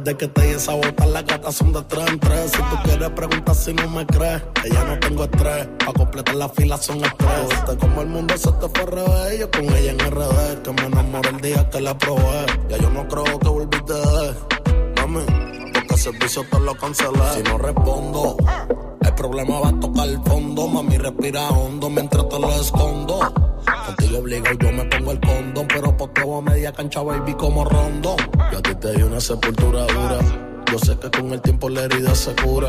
desde que te hice botar, las gatas son de tres en tres. Si tú quieres preguntar si no me crees, que ya no tengo estrés. Pa' completar la fila son estrés. Viste como el mundo se te fue revés. Yo con ella en RD, que me enamoré el día que la probé. Ya yo no creo que volviste de Mami, porque servicio te lo cancelé. Si no respondo, problema va a tocar el fondo. Mami, respira hondo mientras te lo escondo. Contigo obligo, yo me pongo el condón. Pero por a media cancha, baby, como rondón. Yo a ti te di una sepultura dura. Yo sé que con el tiempo la herida se cura.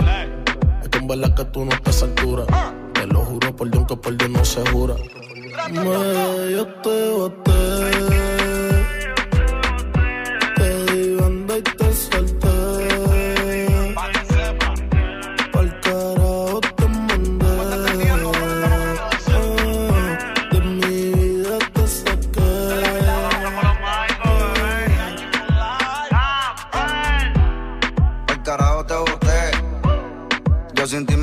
Es que en verdad que tú no estás a altura. Te lo juro por Dios que por Dios no se jura. Me, yo te boté.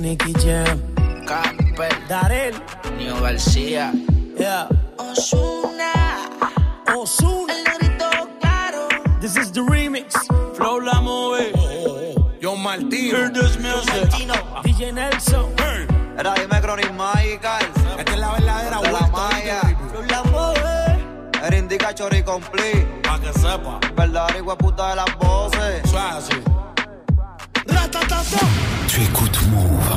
Nicky, Nicky, Jam. Camper. Darel. Neo García. Yeah.
Osuna. Osuna. El negrito claro.
This is the remix. Flow la move.
Yo Martino.
Hear this music. DJ Nelson.
Era dime Chronic Michael.
Esta es la verdadera
de la maya.
La mueve.
Era indica chori complete.
Pa' que sepa.
Verdadera puta de las voces.
Suave así.
Tu écoutes Move.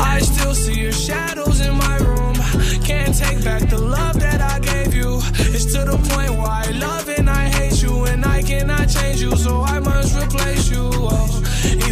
I still see your shadows in my room. Can't take back the love that I gave you. It's to the point I love and I hate you, and I cannot change you, so I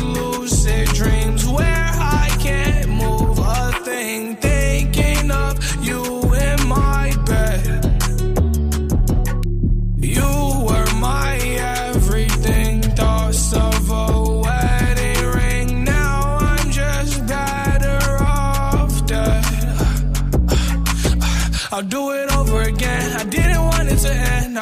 lucid dreams where I can't move a thing,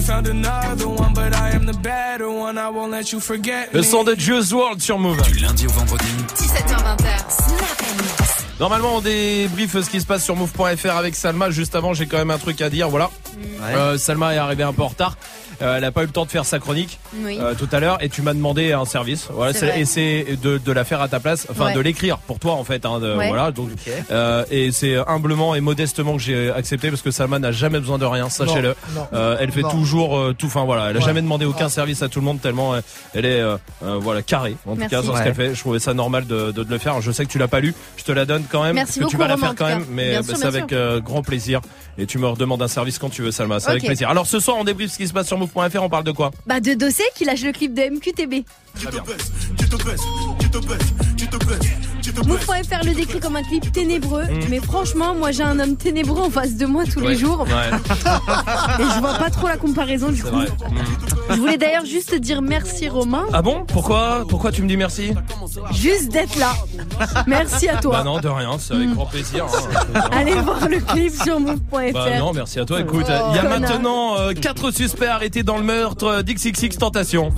You found another one, but I am the better one. I won't let you forget
Le son de Juice World sur Move.
Du lundi au vendredi.
17h20h, Snap Mix.
Normalement, on débriefe ce qui se passe sur move.fr avec Salma. Juste avant, j'ai quand même un truc à dire. Voilà. Euh, Salma est arrivée un peu en retard. Euh, elle n'a pas eu le temps de faire sa chronique
Oui.
euh, tout à l'heure et tu m'as demandé un service. Voilà,
C'est
et c'est de, de la faire à ta place, enfin
Ouais.
de l'écrire pour toi en fait. Hein, de-
Ouais.
Voilà, donc euh, et c'est humblement et modestement que j'ai accepté parce que Salma n'a jamais besoin de rien, sachez-le. Euh, elle fait
Non.
toujours euh, tout. Enfin voilà, elle a
Ouais.
jamais demandé aucun service à tout le monde tellement euh, elle est euh, euh, voilà carrée en
Merci.
tout cas sur ce qu'elle fait. Je trouvais ça normal de, de, de le faire. Je sais que tu l'as pas lu, je te la donne quand même.
Merci
que tu vas la faire quand même, mais bah, c'est avec euh, grand plaisir. Et tu me redemandes un service quand tu veux, Salma. C'est avec plaisir. Alors ce soir, on débriefe ce qui se passe sur move.fr. On parle de quoi
Bah de Dossé qui lâche le clip de MQTB.
Très bien.
Move.fr le décrit comme un clip ténébreux,
Mm.
mais franchement, moi j'ai un homme ténébreux en face de moi tous
Ouais.
les jours.
Ouais.
Et je vois pas trop la comparaison du coup.
vrai. Mm.
Je voulais d'ailleurs juste te dire merci Romain,
Ah bon? Pourquoi? Pourquoi tu me dis merci?
Juste d'être là. Merci à
Bah
toi.
non, de rien. C'est avec grand plaisir. hein.
Allez voir le clip sur move.fr.
Bah non, merci à toi. Écoute,
Oh,
il y a
connard.
maintenant euh, quatre suspects arrêtés dans le meurtre d'XXX Tentation.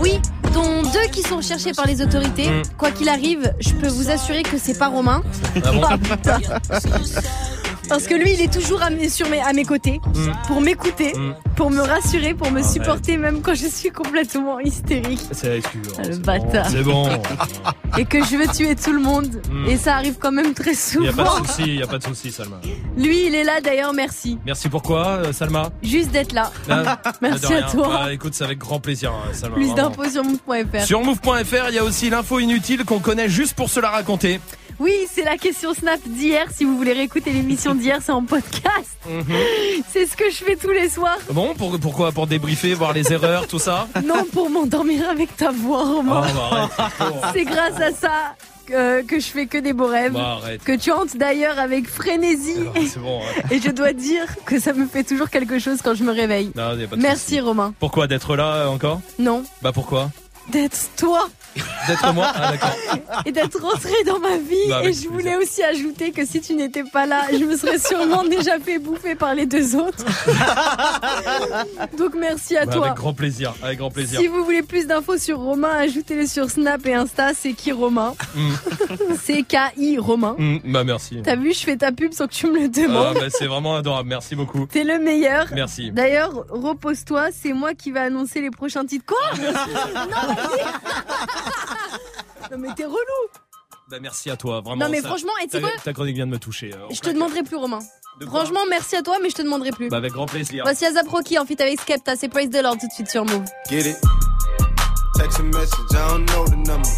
Oui, dont deux qui sont recherchés par les autorités.
Mm.
Quoi qu'il arrive, je peux vous assurer que c'est pas Romain.
Ah bon.
Parce que lui, il est toujours à mes, sur mes, à mes côtés
Mm.
pour m'écouter,
Mm.
pour me rassurer, pour me
Arrête.
supporter même quand je suis complètement hystérique
C'est excuse.
Ah, le bâtard.
C'est bon.
et que je veux tuer tout le monde.
Mm.
Et ça arrive quand même très
Il y a pas
souvent.
de souci, il a pas de souci, Salma.
Lui, il est là d'ailleurs, merci.
Merci pourquoi, euh, Salma?
Juste d'être là.
Ah,
Merci à toi.
Bah, écoute, c'est avec grand plaisir, hein, Salma.
Plus d'infos sur move.fr.
Sur move.fr, il y a aussi l'info inutile qu'on connaît juste pour se la raconter.
Oui, c'est la question Snap d'hier. Si vous voulez réécouter l'émission d'hier, c'est en podcast.
Mhm.
C'est ce que je fais tous les soirs.
Bon, pour, pourquoi Pour débriefer, voir les erreurs, tout ça
Non, pour m'endormir avec ta voix, Romain.
Oh, bah, c'est
grâce à ça que, que je fais que des beaux rêves.
Bah.
Que tu hantes d'ailleurs avec frénésie.
Ah, C'est bon. ouais.
Et je dois dire que ça me fait toujours quelque chose quand je me réveille.
Non,
Merci. Romain.
Pourquoi d'être là euh, encore?
Non,
Bah pourquoi?
D'être toi
D'être moi Ah
et d'être rentré dans ma vie.
Bah,
et je voulais aussi ajouter que si tu n'étais pas là, je me serais sûrement déjà fait bouffer par les deux autres. Donc merci à
Bah,
toi.
avec grand plaisir, avec grand plaisir.
Si vous voulez plus d'infos sur Romain, ajoutez-les sur Snap et Insta, c'est qui Romain
Mm.
C'est K-I Romain.
Mm, bah merci.
T'as vu, je fais ta pub sans que tu me le
Ah,
demandes.
bah, c'est vraiment adorable, merci beaucoup.
T'es le meilleur.
Merci.
D'ailleurs, repose-toi, c'est moi qui va annoncer les prochains titres. Quoi? Non, vas-y. Non mais t'es relou.
Bah merci à toi, vraiment.
Non, mais
ça-
franchement, et tu sais
ta-
quoi
Ta chronique vient de me toucher. euh,
Je te demanderai plus Romain.
De quoi
Franchement, merci à toi, mais je te demanderai plus.
Bah avec grand plaisir.
Voici Azap Rocky en fit avec Skepta, c'est Praise the Lord tout de suite sur Move.
Get it? Text a message, I don't know the number.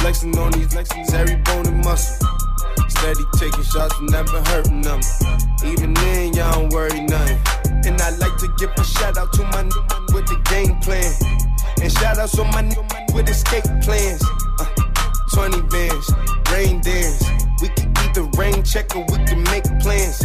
Flexing on these flexing every bone and muscle. Steady taking shots, never hurting them. Even then, y'all don't worry nothing. And I like to give a shout out to my n- with the game plan. And shout outs on my n- with escape plans. Uh, 20 bands, rain dance. We can either rain check or we can make plans.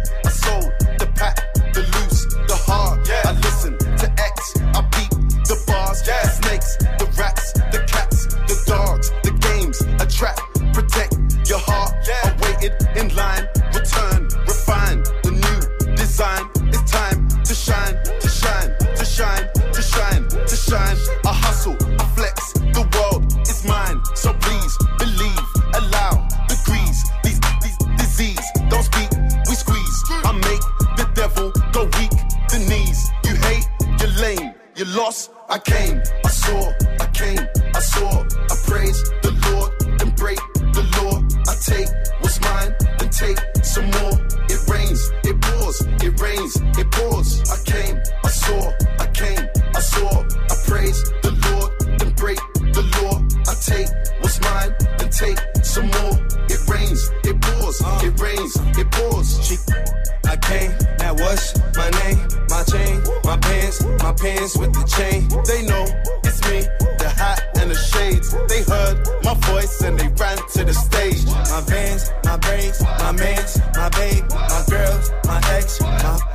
lost. I came, I saw, my pants with the chain. They know it's me, the hat and the shades. They heard my voice and they ran to the stage. My vans, my braids, my mans, my babe, my girls, my ex, my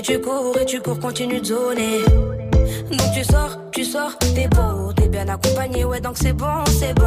Et tu cours, et tu cours, continue de zoner. Donc tu sors, tu sors, t'es beau, t'es bien accompagné, ouais, donc c'est bon, c'est bon.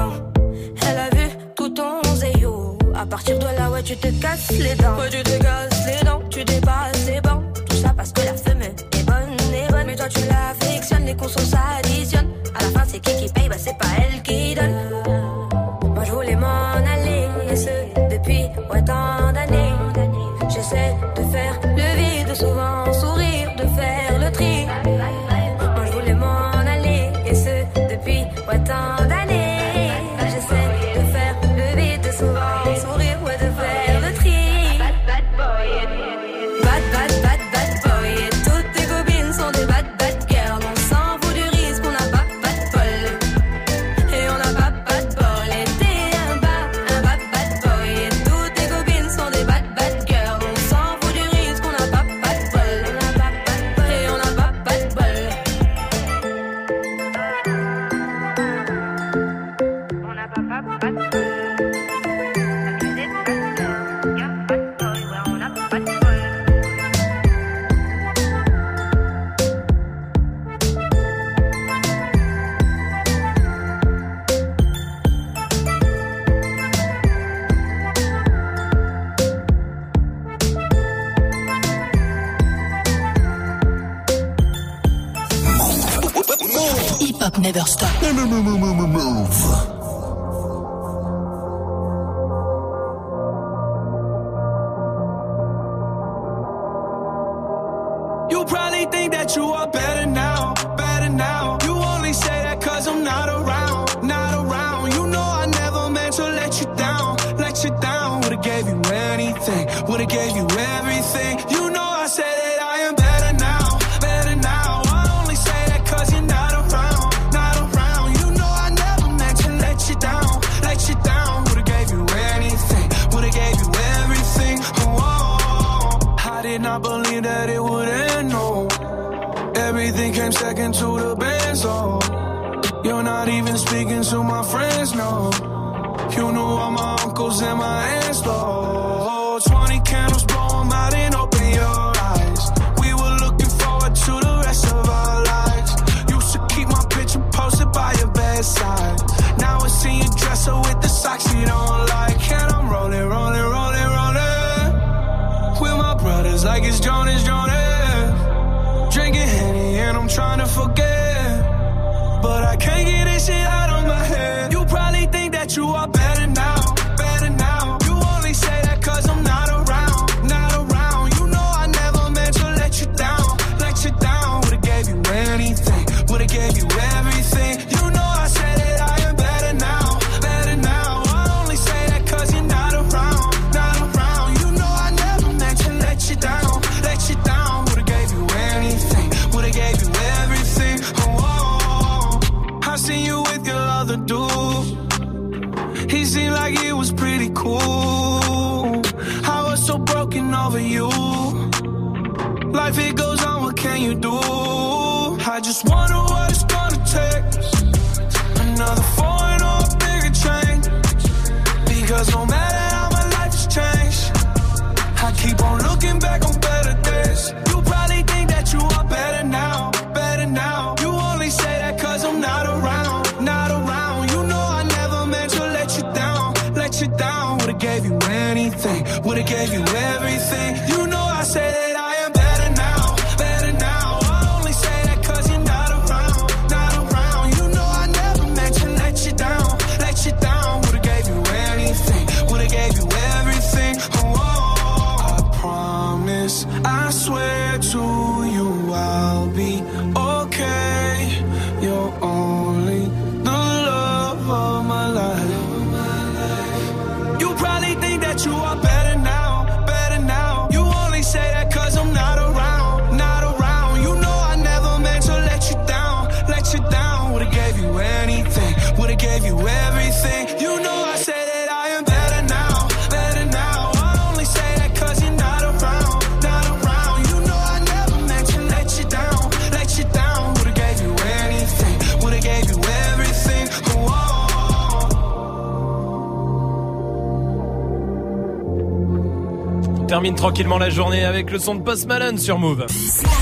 Tranquillement la journée avec le son de Post Malone sur Move.
17h20.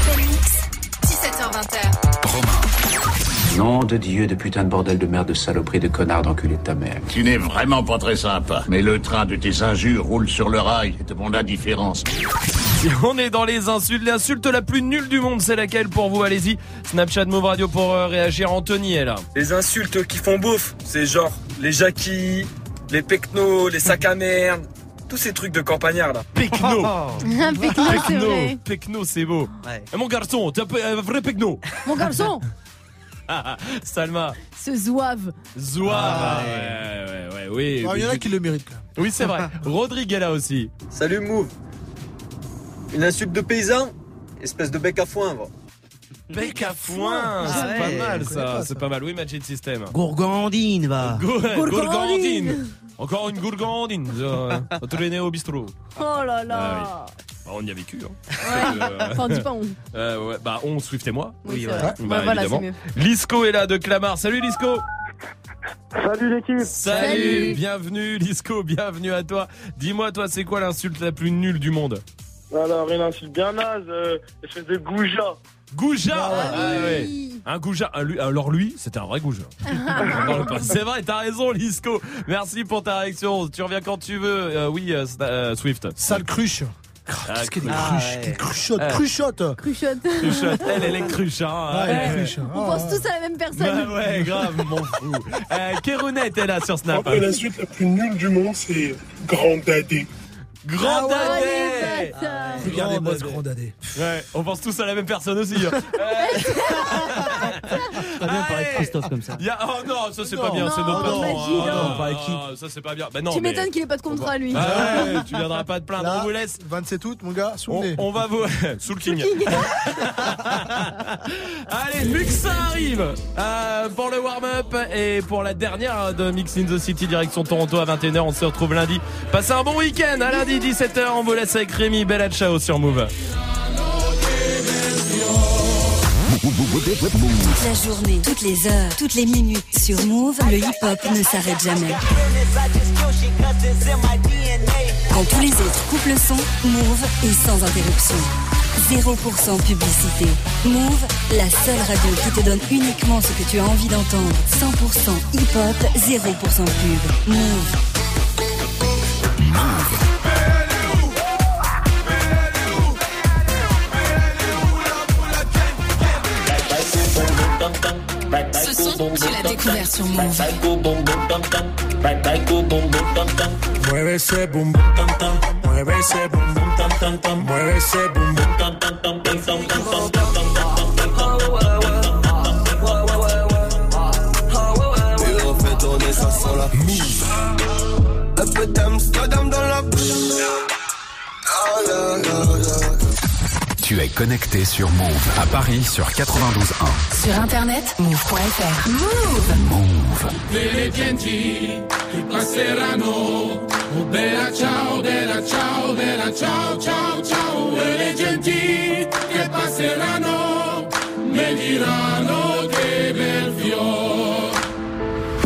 Nom de Dieu, de putain de bordel de merde, de saloperie, de connard, d'enculé de ta mère.
Tu n'es vraiment pas très sympa. Mais le train de tes injures roule sur le rail et de mon indifférence.
On est dans les insultes. L'insulte la plus nulle du monde, c'est laquelle pour vous Allez-y. Snapchat Move Radio pour euh, réagir. Anthony est là.
Les insultes qui font bouffe, c'est genre les jacquis, les pecnos, les sacs à merde, tous ces trucs de campagnards là.
Pecno.
Pecno, c'est vrai.
Pecno, c'est beau. Eh, mon garçon, t'es un peu- un vrai pecno.
Mon garçon,
Salma.
ce zouave.
Zouave.
Ah,
ouais, ouais, ouais, oui.
Ah, il y en a qui le méritent quand même.
Oui, c'est vrai. Rodrigue est là aussi.
Salut Move. Une insulte de paysan, espèce de bec à foin va.
Bec à foin, c'est
Ah
pas
ouais,
mal
je connais
ça,
pas
c'est pas mal. Oui, Magic System.
Gourgandine, va.
Gour-
Gourgandine.
Gourgandine. Encore une gourgandine. euh, Entraîné au bistrot.
Oh là
Ah
là.
Bah, on y a vécu. Hein.
Ouais.
Euh,
Enfin, dis pas on.
euh, ouais, bah, on, Swift et moi.
Oui,
ouais. Bah,
Ouais, voilà,
évidemment.
c'est mieux.
Lisco est là de Clamart. Salut Lisco.
Salut l'équipe.
Salut.
Salut.
Bienvenue Lisco, bienvenue à toi. Dis-moi, toi, c'est quoi l'insulte la plus nulle du monde?
Alors, une insulte bien naze, euh, espèce de goujat.
Goujat
Ah
Ah ouais. Un goujat. Ah, lui- Alors lui, c'était un vrai goujat. C'est vrai, t'as raison, Lisco. Merci pour ta réaction. Tu reviens quand tu veux. Euh, oui, euh, euh, Swift.
Sale cruche.
Ah,
Qu'est-ce qu'elle est
ah,
cruche
ouais.
Quelle cruchotte
Ah.
Cruchotte
Cruchotte.
Cruchotte. Elle, elle est cruche, hein.
Ouais, elle est
Ouais.
cruche.
On pense tous à la même personne.
Bah ouais, grave, m'en fous. Euh, Kérounette est là sur Snap.
Après, la suite la plus nulle du monde, c'est Grand Daddy.
Grand
Ah
dadé
ouais, bâtard.
Regardez-moi ce
Grand
dadé.
Ouais, on pense tous à la même personne aussi. hein.
Christophe comme ça.
Il y a- Oh non, ça c'est pas bien, c'est patron.
Magie,
hein.
non.
non, pas avec qui Ça c'est pas bien. Bah non,
Tu
mais-
m'étonnes qu'il ait pas de contrat, lui.
Ah ouais, tu viendras pas te plaindre.
Là,
on vous laisse.
27 août, mon gars, sous le
On, on va vous. Sous le king. Allez, Muxa arrive euh, pour le warm-up et pour la dernière de Mix in the City direction Toronto à 21h. On se retrouve lundi. Passez un bon week-end. À lundi 17h. On vous laisse avec Rémi Bella Ciao sur Move.
Toute la journée, toutes les heures, toutes les minutes sur Move, le hip-hop ne s'arrête jamais. Quand tous les autres coupent le son, Move est sans interruption. 0% publicité. Move, la seule radio qui te donne uniquement ce que tu as envie d'entendre. 100% hip-hop, 0% pub. Move.
Ce son, tu l'as découvert sur Move.
Mueve ese boom boom tam tam. Mueve ese boom boom tam tam tam. Mueve ese boom boom tam tam tam tam tam tam tam tam tam
Et on fait tourner ça sans la Un peu d'Amsterdam dans la bouche. Oh là là là.
Tu es connecté sur Move à Paris sur 92.1.
Sur internet, move.fr. Move.
Move.
Delle genti che passeranno. Oh bella ciao, bella ciao, bella ciao, ciao, ciao. Delle genti che passeranno. Me
diranno che bel fior.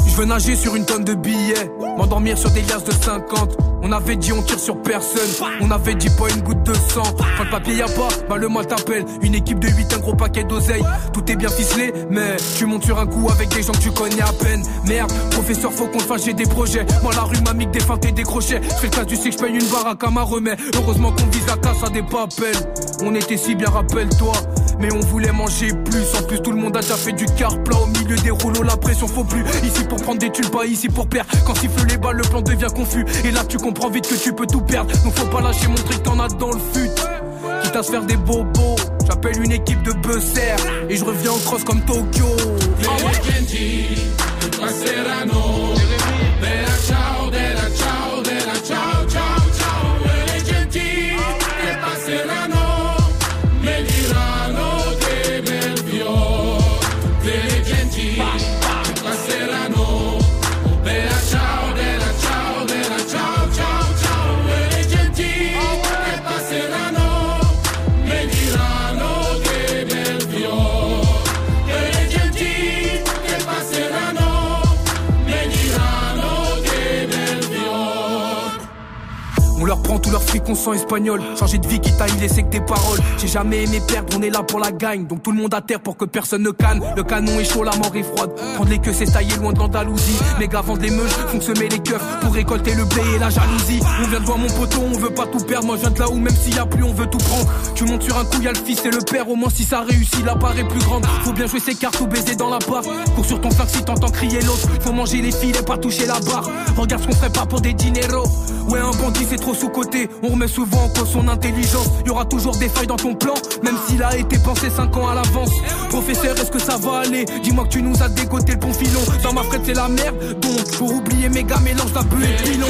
Je veux nager sur une tonne de billets, m'endormir sur des liasses de 50. On avait dit on tire sur personne, on avait dit pas une goutte de sang. Quand le papier y a pas, bah le mal t'appelle. Une équipe de 8, un gros paquet d'oseille. Tout est bien ficelé, mais tu montes sur un coup avec des gens que tu connais à peine. Merde, professeur, faut qu'on fasse j'ai des projets. Moi la rue m'a mis des feintes et des crochets. Fais le cas, tu sais que je paye une baraque à ma remède. Heureusement qu'on vise la casse à des papels. On était si bien, rappelle-toi. Mais on voulait manger plus. En plus, tout le monde a déjà fait du car plat au milieu des rouleaux. La pression faut plus. Ici pour prendre des tuiles, pas ici pour perdre. Quand siffle les balles, le plan devient confus. Et là, tu comprends vite que tu peux tout perdre. Donc faut pas lâcher, montrer que t'en as dans le fut. Quitte à se faire des bobos. J'appelle une équipe de buzzer. Et je reviens en cross comme Tokyo. Tout leur fric, on sent espagnol. Changer de vie qui t'a laissé que tes paroles. J'ai jamais aimé perdre, on est là pour la gagne. Donc tout le monde à terre pour que personne ne canne. Le canon est chaud, la mort est froide. Prendre les queues, c'est tailler loin de l'Andalousie. Les gars vendent des meuches, font semer les keufs pour récolter le blé et la jalousie. On vient de voir mon poteau, on veut pas tout perdre. Moi je viens de là où même s'il y a plus, on veut tout prendre. Tu montes sur un coup, y a le fils et le père. Au moins si ça réussit, la part est plus grande. Faut bien jouer ses cartes ou baiser dans la part. Cours sur ton flingue si t'entends crier l'autre. Faut manger les filets, pas toucher la barre. Regarde ce qu'on ferait pas pour des dineros. Ouais, un bandit c'est trop sous-côté. On remet souvent en cause son intelligence. Y aura toujours des failles dans ton plan, même s'il a été pensé 5 ans à l'avance. Professeur, est-ce que ça va aller? Dis-moi que tu nous as dégoté le bon filon. Dans ma frette, c'est la merde. Donc, pour oublier mes gars, mélange la bœuf et pilon.